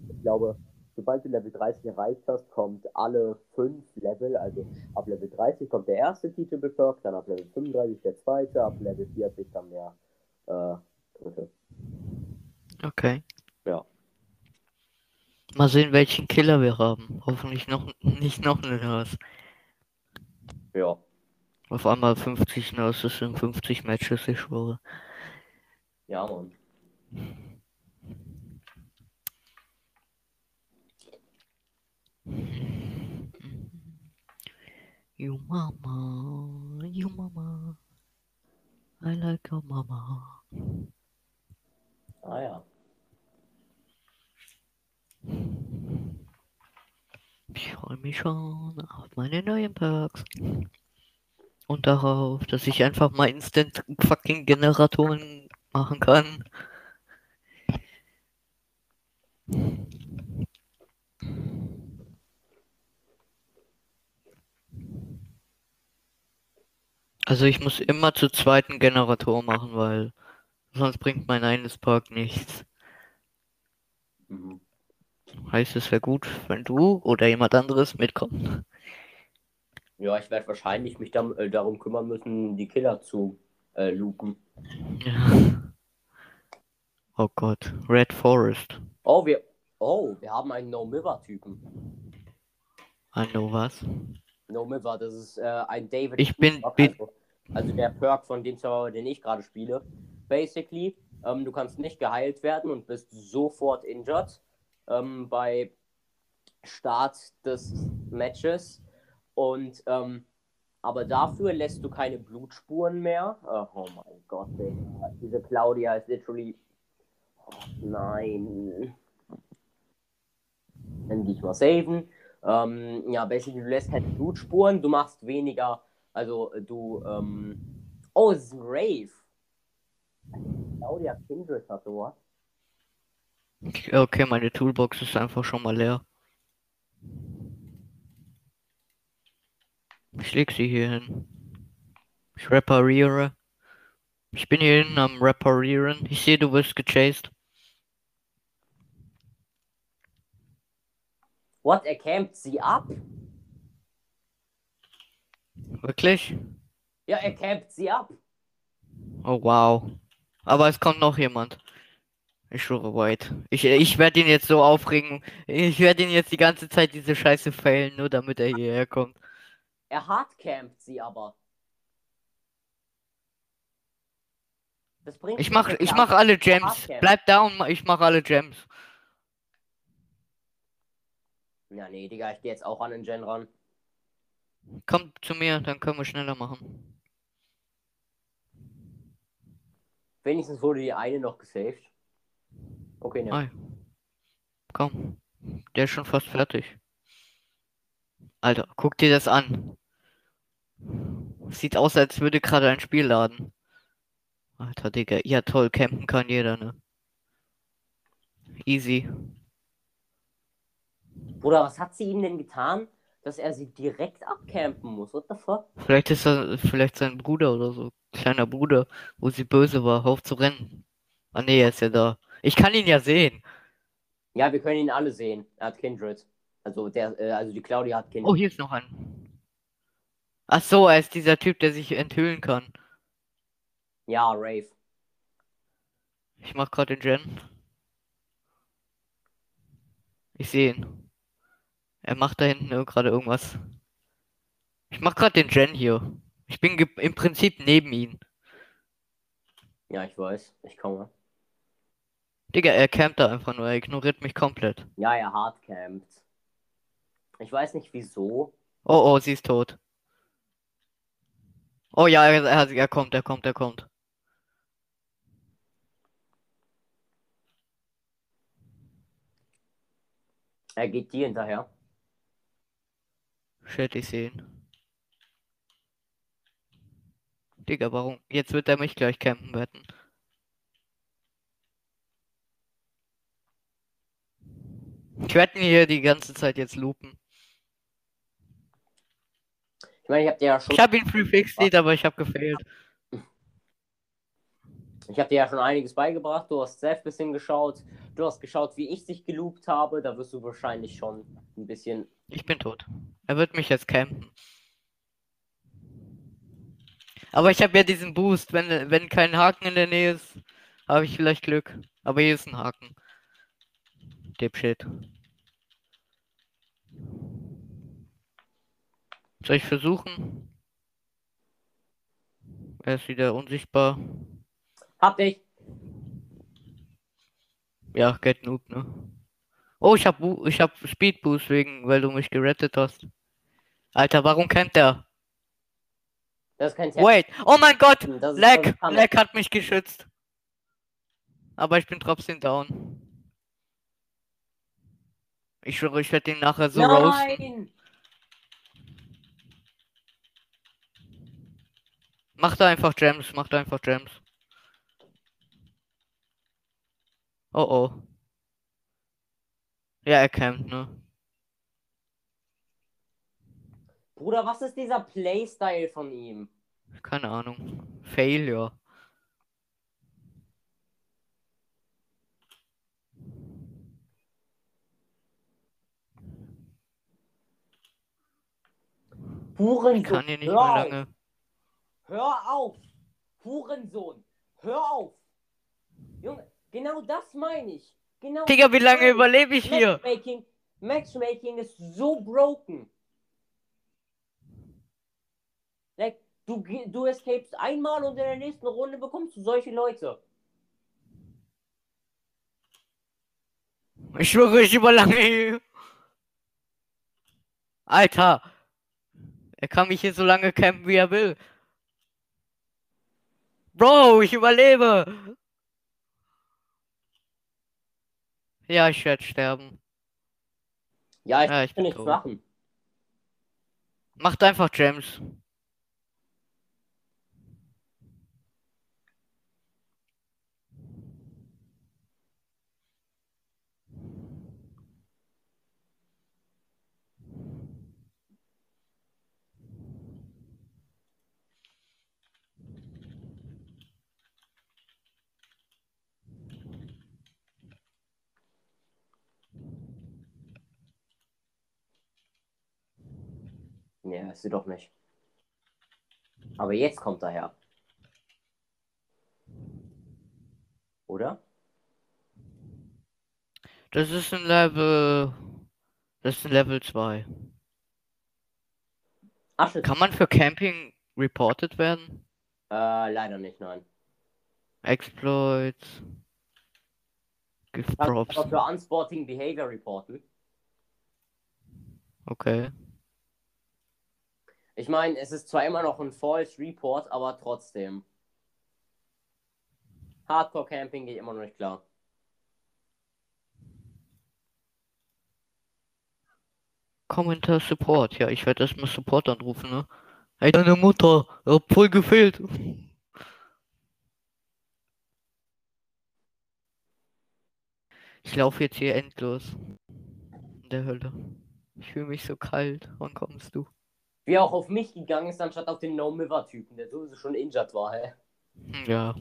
ich glaube, sobald du Level 30 erreicht hast, kommt alle fünf Level, also ab Level 30 kommt der erste Teachable Perk, dann ab Level 35 der zweite, ab Level 40 dann der äh, dritte. Okay. Ja. Mal sehen, welchen Killer wir haben. Hoffentlich noch nicht noch eine Nurse. Ja. Auf einmal 50 Nurses in 50 Matches, ich schwöre. Ja, Mann. You mama, you mama. I like your mama. Ah ja. Ich freue mich schon auf meine neuen Perks. Und darauf, dass ich einfach mal Instant fucking Generatoren machen kann. Also ich muss immer zu zweiten Generator machen, weil sonst bringt mein eines Perk nichts. Mhm. Heißt es wäre gut, wenn du oder jemand anderes mitkommt. Ja, ich werde wahrscheinlich mich dam äh, darum kümmern müssen, die Killer zu äh, loopen. Ja. Oh Gott, Red Forest. Oh, wir. Oh, wir haben einen No-Miver-Typen. I know was. No-Miver, das ist äh, ein David. Ich bin also, also der Perk von dem Server, den ich gerade spiele. Basically, ähm, du kannst nicht geheilt werden und bist sofort injured ähm, bei Start des Matches. Und ähm, aber dafür lässt du keine Blutspuren mehr. Oh, oh mein Gott, Digga. diese Claudia ist literally. Oh, nein. Dann gehe ich mal saven. Ähm, ja, basically, du lässt keine Blutspuren, du machst weniger, also äh, du, ähm, oh, es ist ein Rave. Claudia Kindred hatte was. Okay, meine Toolbox ist einfach schon mal leer. Ich leg sie hier hin. Ich repariere. Ich bin hier hinten am Reparieren. Ich sehe, du wirst gechased. What, er campt sie ab? Wirklich? Ja, er campt sie ab. Oh wow. Aber es kommt noch jemand. Ich schwöre, wait. Ich, ich werde ihn jetzt so aufregen. Ich werde ihn jetzt die ganze Zeit diese Scheiße failen, nur damit er hierher kommt. Er hardcampt sie aber. Das bringt Ich mach, ich mach alle Gems. Bleib da und ich mach alle Gems. Ja, nee, Digga, ich geh jetzt auch an den Gen ran. Komm zu mir, dann können wir schneller machen. Wenigstens wurde die eine noch gesaved. Okay, ne. Ei. Komm. Der ist schon fast fertig. Alter, guck dir das an. Sieht aus, als würde gerade ein Spiel laden. Alter, Digga. Ja, toll, campen kann jeder, ne? Easy. Bruder, was hat sie ihm denn getan? dass er sie direkt abcampen muss. What the fuck? Vielleicht ist er vielleicht sein Bruder oder so. Kleiner Bruder, wo sie böse war. Hör auf zu rennen. Ah nee, er ist ja da. Ich kann ihn ja sehen. Ja, wir können ihn alle sehen. Er hat Kindred. Also der, äh, also die Claudia hat Kindred. Oh, hier ist noch ein. Ach so, er ist dieser Typ, der sich enthüllen kann. Ja, Rave. Ich mach gerade den Gen. Ich sehe ihn. Er macht da hinten gerade irgendwas. Ich mach gerade den Gen hier. Ich bin im Prinzip neben ihn. Ja, ich weiß. Ich komme. Digga, er campt da einfach nur. Er ignoriert mich komplett. Ja, er hardcampt. Ich weiß nicht wieso. Oh, oh, sie ist tot. Oh ja, er, er, er kommt, er kommt, er kommt. Er geht dir hinterher. Shit, ich sehe ihn. Digga, warum? Jetzt wird er mich gleich campen wetten. Ich werde ihn hier die ganze Zeit jetzt loopen. Ich meine, ich habe dir ja schon, Ich habe ihn free fixed, aber ich habe gefailt. ich habe dir ja schon einiges beigebracht. Du hast selbst ein bisschen geschaut. Du hast geschaut, wie ich dich geloopt habe. Da wirst du wahrscheinlich schon ein bisschen. Ich bin tot. Er wird mich jetzt campen. Aber ich habe ja diesen Boost. Wenn, wenn kein Haken in der Nähe ist, habe ich vielleicht Glück. Aber hier ist ein Haken. Dipshit. Soll ich versuchen? Er ist wieder unsichtbar. Hab dich. Ja, get noob, ne? Oh, ich hab, ich hab Speed Boost wegen, weil du mich gerettet hast. Alter, warum kennt er? Das ist kein Test. Wait, oh mein Gott! Voll Pfanne. Leck hat mich geschützt. Aber ich bin trotzdem down. Ich schwöre, ich werde ihn nachher so roasten. Nein! Mach da einfach Gems, mach da einfach Gems. Oh oh. Ja, er campt, ne? Bruder, was ist dieser Playstyle von ihm? Keine Ahnung. Failure. Ich Hurensohn. kann hier nicht hör mehr auf. lange. Hör auf! Hurensohn! Hör auf! Junge, genau das meine ich. Genau Digga, wie lange überlebe ich hier? Matchmaking, Matchmaking ist so broken. Like, du, du escapest einmal und in der nächsten Runde bekommst du solche Leute. Ich schwöre, ich überlange hier. Alter. Er kann mich hier so lange campen, wie er will. Bro, ich überlebe. Ja, ich werde sterben. Ja, ich Ja, ich kann bin nichts tot. machen. Macht einfach Gems. Nee, ist sie doch nicht. Aber jetzt kommt er her. Oder? Das ist ein Level. Das ist ein Level 2. Asche. Kann man für Camping reported werden? Äh, leider nicht, nein. Exploits. Gift Kannst Props. aber für Unsporting Behavior reporten. Okay. Ich meine, es ist zwar immer noch ein False Report, aber trotzdem. Hardcore Camping geht immer noch nicht klar. Kommentar Support. Ja, ich werde erstmal Support anrufen, ne? Hey, deine Mutter, hab voll gefehlt. Ich laufe jetzt hier endlos. In der Hölle. Ich fühle mich so kalt. Wann kommst du? Wie er auch auf mich gegangen ist, anstatt auf den No-Miver-Typen, der sowieso schon injured war, hä? Hm, Ja.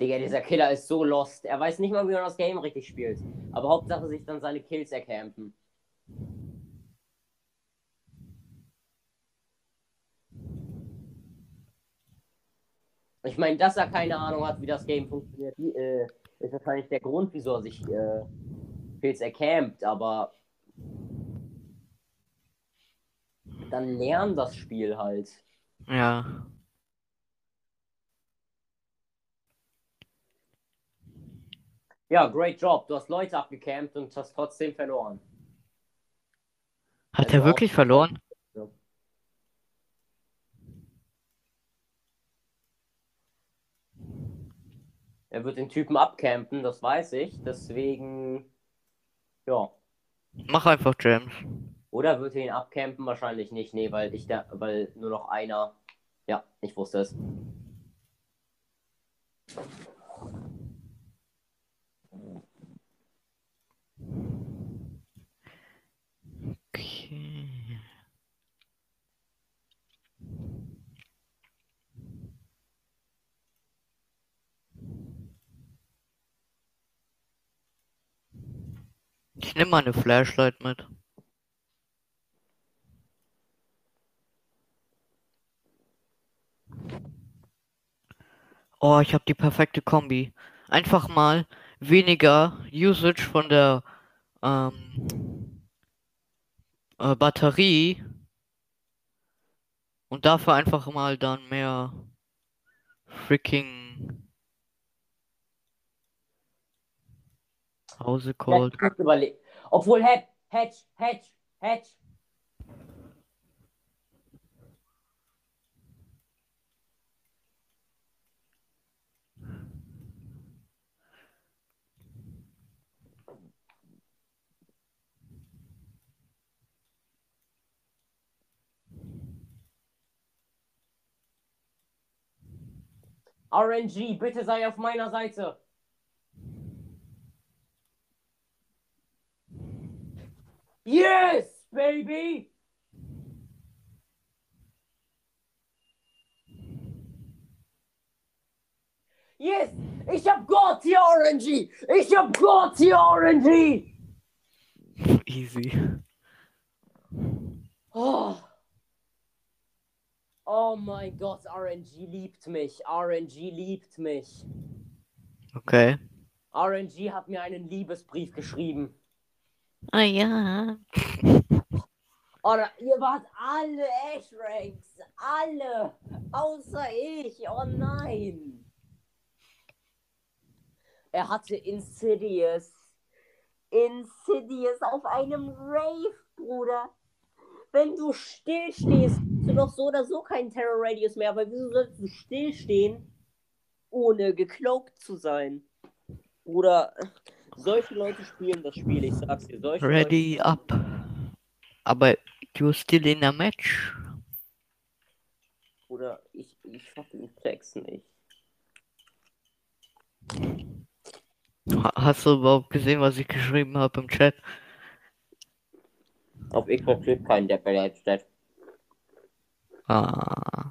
Digga, dieser Killer ist so lost. Er weiß nicht mal, wie man das Game richtig spielt. Aber Hauptsache sich dann seine Kills ercampen. Ich meine, dass er keine Ahnung hat, wie das Game funktioniert, äh, ist wahrscheinlich der Grund, wieso er sich äh, Kills ercampt, aber dann lernen das Spiel halt. Ja. Ja, great job. Du hast Leute abgecampt und hast trotzdem verloren. Hat Also er wirklich verloren? Ja. Er wird den Typen abcampen, das weiß ich. Deswegen, ja. Mach einfach James. Oder wird er ihn abcampen? Wahrscheinlich nicht. Nee, weil ich da, weil nur noch einer. Ja, ich wusste es. Ich nehme mal eine Flashlight mit. Oh, ich habe die perfekte Kombi. Einfach mal weniger Usage von der ähm, äh, Batterie und dafür einfach mal dann mehr freaking Hause gut überlegt. Obwohl, Hedge, Hedge, Hedge, Hedge. RNG, bitte sei auf meiner Seite. Yes, baby! Yes! Ich hab Gott hier, RNG! Ich hab Gott hier, RNG! Easy. Oh. oh mein Gott, RNG liebt mich. RNG liebt mich. Okay. RNG hat mir einen Liebesbrief geschrieben. Ah ja. Oder ihr wart alle Ash-Ranks. Alle. Außer ich. Oh nein. Er hatte Insidious. Insidious auf einem Rave, Bruder. Wenn du stillstehst, hast du doch so oder so keinen Terror Radius mehr. Aber wieso sollst du stillstehen, ohne gecloakt zu sein? Bruder, solche Leute spielen das Spiel. Ich sag's dir. Solche Leute Ready up. Aber you still in a match? Oder ich, ich fucking check's nicht. Ha- Hast du überhaupt gesehen, was ich geschrieben habe im Chat? Auf Xbox lebt kein der bereits steht. Ah.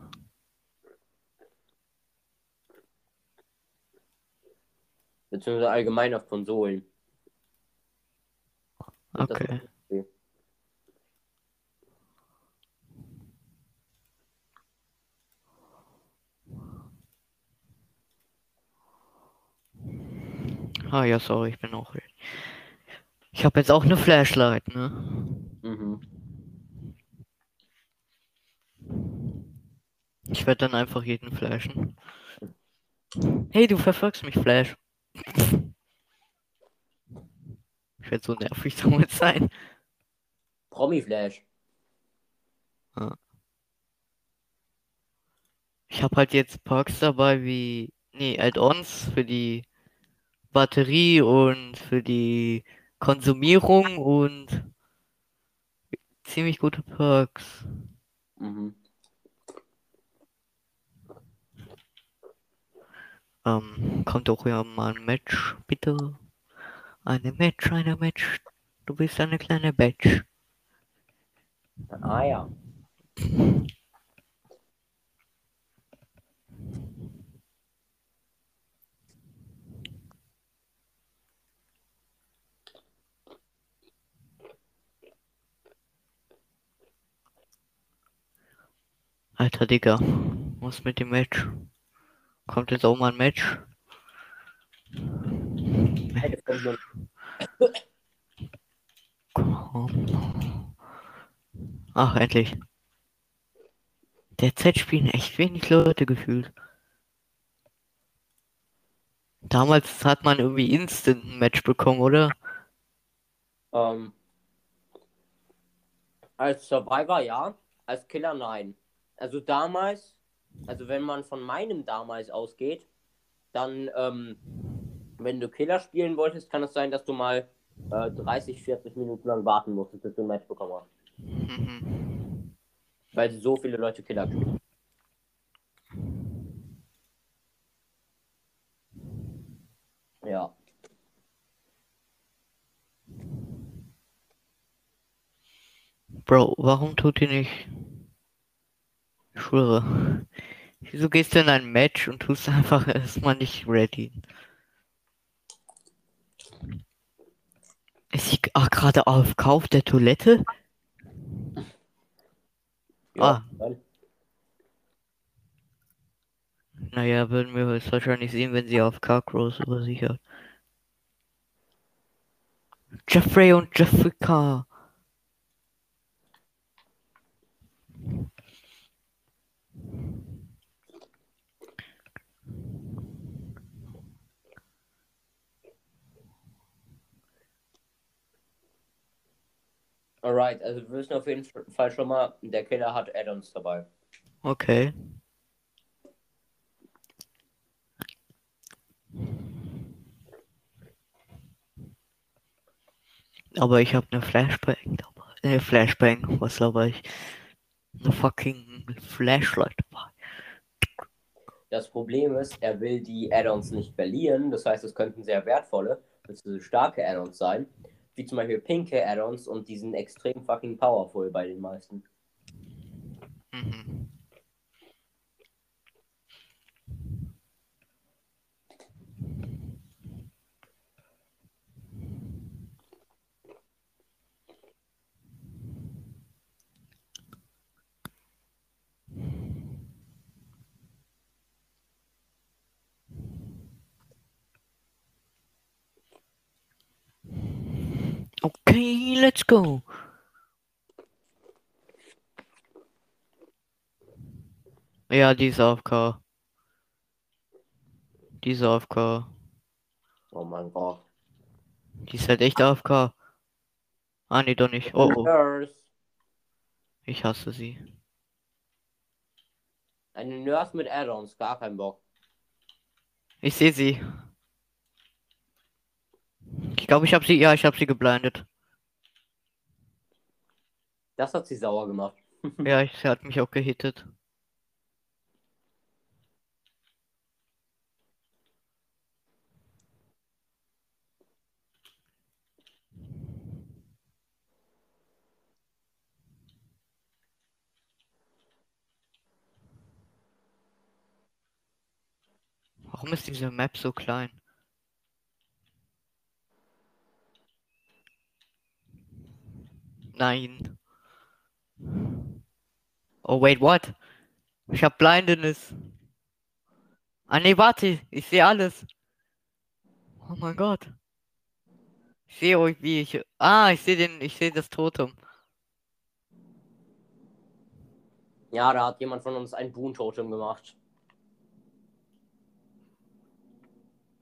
Beziehungsweise allgemein auf Konsolen. Das- Okay. Ah ja, sorry, ich bin auch. Ich habe jetzt auch eine Flashlight, ne? Mhm. Ich werde dann einfach jeden flashen. Hey, du verfolgst mich, Flash. Ich werde so nervig damit sein. Promi-Flash. Ich habe halt jetzt Perks dabei wie nee, Add-ons für die Batterie und für die Konsumierung und ziemlich gute Perks. Mhm. Ähm, kommt auch ja mal ein Match, bitte. Eine Match, eine Match. Du bist eine kleine Batch. Ah ja. Alter Digga, was mit dem Match? Kommt jetzt auch mal ein Match? Komm. Ach, endlich. Derzeit spielen echt wenig Leute gefühlt. Damals hat man irgendwie instant ein Match bekommen, oder? Ähm, als Survivor ja, als Killer nein. Also damals, also wenn man von meinem damals ausgeht, dann, ähm, wenn du Killer spielen wolltest, kann es sein, dass du mal äh, 30, 40 Minuten lang warten musstest, bis du ein Match bekommen hast. Mhm. Weil so viele Leute Killer spielen. Ja. Bro, warum tut ihr nicht? Ich schwöre. Wieso gehst du in ein Match und tust einfach erstmal nicht ready? Ist sie ach, gerade auf Kauf der Toilette? ja Ah. dann. Naja, würden wir es wahrscheinlich sehen, wenn sie auf Carcross übersichert. Jeffrey und Jessica. Alright, also wir wissen auf jeden Fall schon mal, der Killer hat Add-ons dabei. Okay. Aber ich habe eine Flashbang dabei. Äh, Flashbang, was glaube ich? Eine fucking Flashlight dabei. Das Problem ist, er will die Add-ons nicht verlieren. Das heißt, es könnten sehr wertvolle, bzw. starke Add-ons sein. Wie zum Beispiel pinke Add-ons und die sind extrem fucking powerful bei den meisten. Mhm. Okay, let's go. Ja, die ist AFK. Die ist AFK. Oh mein Gott. Die ist halt echt AFK. Ah, nee, doch nicht. Oh, oh. Nurse. Ich hasse sie. Eine Nurse mit Add-ons, gar kein Bock. Ich sehe sie. Ich glaube, ich habe sie, ja, ich habe sie geblindet. Das hat sie sauer gemacht. Ja, ich, sie hat mich auch gehittet. Warum ist diese Map so klein? Nein. Oh, wait, what? Ich hab Blindness. Ah, nee, warte. Ich sehe alles. Oh mein Gott. Ich sehe euch, wie ich... Ah, ich sehe den... Ich sehe das Totem. Ja, da hat jemand von uns ein Boon-Totem gemacht.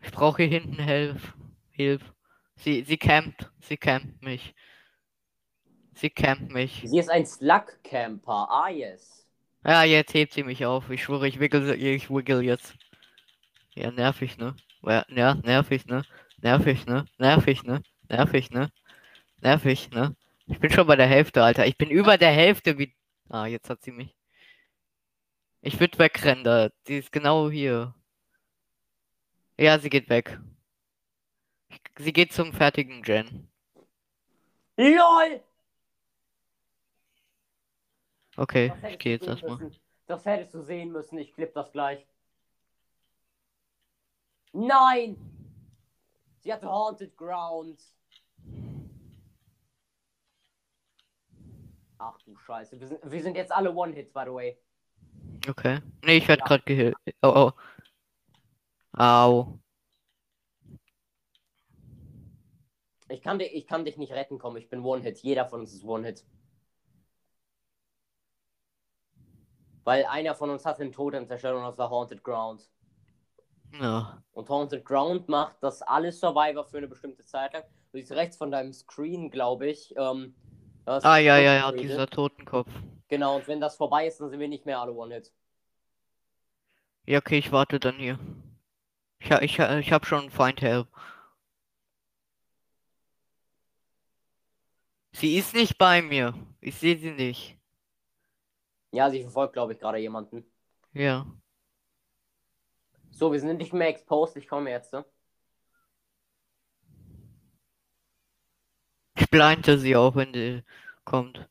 Ich brauche hier hinten Hilfe. Hilfe. Sie, sie campt. Sie campt mich. Sie campt mich. Sie ist ein Slug-Camper. Ah, yes. Ja, jetzt hebt sie mich auf. Ich schwöre, ich wickel, ich wiggle jetzt. Ja, nervig, ne? Ja, nervig, ne? Nervig, ne? Nervig, ne? Nervig, ne? Nervig, ne? Ich bin schon bei der Hälfte, Alter. Ich bin über der Hälfte wie. Ah, jetzt hat sie mich. Ich würde wegrennen, da. Sie ist genau hier. Ja, sie geht weg. Sie geht zum fertigen Gen. LOL! Okay, ich gehe jetzt erstmal. müssen. Das hättest du sehen müssen. Ich klipp das gleich. Nein! Sie hatte Haunted Ground. Ach du Scheiße. Wir sind, wir sind jetzt alle One-Hits, by the way. Okay. Nee, ich werde Ja. gerade gehilft. Oh, oh. Au. Ich kann, dich, ich kann dich nicht retten, komm. Ich bin One-Hit. Jeder von uns ist One-Hit. Weil einer von uns hat den Totem zerstört und das war Haunted Ground. Ja. Und Haunted Ground macht, dass alle Survivor für eine bestimmte Zeit lang. Du siehst rechts von deinem Screen, glaube ich. Ähm, Ah, ja, ja, ja, dieser Totenkopf. Genau, und wenn das vorbei ist, dann sind wir nicht mehr alle One-Hit. Ja, okay, ich warte dann hier. Ich, ich, ich hab schon Find Help. Sie ist nicht bei mir. Ich sehe sie nicht. Ja, sie verfolgt, glaube ich, gerade jemanden. Ja. So, wir sind nicht mehr exposed. Ich komme jetzt. Ne? Ich blinde sie auch, wenn sie kommt.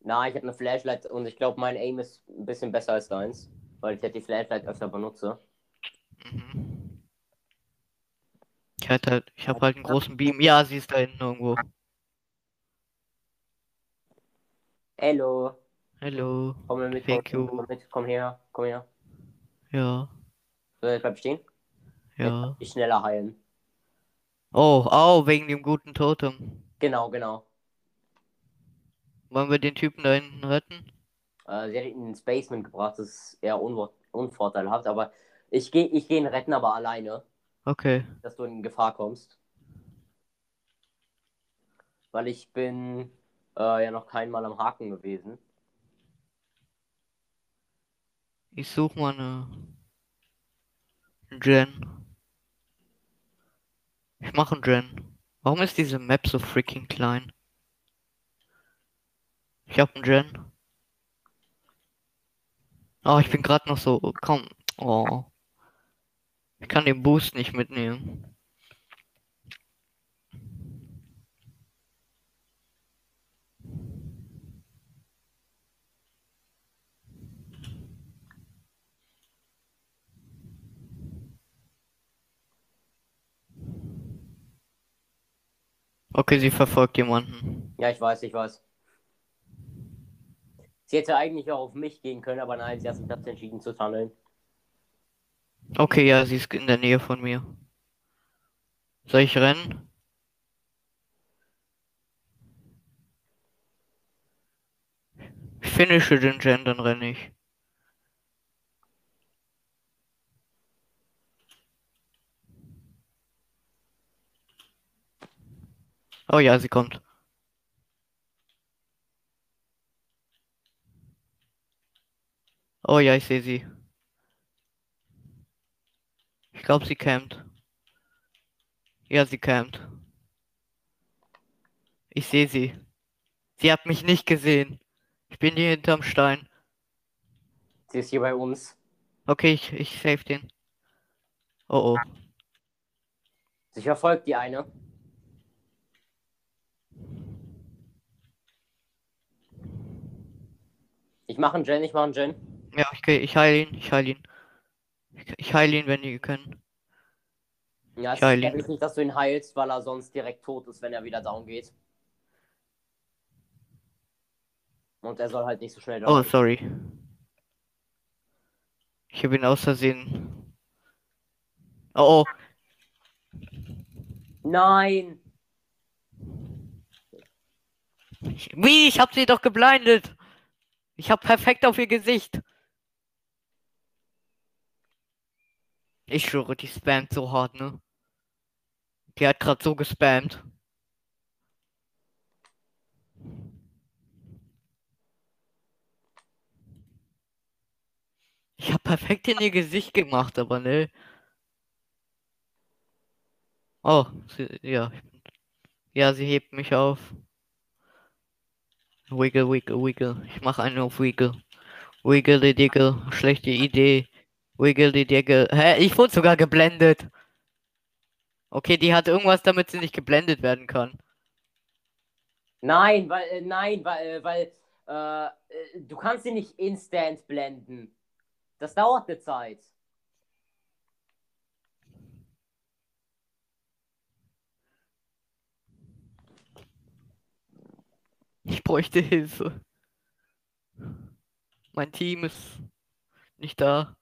Na, ich habe eine Flashlight und ich glaube, mein Aim ist ein bisschen besser als deins. Weil ich halt die Flashlight öfter benutze. Mhm. Ich halt, ich habe halt einen großen Beam. Ja, sie ist da hinten irgendwo. Hello. Hallo. Komm mal mit, Thank komm, komm mit, komm her, komm her. Ja, So, jetzt bleib stehen. ja. Ich schneller heilen. Oh, au, wegen dem guten Totem. Genau, genau. Wollen wir den Typen da hinten retten? Äh, sie hat ihn ins Basement gebracht. Das ist eher unvor- unvorteilhaft. Aber ich gehe ich geh ihn retten, aber alleine. Okay. dass du in Gefahr kommst. Weil ich bin äh, ja noch kein Mal am Haken gewesen. Ich suche mal eine Gen. Ich mache einen Gen. Warum ist diese Map so freaking klein? Ich hab einen Gen. Oh, ich bin gerade noch so. Komm. Oh. Ich kann den Boost nicht mitnehmen. Okay, sie verfolgt jemanden. Ja, ich weiß, ich weiß. Sie hätte eigentlich auch auf mich gehen können, aber nein, sie hat sich dazu entschieden zu tunneln. Okay, ja, sie ist in der Nähe von mir. Soll ich rennen? Ich finische den Gen, dann renne ich. Oh ja, sie kommt. Oh ja, ich sehe sie. Ich glaube, sie campt. Ja, sie campt. Ich sehe sie. Sie hat mich nicht gesehen. Ich bin hier hinterm Stein. Sie ist hier bei uns. Okay, ich, ich save den. Oh oh. Sie verfolgt die eine. Ich mache einen Gen, ich mache einen Gen. Ja, ich, geh- ich heile ihn, ich heile ihn. Ich, ich heile ihn, wenn die können. Ja, Geil. ist gefährlich nicht, dass du ihn heilst, weil er sonst direkt tot ist, wenn er wieder down geht. Und er soll halt nicht so schnell down Oh, sorry. Ich habe ihn aus Versehen. Oh, oh. Nein! Ich, wie? Ich habe sie doch geblindet. Ich habe perfekt auf ihr Gesicht. Ich schwöre, die spammt so hart, ne? Die hat gerade so gespammt. Ich hab perfekt in ihr Gesicht gemacht, aber ne. Oh, sie, ja. Ja, sie hebt mich auf. Wiggle, wiggle, wiggle. Ich mach einen auf Wiggle. Wiggle die Diggle. Schlechte Idee. Wiggle die Diggle. Hä? Ich wurde sogar geblendet. Okay, die hat irgendwas, damit sie nicht geblendet werden kann. Nein, weil, äh, nein, weil, äh, weil, äh, äh, du kannst sie nicht instant blenden. Das dauert eine Zeit. Ich bräuchte Hilfe. Mein Team ist nicht da.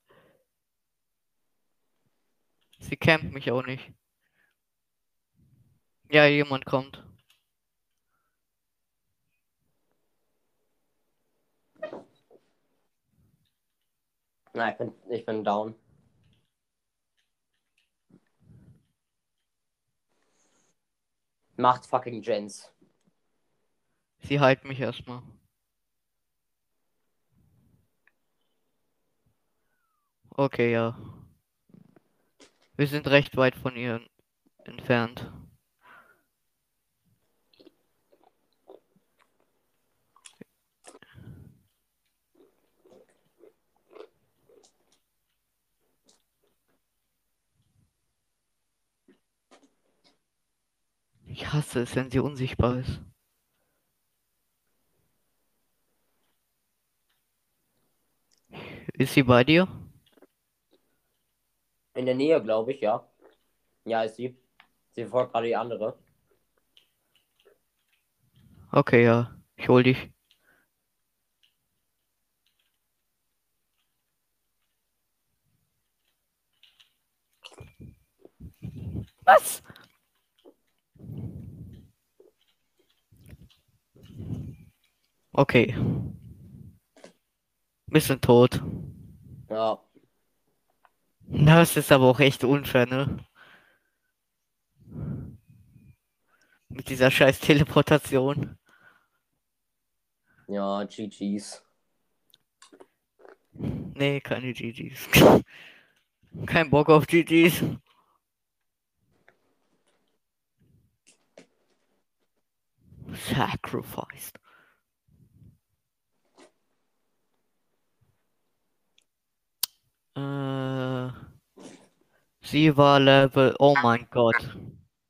Sie campt mich auch nicht. Ja, jemand kommt. Nein, ich bin, ich bin down. Macht fucking Jens. Sie heilt mich erstmal. Okay, ja. Wir sind recht weit von ihr entfernt. Ich hasse es, wenn sie unsichtbar ist. Ist sie bei dir? In der Nähe, glaube ich, ja. Ja, ist sie. Sie folgt gerade die andere. Okay, ja. Ich hol dich. Was? Okay. Wir sind tot. Ja. Das ist aber auch echt unfair, ne? Mit dieser scheiß Teleportation. Ja, GG's. Nee, keine GGs. Kein Bock auf GGs. Sacrificed. Äh, sie war Level. Oh mein Gott.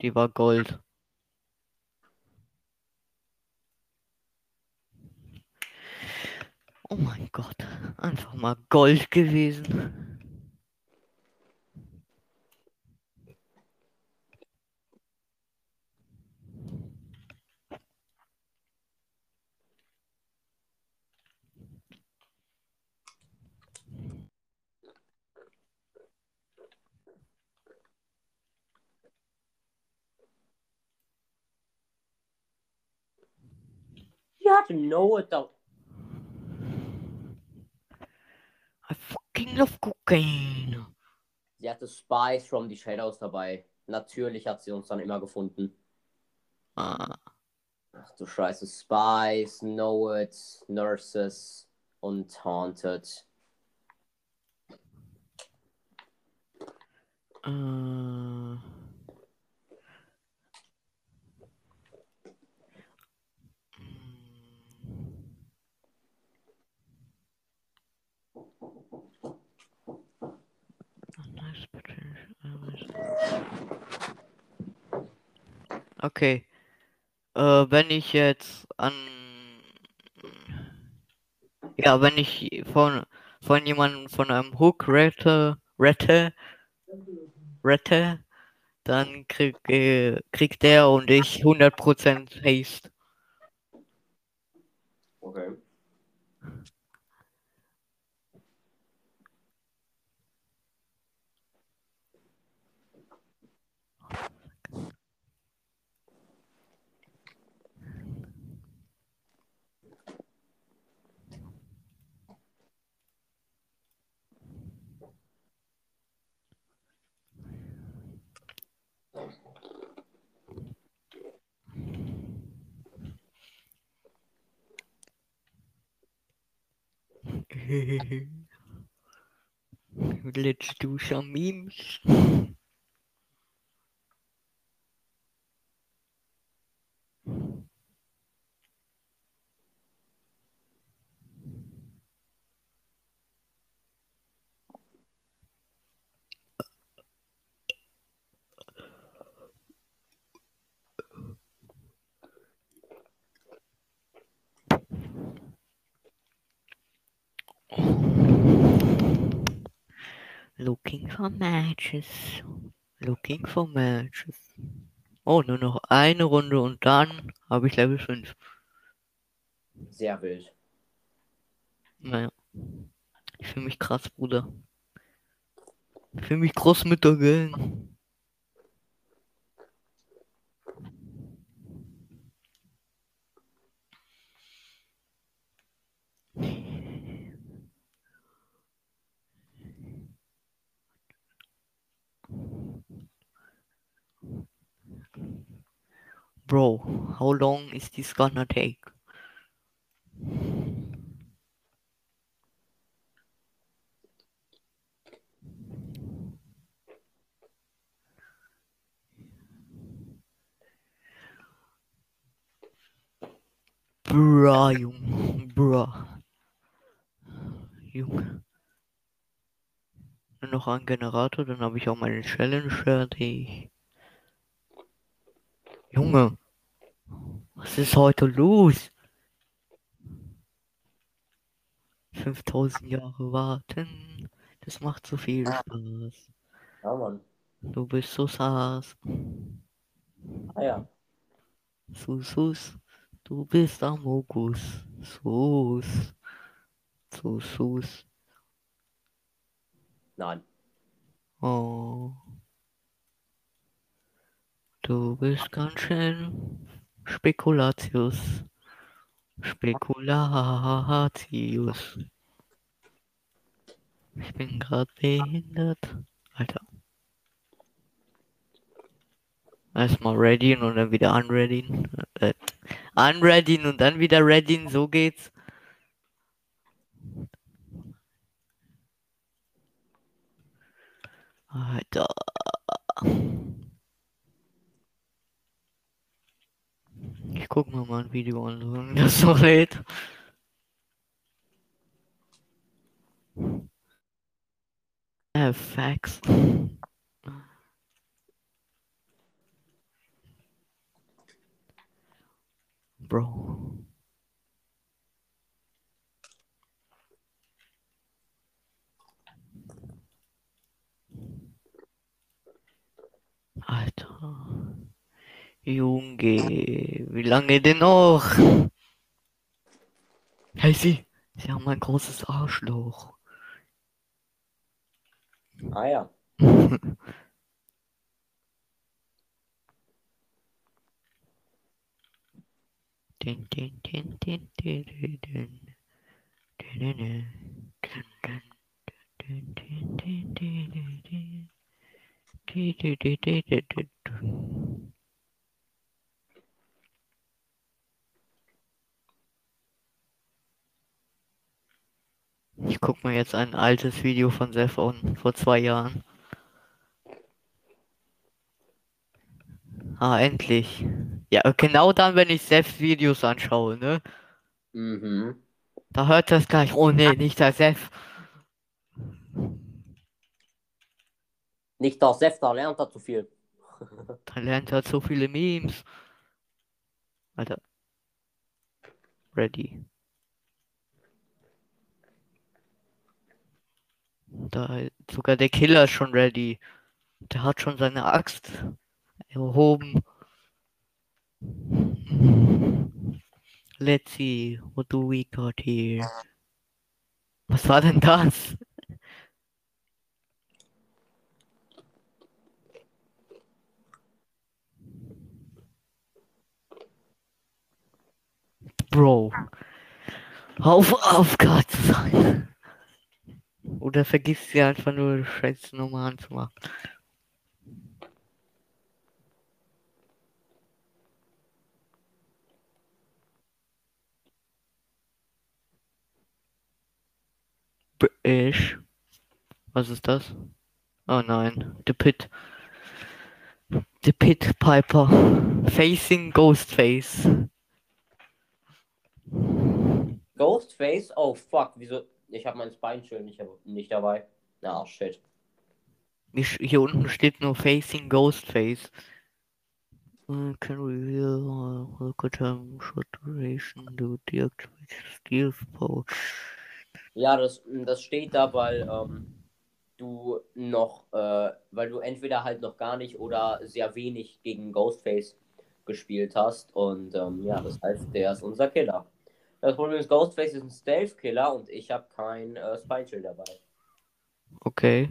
Die war Gold. Oh mein Gott. Einfach mal Gold gewesen. You have to know it though. I fucking love cocaine. Sie hatte Spies from the Shadows dabei. Natürlich hat sie uns dann immer gefunden. Ah, Ach du Scheiße. Spies, Know It, Nurses und Haunted. äh. Okay. Äh, wenn ich jetzt an. Ja, wenn ich von, von jemandem von einem Hook rette, rette, rette, dann krieg, äh, kriegt der und ich 100% Haste. Okay. Let's do some memes. Looking for matches. Looking for matches. Oh, nur noch eine Runde und dann habe ich Level 5. Sehr wild. Naja. Ich fühle mich krass, Bruder. Ich fühle mich groß mit der Gang. Bro, how long is this gonna take? Bruh, Junge, bruh. Junge. Nur noch ein Generator, dann habe ich auch meine Challenge fertig. Junge, was ist heute los? 5000 Jahre warten, das macht so viel Spaß. Ja, Mann. Du bist so sass. Ah ja. Sus, sus, du bist Amogus. Sus. Sus, sus. Nein. Oh. Du bist ganz schön Spekulatius. Spekulatius. Ich bin gerade behindert. Alter. Erstmal readyen und dann wieder unreadyen. Äh, unreadyen und dann wieder readyen, so geht's. Alter. Ich guck mir mal ein Video an, solange das noch lädt. Äh. Bro. Alter. Junge, wie lange denn noch? Hey, sie, sie haben ein großes Arschloch. Ah ja. Din, din, din, din, din, din, din. Din, din, din. Din, din. Din, din, din, din, din, din. Di, di, di, di, Ich guck mir jetzt ein altes Video von Seth an, vor zwei Jahren. Ah, endlich. Ja, genau dann, wenn ich Seths Videos anschaue, ne? Mhm. Da hört das gleich. Oh nee, nicht der Seth. Nicht, dass Seth da lernt er zu viel. Da lernt er so viele Memes. Alter. Ready. Da sogar der Killer ist schon ready. Der hat schon seine Axt erhoben. Let's see, what do we got here? Was war denn das? Bro. Auf Aufgabe zu sein. Oder vergiss sie einfach nur scheiß Nummer anzumachen. British. Was ist das? Oh nein, The Pit. The Pit Piper. Facing Ghostface. Ghostface? Oh fuck, wieso? Ich habe mein Spine-Schild nicht, nicht dabei. Na, shit. Hier sch- Hier unten steht nur Facing Ghostface. Uh, Can reveal uh, look at him, short duration, do deactivate stealth power. Ja, das, das steht da, weil ähm, du noch, äh, weil du entweder halt noch gar nicht oder sehr wenig gegen Ghostface gespielt hast. Und ähm, ja, das heißt, der ist unser Killer. Das Problem ist, Ghostface ist ein Stealth-Killer und ich habe kein äh, Spine-Schild dabei. Okay.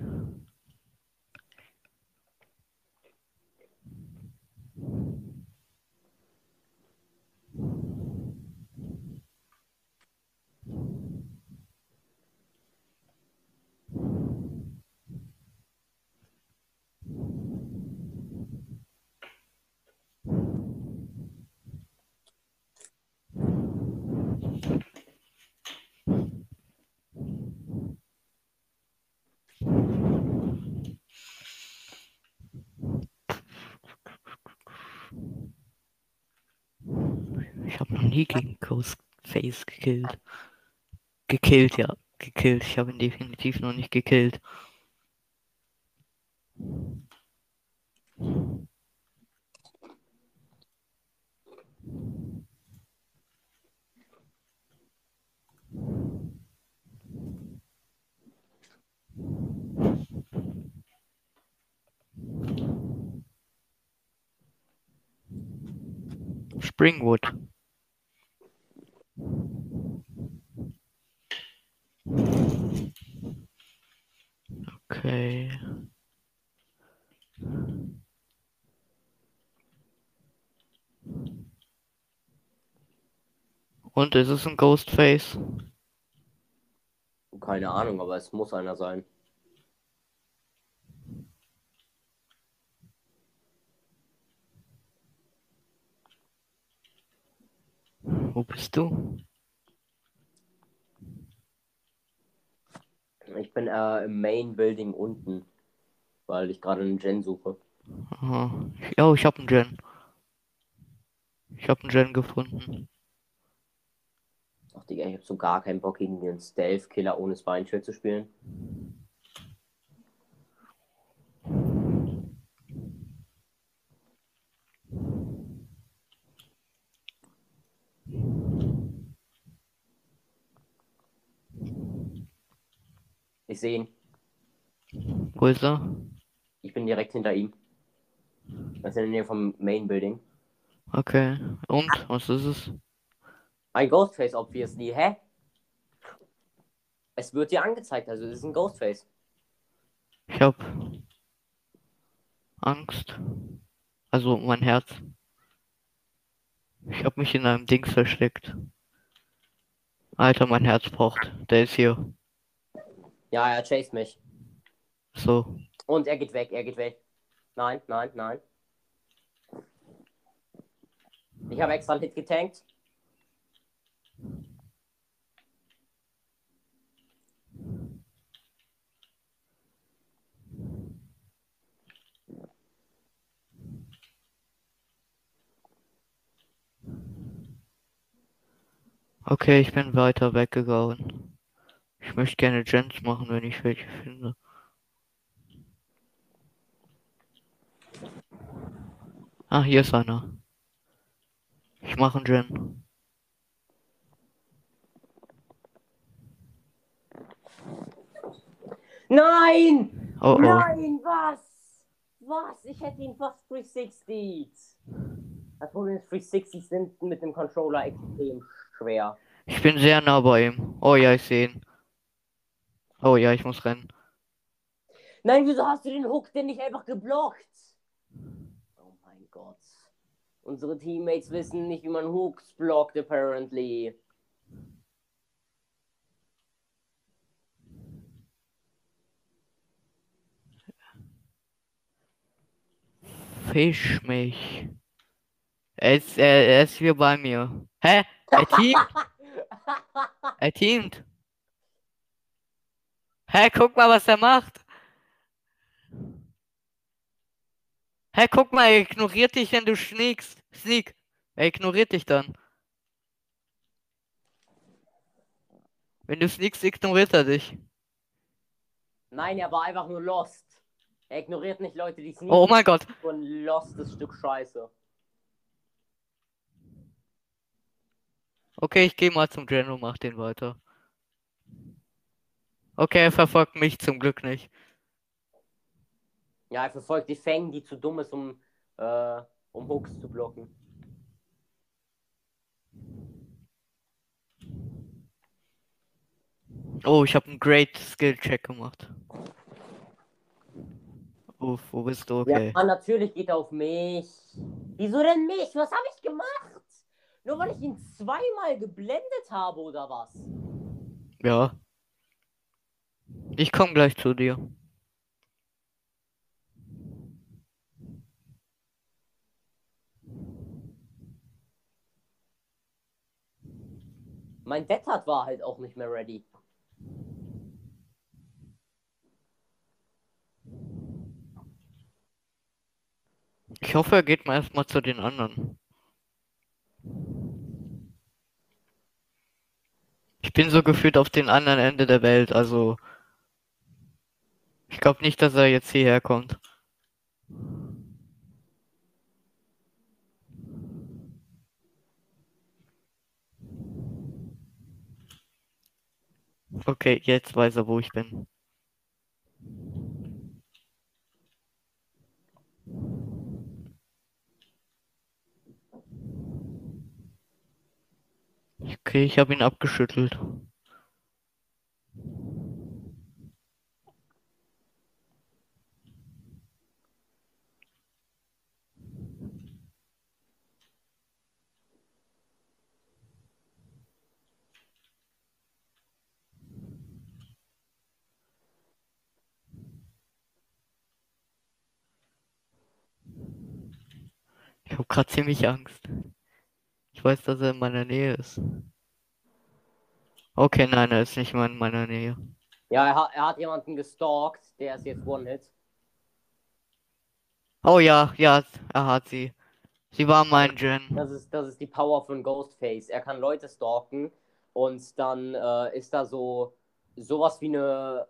Gegen Ghostface gekillt. Gekillt, ja. Gekillt. Ich habe ihn definitiv noch nicht gekillt. Springwood. Okay. Und ist es ein Ghostface? Keine Ahnung, aber es muss einer sein. Wo bist du? Ich bin äh, im Main Building unten, weil ich gerade einen Gen suche. Aha. Ich- Oh, ich habe einen Gen. Ich habe einen Gen gefunden. Ach Digga, ich hab so gar keinen Bock gegen den Stealth-Killer ohne Spine-Schild zu spielen. Ich sehe ihn. Wo ist er? Ich bin direkt hinter ihm. Das ist in der Nähe vom Main Building. Okay. Und? Was ist es? Ein Ghostface, obviously. Hä? Es wird dir angezeigt, also es ist ein Ghostface. Ich hab Angst. Also mein Herz. Ich hab mich in einem Dings versteckt. Alter, mein Herz pocht. Der ist hier. Ja, er chased mich. So. Und er geht weg, er geht weg. Nein, nein, nein. Ich habe extra einen Hit getankt. Okay, ich bin weiter weggegangen. Ich möchte gerne Gens machen, wenn ich welche finde. Ah, hier ist einer. Ich mache einen Gen. Nein! Oh oh. Nein, was? Was? Ich hätte ihn fast 360. Das Problem ist, 360 sind mit dem Controller extrem schwer. Ich bin sehr nah bei ihm. Oh ja, ich sehe ihn. Oh ja, ich muss rennen. Nein, wieso hast du den Hook denn nicht einfach geblockt? Oh mein Gott. Unsere Teammates wissen nicht, wie man Hooks blockt, apparently. Fisch mich. Er ist, er, er ist hier bei mir. Hä? Er teamt? Er teamt. Hä, guck mal, was er macht. Hä, guck mal, er ignoriert dich, wenn du sneakst. Sneak. Er ignoriert dich dann. Wenn du sneakst, ignoriert er dich. Nein, er war einfach nur lost. Er ignoriert nicht Leute, die sneaken. Oh mein Gott. Ein lostes Stück Scheiße. Okay, ich gehe mal zum Gen und mach den weiter. Okay, er verfolgt mich zum Glück nicht. Ja, er verfolgt die Fang, die zu dumm ist, um, äh, um Hooks zu blocken. Oh, ich habe einen Great Skill Check gemacht. Uff, wo bist du? Okay. Ja, natürlich geht er auf mich. Wieso denn mich? Was habe ich gemacht? Nur weil ich ihn zweimal geblendet habe oder was? Ja. Ich komme gleich zu dir. Mein Deadhard war halt auch nicht mehr ready. Ich hoffe, er geht mal erstmal zu den anderen. Ich bin so gefühlt auf dem anderen Ende der Welt, also ich glaube nicht, dass er jetzt hierher kommt. Okay, jetzt weiß er, wo ich bin. Okay, ich habe ihn abgeschüttelt. Habe gerade ziemlich Angst. Ich weiß, dass er in meiner Nähe ist. Okay, nein, er ist nicht mal in meiner Nähe. Ja, er hat, er hat jemanden gestalkt, der ist jetzt One-Hit. Oh ja, ja, er hat sie. Sie war mein Gen. Das ist, das ist die Power von Ghostface. Er kann Leute stalken und dann äh, ist da so sowas wie eine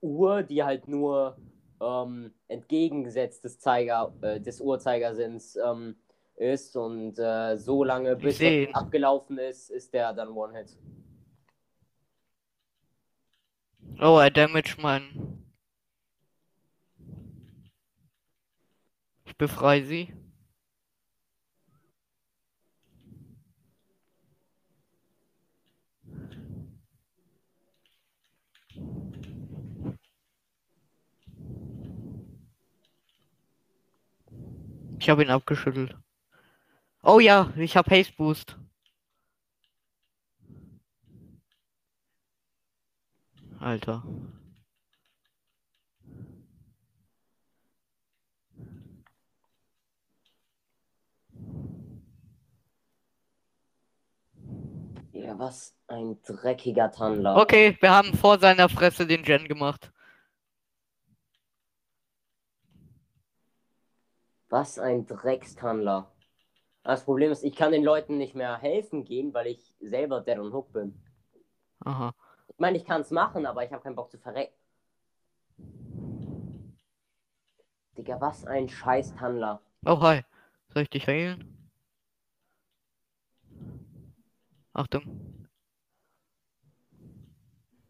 Uhr, die halt nur ähm, entgegengesetzt des Zeiger, äh, des Uhrzeigersinns ähm, ist und äh, so lange bis ihn. abgelaufen ist, ist der dann One-Hit. Oh, er damage mein. Ich befreie sie. Ich habe ihn abgeschüttelt. Oh ja, ich habe Haste Boost. Alter. Ja, was ein dreckiger Tandler. Okay, wir haben vor seiner Fresse den Gen gemacht. Was ein Dreckstandler. Das Problem ist, ich kann den Leuten nicht mehr helfen gehen, weil ich selber Dead on Hook bin. Aha. Ich meine, ich kann es machen, aber ich habe keinen Bock zu verrecken. Digga, was ein scheiß Tandler. Oh, hi. Soll ich dich heilen? Achtung.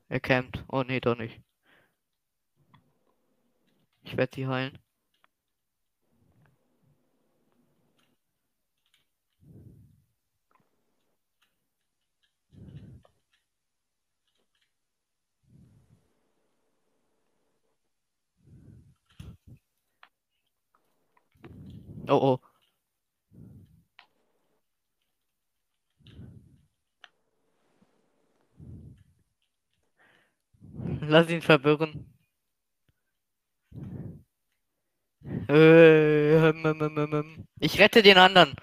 Er campt. Oh, nee, doch nicht. Ich werde sie heilen. Oh, oh. Lass ihn verwirren. Äh, hm, hm, hm. Ich rette den anderen.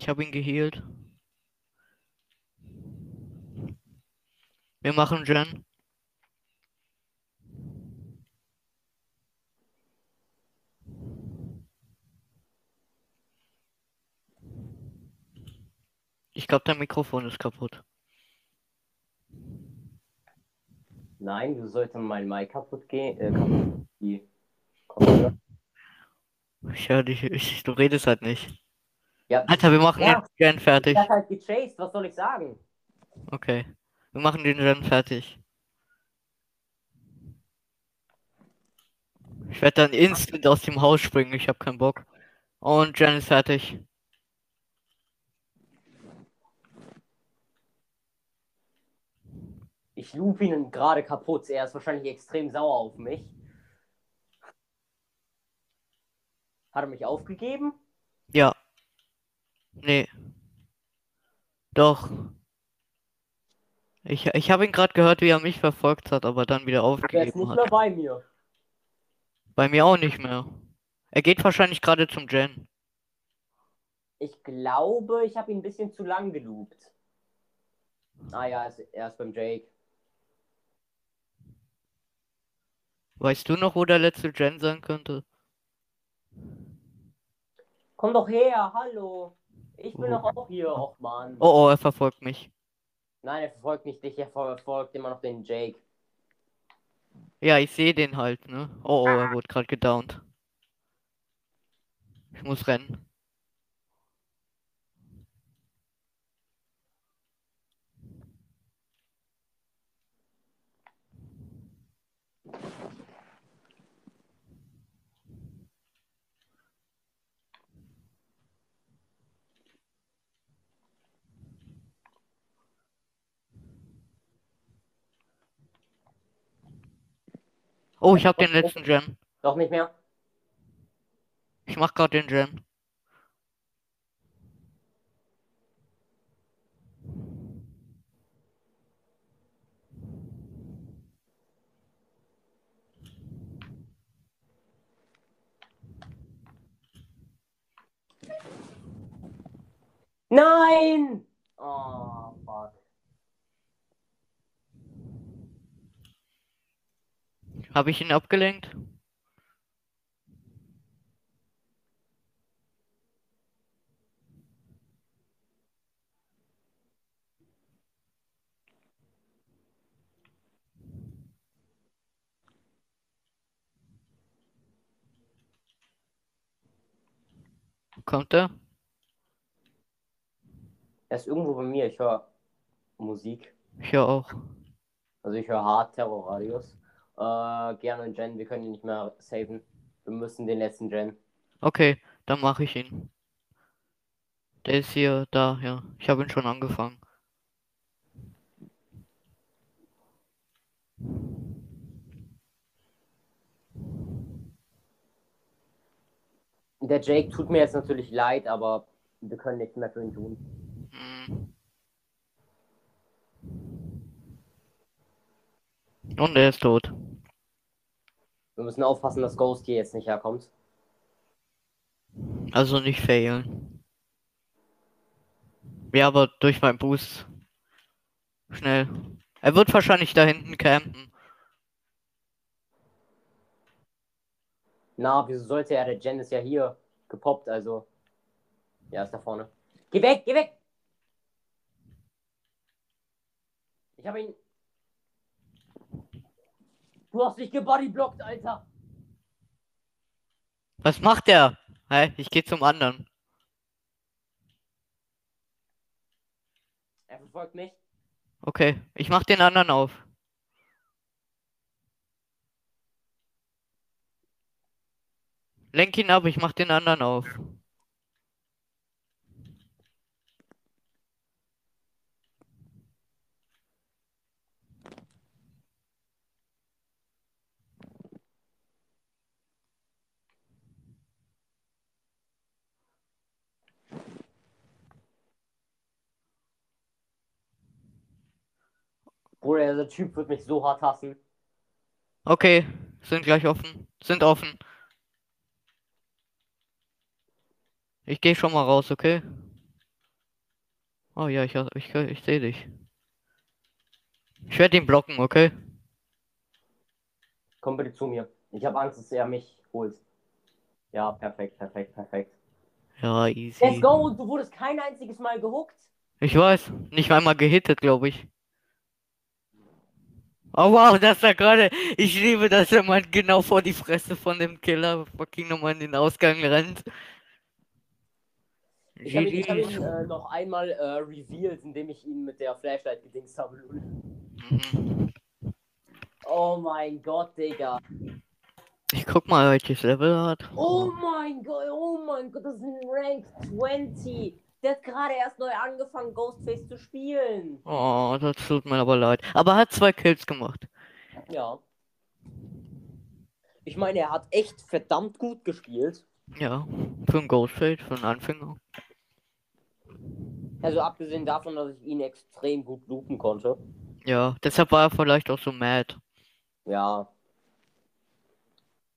Ich habe ihn geheilt. Wir machen Gen. Ich glaube, dein Mikrofon ist kaputt. Nein, wieso sollte mein Mic kaputt gehen? Äh, kaputt die? Ich höre dich, ich, du redest halt nicht. Ja, Alter, wir machen Ja. den Gen fertig. ich hab halt gechased, was soll ich sagen? Okay. Wir machen den Gen fertig. Ich werde dann instant aus dem Haus springen, ich habe keinen Bock. Und Gen ist fertig. Ich loop ihn gerade kaputt. Er ist wahrscheinlich extrem sauer auf mich. Hat er mich aufgegeben? Nee. Doch. Ich, ich habe ihn gerade gehört, wie er mich verfolgt hat, aber dann wieder Der ist aufgegeben nicht hat. mehr bei mir. Bei mir auch nicht mehr. Er geht wahrscheinlich gerade zum Gen. Ich glaube, ich habe ihn ein bisschen zu lang geloopt. Ah ja, er ist, er ist beim Jake. Weißt du noch, wo der letzte Gen sein könnte? Komm doch her, hallo. Ich bin Oh. doch auch hier, och Mann. Oh oh, er verfolgt mich. Nein, er verfolgt nicht dich, er verfolgt immer noch den Jake. Ja, ich sehe den halt, ne? Oh oh, er wurde gerade gedownt. Ich muss rennen. Oh, ich hab den letzten Gen. Doch nicht mehr? Ich mach gerade den Gen. Nein! Oh, Habe ich ihn abgelenkt? Kommt er? Er ist irgendwo bei mir, ich höre Musik. Ich ja auch. Also ich höre Hard Terror Radios. Äh, gerne einen Gen, wir können ihn nicht mehr saven. Wir müssen den letzten Gen. Okay, dann mache ich ihn. Der ist hier, da, ja. Ich habe ihn schon angefangen. Der Jake tut mir jetzt natürlich leid, aber wir können nichts mehr für ihn tun. Hm. Und er ist tot. Wir müssen aufpassen, dass Ghost hier jetzt nicht herkommt. Also nicht failen. Ja, aber durch meinen Boost. Schnell. Er wird wahrscheinlich da hinten campen. Na, wieso sollte er? Der Gen ist ja hier gepoppt, also. Ja, ist da vorne. Geh weg, geh weg! Ich habe ihn. Du hast dich gebodyblockt, Alter! Was macht der? Hä? Ich gehe zum anderen. Er verfolgt mich. Okay, ich mach den anderen auf. Lenk ihn ab, ich mach den anderen auf. Bruder, dieser Typ wird mich so hart hassen. Okay, sind gleich offen. Sind offen. Ich gehe schon mal raus, okay? Oh ja, ich, ich, ich sehe dich. Ich werde ihn blocken, okay? Komm bitte zu mir. Ich habe Angst, dass er mich holt. Ja, perfekt, perfekt, perfekt. Ja, Let's easy. go! Und du wurdest kein einziges Mal gehuckt. Ich weiß, nicht einmal gehittet, glaube ich. Oh wow, das da gerade. Ich liebe, dass mal genau vor die Fresse von dem Killer fucking nochmal in den Ausgang rennt. Ich habe ihn, hab ihn äh, noch einmal äh, revealed, indem ich ihn mit der Flashlight gedingst habe. Mhm. Oh mein Gott, Digga. Ich guck mal, welches Level er hat. Oh mein Gott, oh mein Gott, das ist ein Rank 20. Der hat gerade erst neu angefangen, Ghostface zu spielen. Oh, das tut mir aber leid. Aber er hat zwei Kills gemacht. Ja. Ich meine, er hat echt verdammt gut gespielt. Ja, für einen Ghostfade, für einen Anfänger. Also abgesehen davon, dass ich ihn extrem gut loopen konnte. Ja, deshalb war er vielleicht auch so mad. Ja.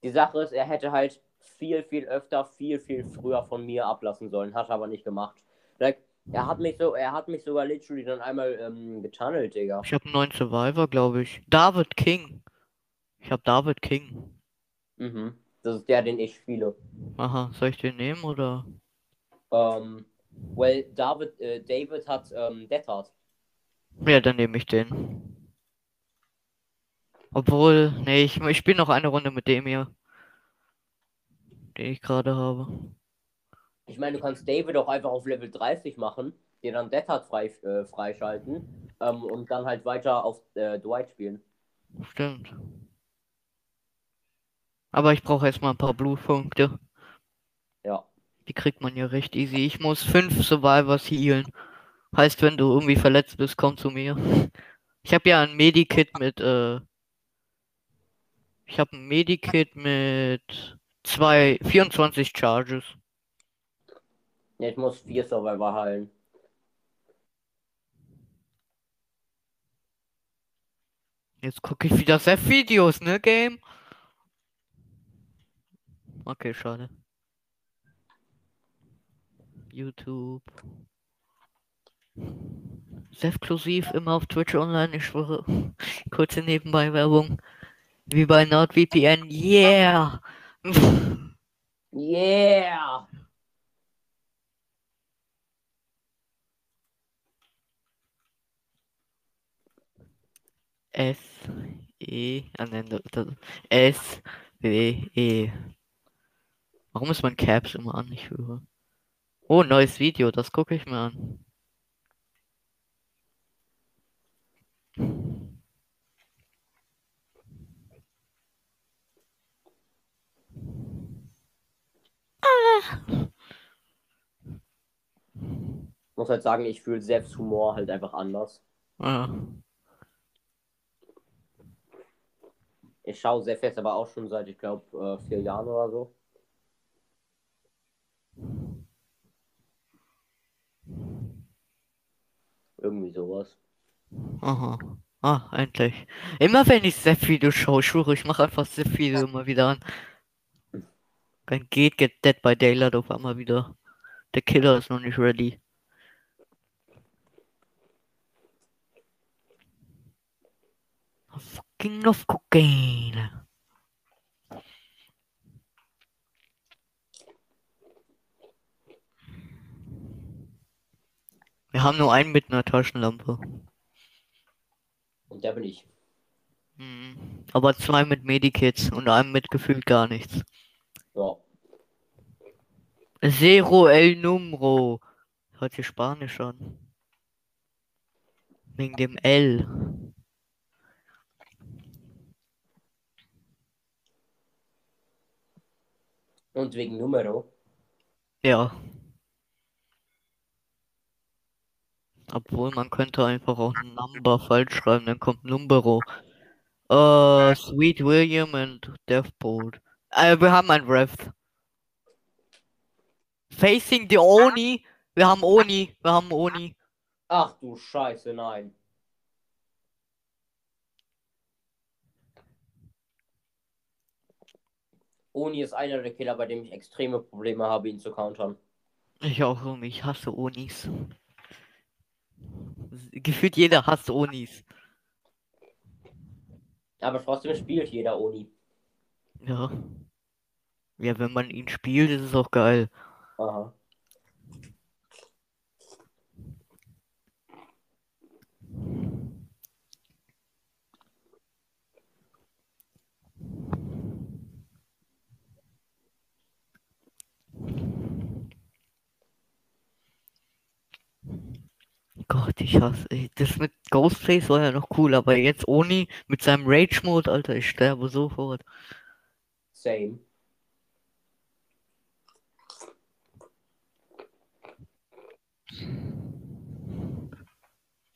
Die Sache ist, er hätte halt viel, viel öfter, viel, viel früher von mir ablassen sollen. Hat er aber nicht gemacht. Like, er hat mich so, er hat mich sogar literally dann einmal ähm, getunnelt, Digga. Ich habe einen neuen Survivor, glaube ich. David King. Ich habe David King. Mhm. Das ist der, den ich spiele. Aha, soll ich den nehmen oder? Ähm, well, David, äh, David hat ähm, Death Heart. Ja, dann nehme ich den. Obwohl, nee, ich, ich spiele noch eine Runde mit dem hier. Den ich gerade habe. Ich meine, du kannst David auch einfach auf Level 30 machen, dir dann Death Heart frei, äh, freischalten ähm, und dann halt weiter auf äh, Dwight spielen. Stimmt. Aber ich brauche erstmal ein paar Blutpunkte. Ja. Die kriegt man ja recht easy. Ich muss fünf Survivors healen. Heißt, wenn du irgendwie verletzt bist, komm zu mir. Ich habe ja ein Medikit mit, äh. Ich habe ein Medikit mit zwei, 24 Charges. Ja, ich muss vier Survivor heilen. Jetzt gucke ich wieder sehr Videos, ne, Game? Okay, schade. YouTube. Exklusiv immer auf Twitch online, ich schwöre. Kurze Nebenbei-Werbung. Wie bei NordVPN. Yeah! Yeah! S E ah, nein, S W E. Warum ist mein Caps immer an? Ich höre. Oh, neues Video, das gucke ich mir an. Muss halt sagen, ich fühle selbst Humor halt einfach anders. Ah, Ich schaue sehr fest, aber auch schon seit, ich glaube, äh, vier Jahren oder so. Irgendwie sowas. aha. Ah, endlich. Immer wenn ich sehr viele schaue, ich schwöre, ich mache einfach sehr viele immer wieder an. Dann geht Get Dead by Daylight auf einmal wieder. Der Killer ist noch nicht ready. Fucking of cocaine. Wir haben nur einen mit einer Taschenlampe. Und der bin ich. Mhm. Aber zwei mit Medikits und einem mit gefühlt gar nichts. Ja. Zero el numero. Hört sich Spanisch an. Wegen dem L. Und wegen Numero. Ja. Obwohl man könnte einfach auch Number falsch schreiben, dann kommt Numbero. Äh, Sweet William und Deathbolt. Äh, wir haben ein Rev. Facing the Oni. Wir haben Oni. Wir haben Oni. Ach du Scheiße, nein. Oni ist einer der Killer, bei dem ich extreme Probleme habe, ihn zu countern. Ich auch irgendwie. Ich hasse Onis. Gefühlt jeder hasst Onis. Aber trotzdem spielt jeder Oni. Ja. Ja, wenn man ihn spielt, ist es auch geil. Aha. Gott, ich hasse. Das mit Ghostface war ja noch cool, aber jetzt Oni mit seinem Rage-Mode, Alter, ich sterbe sofort. Same.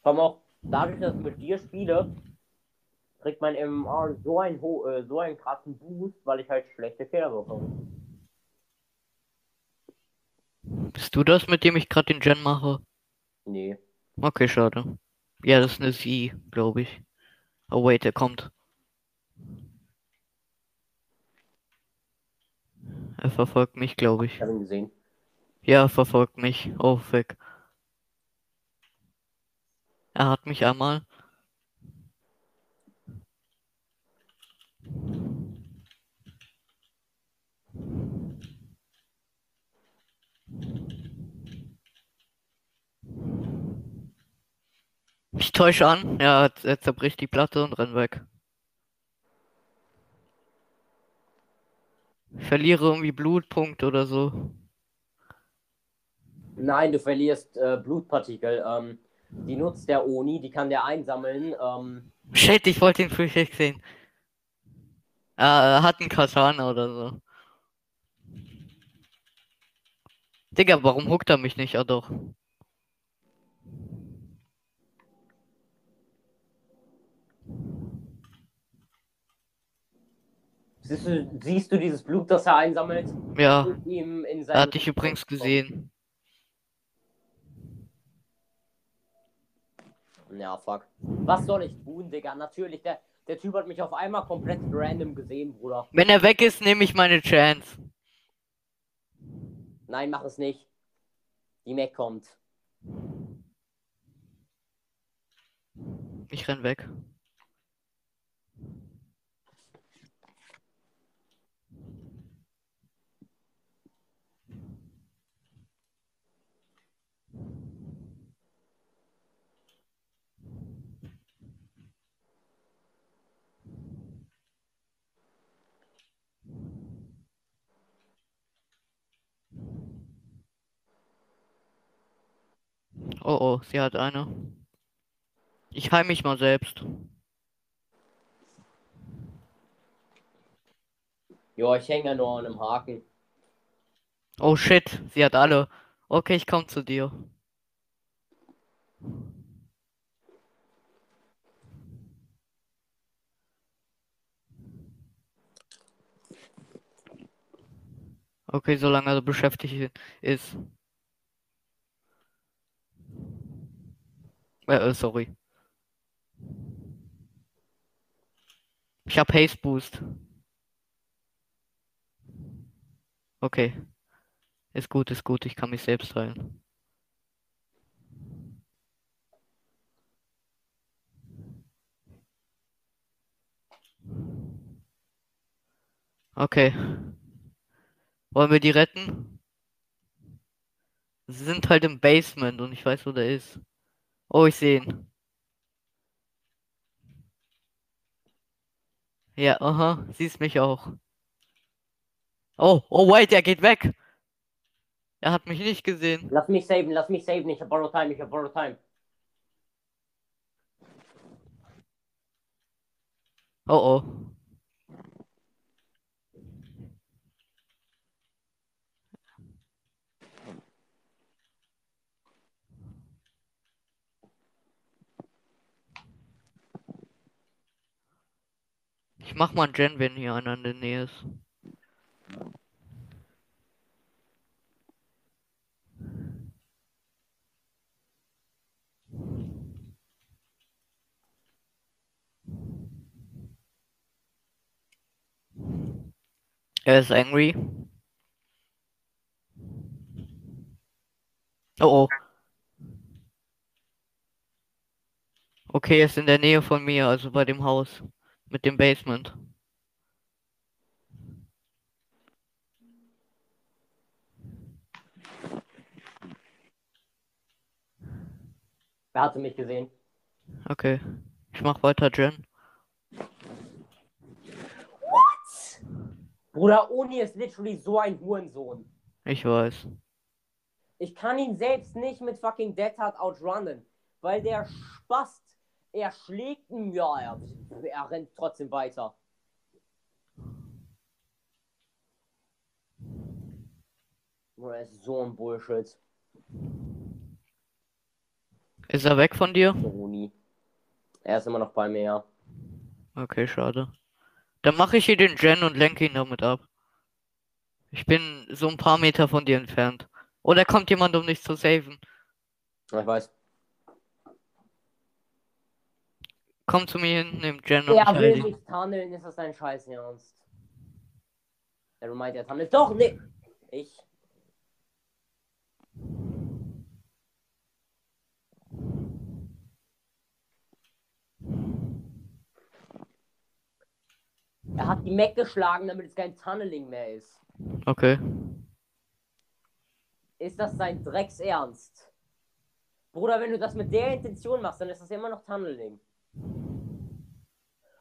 Allem auch dadurch, dass ich mit dir spiele, kriegt mein MMR so einen, ho äh, so einen krassen Boost, weil ich halt schlechte Fehler bekomme. Bist du das, mit dem ich gerade den Gen mache? Nee. Okay, schade. Ja, das ist eine Sie, glaube ich. Oh wait, er kommt. Er verfolgt mich, glaube ich. Ich habe ihn gesehen. Ja, er verfolgt mich. Oh, weg. Er hat mich einmal. Ich täusche an. Ja, er zerbricht die Platte und rennt weg. Verliere irgendwie Blutpunkt oder so. Nein, du verlierst äh, Blutpartikel. Ähm, die nutzt der Oni, die kann der einsammeln. Ähm, Shit, ich wollte den Frühstück sehen. Ah, er hat einen Katana oder so. Digga, warum huckt er mich nicht? Ah, doch. Siehst, du, siehst du dieses Blut, das er einsammelt? Ja, ihm in er seinen hat dich übrigens gesehen. Ja, fuck. Was soll ich tun, Digga? Natürlich, der, der Typ hat mich auf einmal komplett random gesehen, Bruder. Wenn er weg ist, nehme ich meine Chance. Nein, mach es nicht. Die Mac kommt. Ich renn weg. Oh oh, sie hat eine. Ich heim mich mal selbst. Jo, ich hänge ja nur an einem Haken. Oh shit, sie hat alle. Okay, ich komm zu dir. Okay, solange er beschäftigt ist. Äh, äh, sorry. Ich hab Haste Boost. Okay. Ist gut, ist gut, ich kann mich selbst heilen. Okay. Wollen wir die retten? Sie sind halt im Basement und ich weiß, wo der ist. Oh, ich sehe ihn. Ja, aha, siehst mich auch. Oh, oh, wait, er geht weg. Er hat mich nicht gesehen. Lass mich saven, lass mich saven. Ich hab Borrow Time, ich hab Borrow Time. Oh, oh. Ich mach mal einen Gen, wenn hier einer in der Nähe ist. Er ist angry. Oh oh. Okay, ist in der Nähe von mir, also bei dem Haus. Mit dem Basement. Wer hatte mich gesehen? Okay. Ich mach weiter, Jen. Bruder, Oni ist literally so ein Hurensohn. Ich weiß. Ich kann ihn selbst nicht mit fucking Dead Hard outrunnen, weil der Spast, er schlägt ihn, ja, er, er rennt trotzdem weiter. Bruder, ist so ein Bullshit. Ist er weg von dir? Der Oni. Er ist immer noch bei mir, ja. Okay, schade. Dann mache ich hier den Gen und lenke ihn damit ab. Ich bin so ein paar Meter von dir entfernt. Oder kommt jemand, um dich zu saven? Ich weiß. Komm zu mir hin, nimm Gen Er will dich. nicht tunneln, ist das dein Scheiß Ernst? Er meint, er tunnelt. Doch, nee. Ich. Er hat die Mac geschlagen, damit es kein Tunneling mehr ist. Okay. Ist das sein Drecksernst? Bruder, wenn du das mit der Intention machst, dann ist das immer noch Tunneling.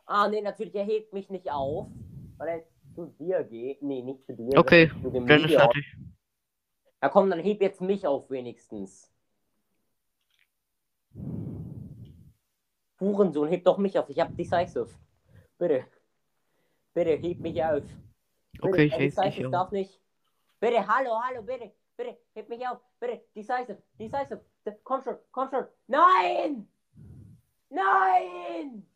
Ah, nee, natürlich, er hebt mich nicht auf, weil er zu dir geht. Nee, nicht zu dir. Okay, zu dem Gen ist fertig. Ja, komm, dann heb jetzt mich auf wenigstens. Hurensohn, heb doch mich auf. Ich hab Decisive. Bitte. Bitte, heb mich auf. Bitte, Okay, ich heb dich auf. darf nicht. Bitte, hallo, hallo, bitte. Bitte, heb mich auf. Bitte, Decisive, Decisive. Komm schon, komm schon. Nein! Nein!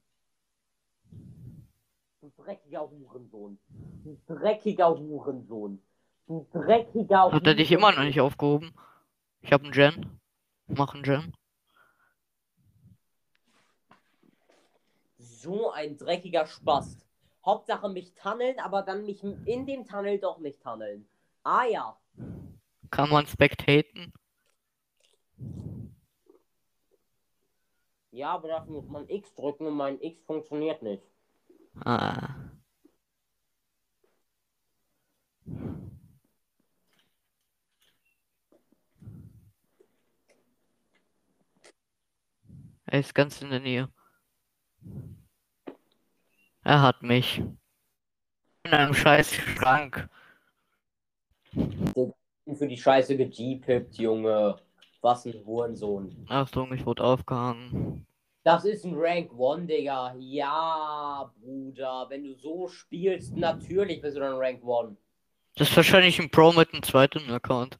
Du dreckiger Hurensohn. Du dreckiger Hurensohn. Du dreckiger Hat er dich immer noch nicht aufgehoben? Ich hab einen Gen. Mach einen Gen. So ein dreckiger Spast. Hauptsache mich tunneln, aber dann mich in dem Tunnel doch nicht tunneln. Ah ja. Kann man spectaten? Ja, aber dafür muss man X drücken und mein X funktioniert nicht. Ah. Er ist ganz in der Nähe. Er hat mich. In einem scheiß Schrank. Für die Scheiße gejeepippt, Junge. Was ein Hurensohn. Achtung, ich wurde aufgehangen. Das ist ein Rank 1, Digga. Ja, Bruder. Wenn du so spielst, natürlich bist du dann Rank 1. Das ist wahrscheinlich ein Pro mit einem zweiten Account.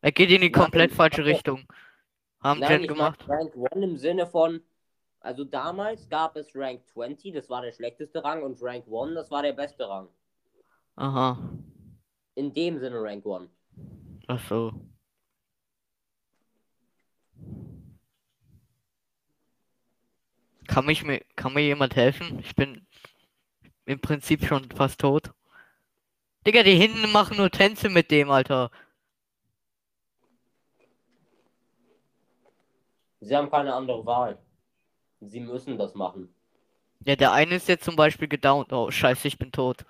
Er geht in die Nein, komplett falsche okay. Richtung. Haben Nein, Jen gemacht. mach Rank 1 im Sinne von. Also damals gab es Rank 20, das war der schlechteste Rang, und Rank 1, das war der beste Rang. Aha. In dem Sinne Rank 1. Ach so. Kann mich mir, kann mir jemand helfen? Ich bin im Prinzip schon fast tot. Digga, die hinten machen nur Tänze mit dem, Alter. Sie haben keine andere Wahl. Sie müssen das machen. Ja, der eine ist jetzt zum Beispiel gedownt. Oh, scheiße, ich bin tot.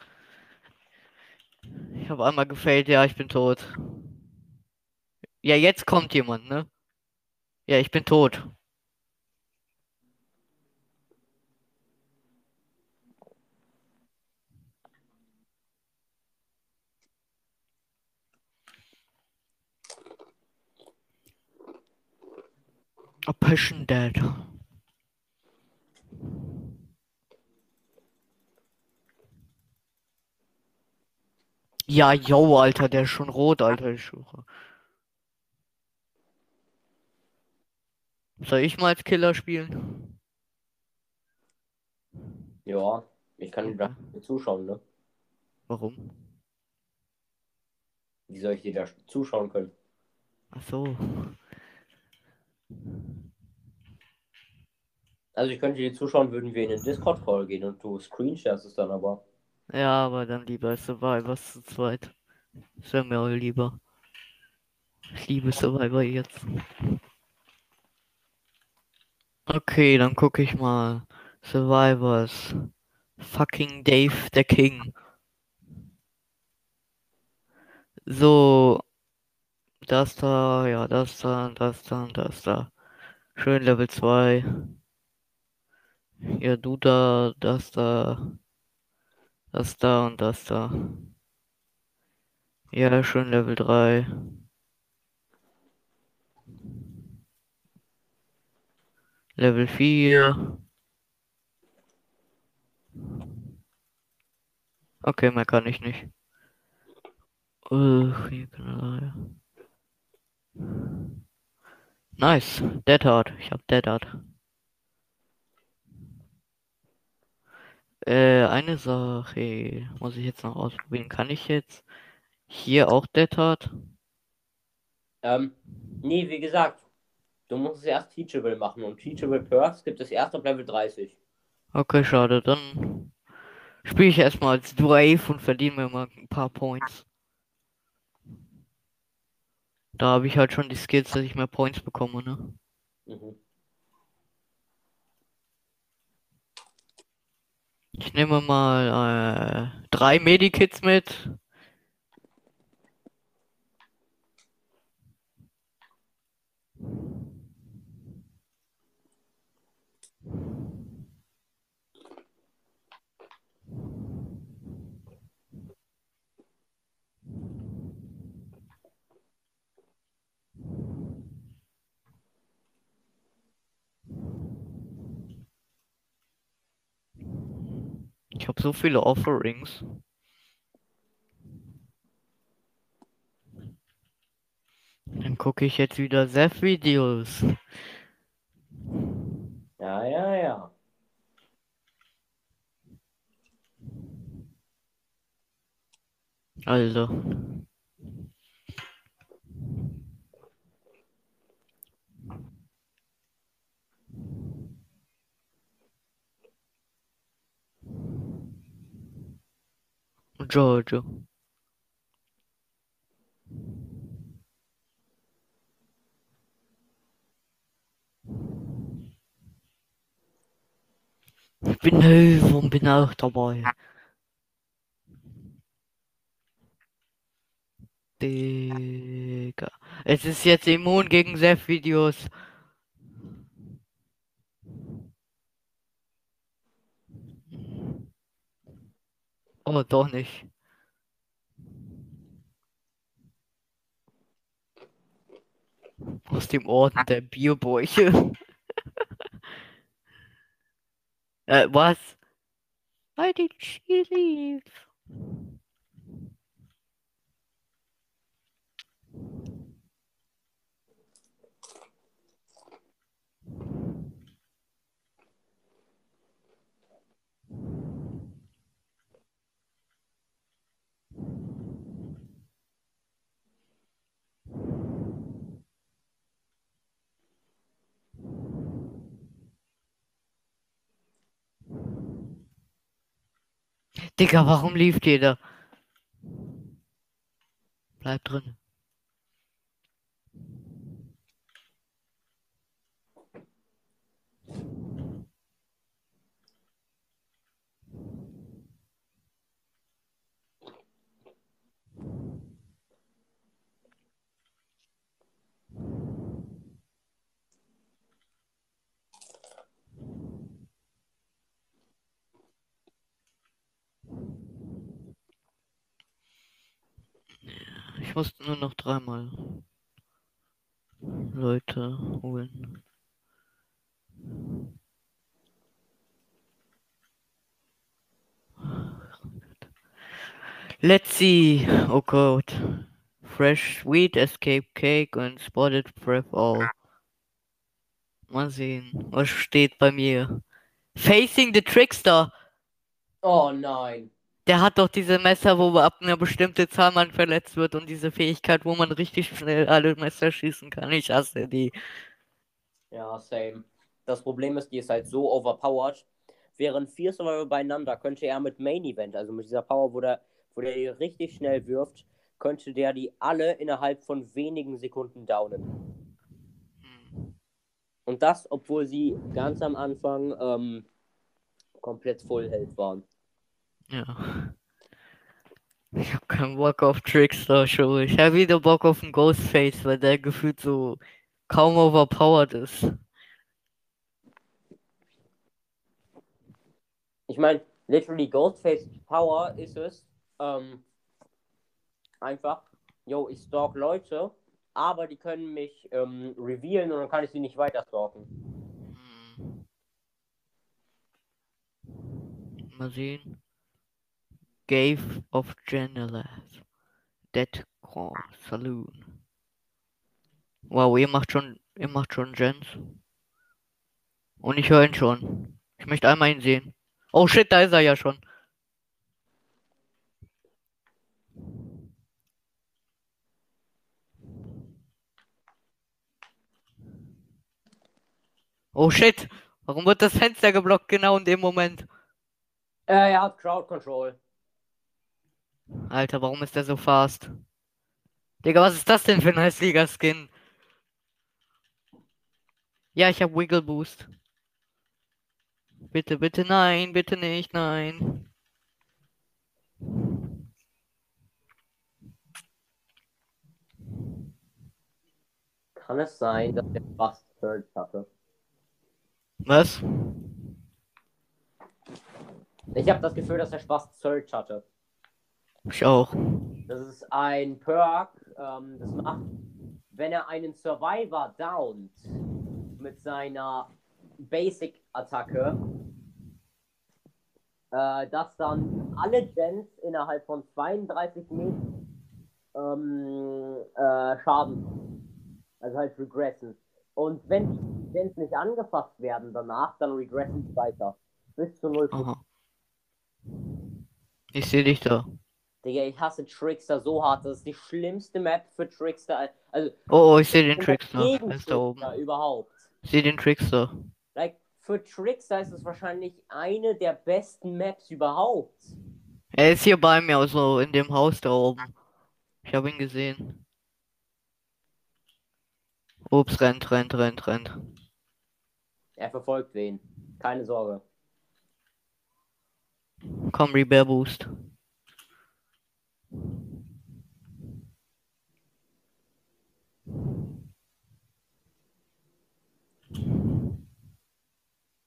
Ich habe einmal gefailt, ja, ich bin tot. Ja, jetzt kommt jemand, ne? Ja, ich bin tot. A passion dead. Ja, yo, Alter, der ist schon rot, Alter, ich schwöre. Soll ich mal als Killer spielen? Ja, ich kann dir da zuschauen, ne? Warum? Wie soll ich dir da zuschauen können? Ach so. Also ich könnte dir zuschauen, würden wir in den Discord-Call gehen und du screensharest es dann aber. Ja, aber dann lieber Survivors zu zweit. Das wäre mir auch lieber. Ich liebe Survivor jetzt. Okay, dann gucke ich mal. Survivors. Fucking Dave the King. So. Das da, ja, das da, das da, das da. Schön Level 2. Ja, du da, das da. Das da und das da. Ja, schön Level 3. Level 4. Okay, mehr kann ich nicht. Ugh, hier kann er- Nice. Dead Hard. Ich hab Dead Hard. Äh, eine Sache muss ich jetzt noch ausprobieren. Kann ich jetzt hier auch Dead Hard? Ähm, nee, wie gesagt, du musst es erst Teachable machen und Teachable Perks gibt es erst ab Level 30. Okay, schade. Dann spiele ich erstmal als Brave und verdiene mir mal ein paar Points. Da habe ich halt schon die Skills, dass ich mehr Points bekomme, ne? Mhm. Ich nehme mal äh, drei Medikits mit. Ich habe so viele Offerings. Dann gucke ich jetzt wieder Zef-Videos. Ja, ja, ja. Also. Giorgio. Ich bin neu und bin auch dabei. Digga. Es ist jetzt immun gegen Sef-Videos. Oh, doch nicht. Aus dem Orden der Bierbäuche. äh, was? Why did she leave? Digga, warum lief jeder? Bleib drin. Muss nur noch dreimal Leute holen. Let's see. Oh Gott. Fresh Sweet Escape Cake und Spotted Prep All. Mal sehen, was steht bei mir. Facing the Trickster. Oh nein. Der hat doch diese Messer, wo ab einer bestimmten Zahl man verletzt wird und diese Fähigkeit, wo man richtig schnell alle Messer schießen kann. Ich hasse die. Ja, same. Das Problem ist, die ist halt so overpowered. Wären vier Survivor beieinander, könnte er mit Main Event, also mit dieser Power, wo der, wo der die richtig schnell wirft, könnte der die alle innerhalb von wenigen Sekunden downen. Und das, obwohl sie ganz am Anfang ähm, komplett Full Health waren. Ja. Ich hab keinen Bock auf Trickster Show. Ich hab wieder Bock auf einen Ghostface, weil der gefühlt so kaum overpowered ist. Ich meine, literally Goldface Power ist es, ähm, einfach, yo, ich stalk Leute, aber die können mich ähm, revealen und dann kann ich sie nicht weiter stalken. Mal sehen. Gave of Genelas. Dead Call Saloon. Wow, ihr macht schon, ihr macht schon Gens. Und ich höre ihn schon. Ich möchte einmal ihn sehen. Oh shit, da ist er ja schon. Oh shit! Warum wird das Fenster geblockt genau in dem Moment? Äh, er hat Crowd Control. Alter, warum ist der so fast? Digga, was ist das denn für ein Heißliga-Skin? Ja, ich hab Wiggle Boost. Bitte, bitte, nein, bitte nicht, nein. Kann es sein, dass er fast Third hatte? Was? Ich habe das Gefühl, dass er Spaß Search hatte. Ich auch. Das ist ein Perk, ähm, das macht, wenn er einen Survivor downt mit seiner Basic-Attacke, äh, dass dann alle Gens innerhalb von 32 Metern ähm, äh, Schaden, also halt regressen. Und wenn die Gens nicht angefasst werden danach, dann regressen sie weiter. Bis zu 0%. Aha. Ich sehe dich da. Digga, ich hasse Trickster so hart. Das ist die schlimmste Map für Trickster. Also, Oh, oh, ich sehe den der Trickster. Er gegen ist da oben. Überhaupt. Ich sehe den Trickster. Like, für Trickster ist es wahrscheinlich eine der besten Maps überhaupt. Er ist hier bei mir, also in dem Haus da oben. Ich habe ihn gesehen. Ups, rennt, rennt, rennt, rennt. Er verfolgt wen. Keine Sorge. Komm, Rebear Boost.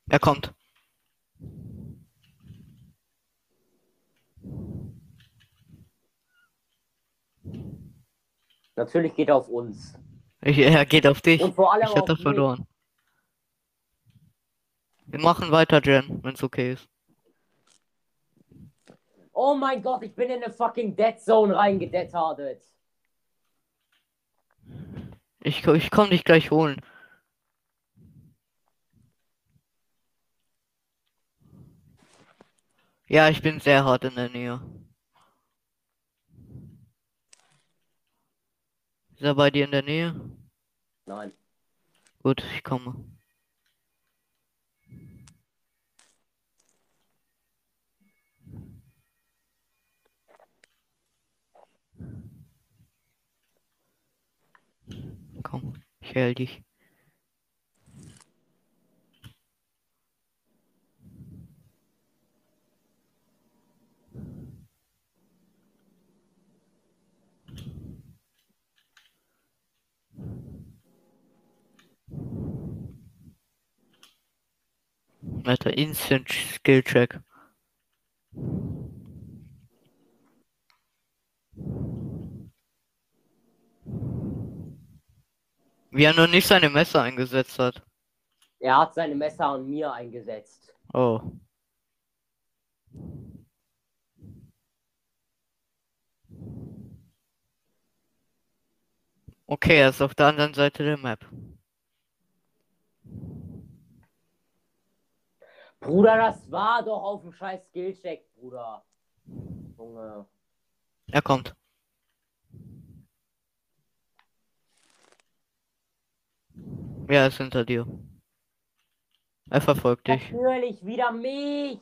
Er kommt. Natürlich geht er auf uns. Ich, er geht auf dich. Und vor allem Ich mich. verloren. Wir machen weiter, Jen, wenn es okay ist. Oh mein Gott, ich bin in eine fucking Dead Zone reingedettardet. Ich, ich komm dich gleich holen. Ja, ich bin sehr hart in der Nähe. Ist er bei dir in der Nähe? Nein. Gut, ich komme. Komm, heil dich. Alter, Instant Skill Check. Wie er noch nicht seine Messer eingesetzt hat. Er hat seine Messer an mir eingesetzt. Oh. Okay, er ist auf der anderen Seite der Map. Bruder, das war doch auf dem scheiß Skillcheck, Bruder. Junge. Er kommt. Ja, ist hinter dir. Er verfolgt dich. Natürlich wieder mich.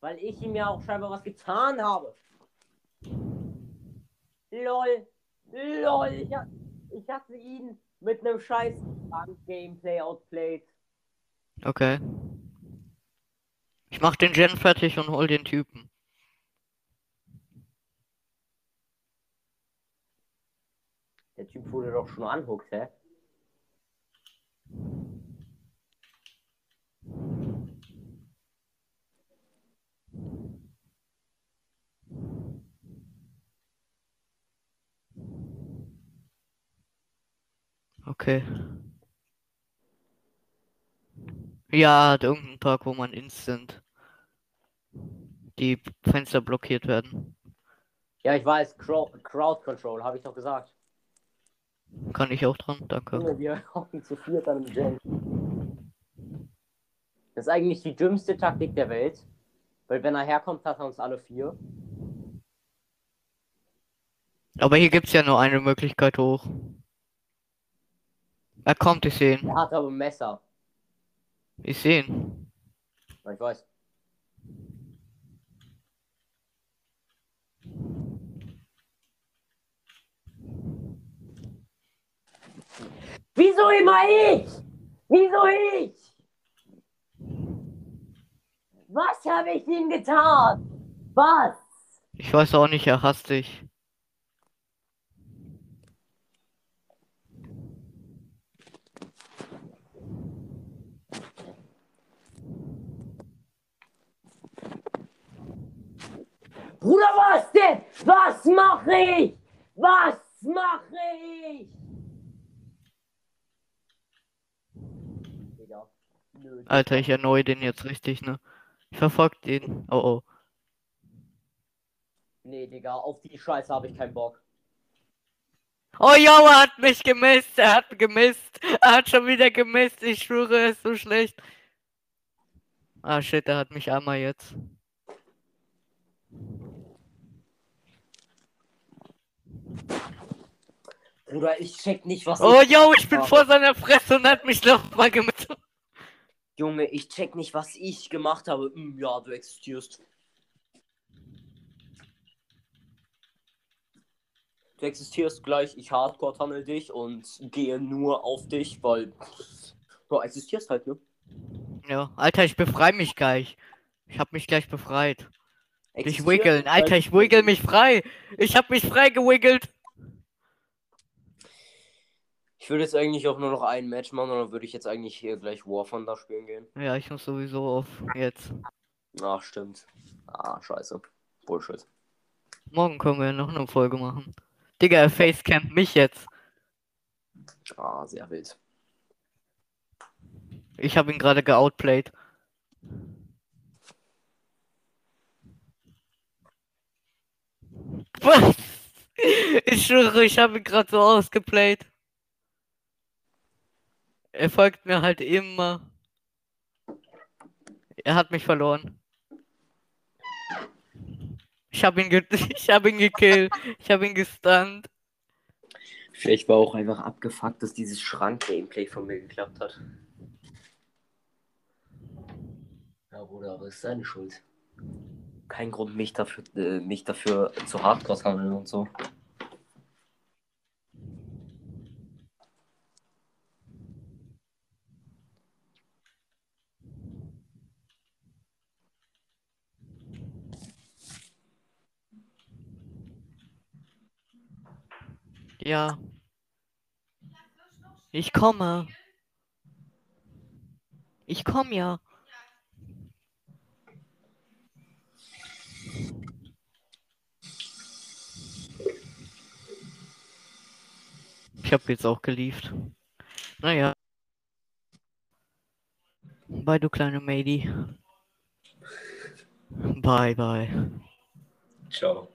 Weil ich ihm ja auch scheinbar was getan habe. Lol. Lol. Ich, hab, ich hatte ihn mit einem scheiß Gameplay outplayed. Okay. Ich mach den Gen fertig und hol den Typen. Der Typ wurde doch schon anhuckt, hä? Okay. Ja, hat irgendein Tag, wo man instant die Fenster blockiert werden. Ja, ich weiß, Crowd, Crowd Control, habe ich doch gesagt. Kann ich auch dran, danke. Wir hocken zu viert an einem Gen. Das ist eigentlich die dümmste Taktik der Welt. Weil wenn er herkommt, hat er uns alle vier. Aber hier gibt's ja nur eine Möglichkeit hoch. Er kommt, ich sehe ihn. Er hat aber ein Messer. Ich sehe ihn. Ich weiß. Wieso immer ich? Wieso ich? Was habe ich ihm getan? Was? Ich weiß auch nicht, er hasst dich. Bruder, was denn? Was mache ich? Was mache ich? Digga. Nö, Alter, ich erneuere den jetzt richtig, ne? Ich verfolge den. Oh oh. Nee, Digga, auf die Scheiße habe ich keinen Bock. Oh yo, er hat mich gemisst. Er hat gemisst. Er hat schon wieder gemisst. Ich schwöre, er ist so schlecht. Ah shit, er hat mich einmal jetzt. Bruder, ich check nicht, was Oh yo, ich bin vor seiner Fresse und er hat mich nochmal gemisst. Junge, ich check nicht, was ich gemacht habe. Hm, ja, du existierst. Du existierst gleich, ich hardcore tunnel dich und gehe nur auf dich, weil du existierst halt, ne? Ja, Alter, ich befreie mich gleich. Ich hab mich gleich befreit. Durch Existierst, Wiggeln. Alter, ich wiggle mich frei. Ich hab mich frei gewiggelt. Ich würde jetzt eigentlich auch nur noch ein Match machen, oder würde ich jetzt eigentlich hier gleich War Thunder spielen gehen? Ja, ich muss sowieso auf jetzt. Ach, stimmt. Ah, scheiße. Bullshit. Morgen können wir noch eine Folge machen. Digga, er facecampt mich jetzt. Ah, sehr wild. Ich habe ihn gerade geoutplayed. Was? Ich schwöre, ich habe ihn gerade so ausgeplayt. Er folgt mir halt immer. Er hat mich verloren. Ich habe ihn, ge ich habe ihn gekillt. Ich habe ihn gestunt. Vielleicht war auch einfach abgefuckt, dass dieses Schrank-Gameplay von mir geklappt hat. Ja, Bruder, aber ist seine Schuld. Kein Grund, mich dafür, äh, mich dafür zu Hardcore handeln und so. Ja. Ich komme. Ich komme ja. Ich habe jetzt auch geliefert. Naja. Bye, du kleine Mady. Bye, bye. Ciao.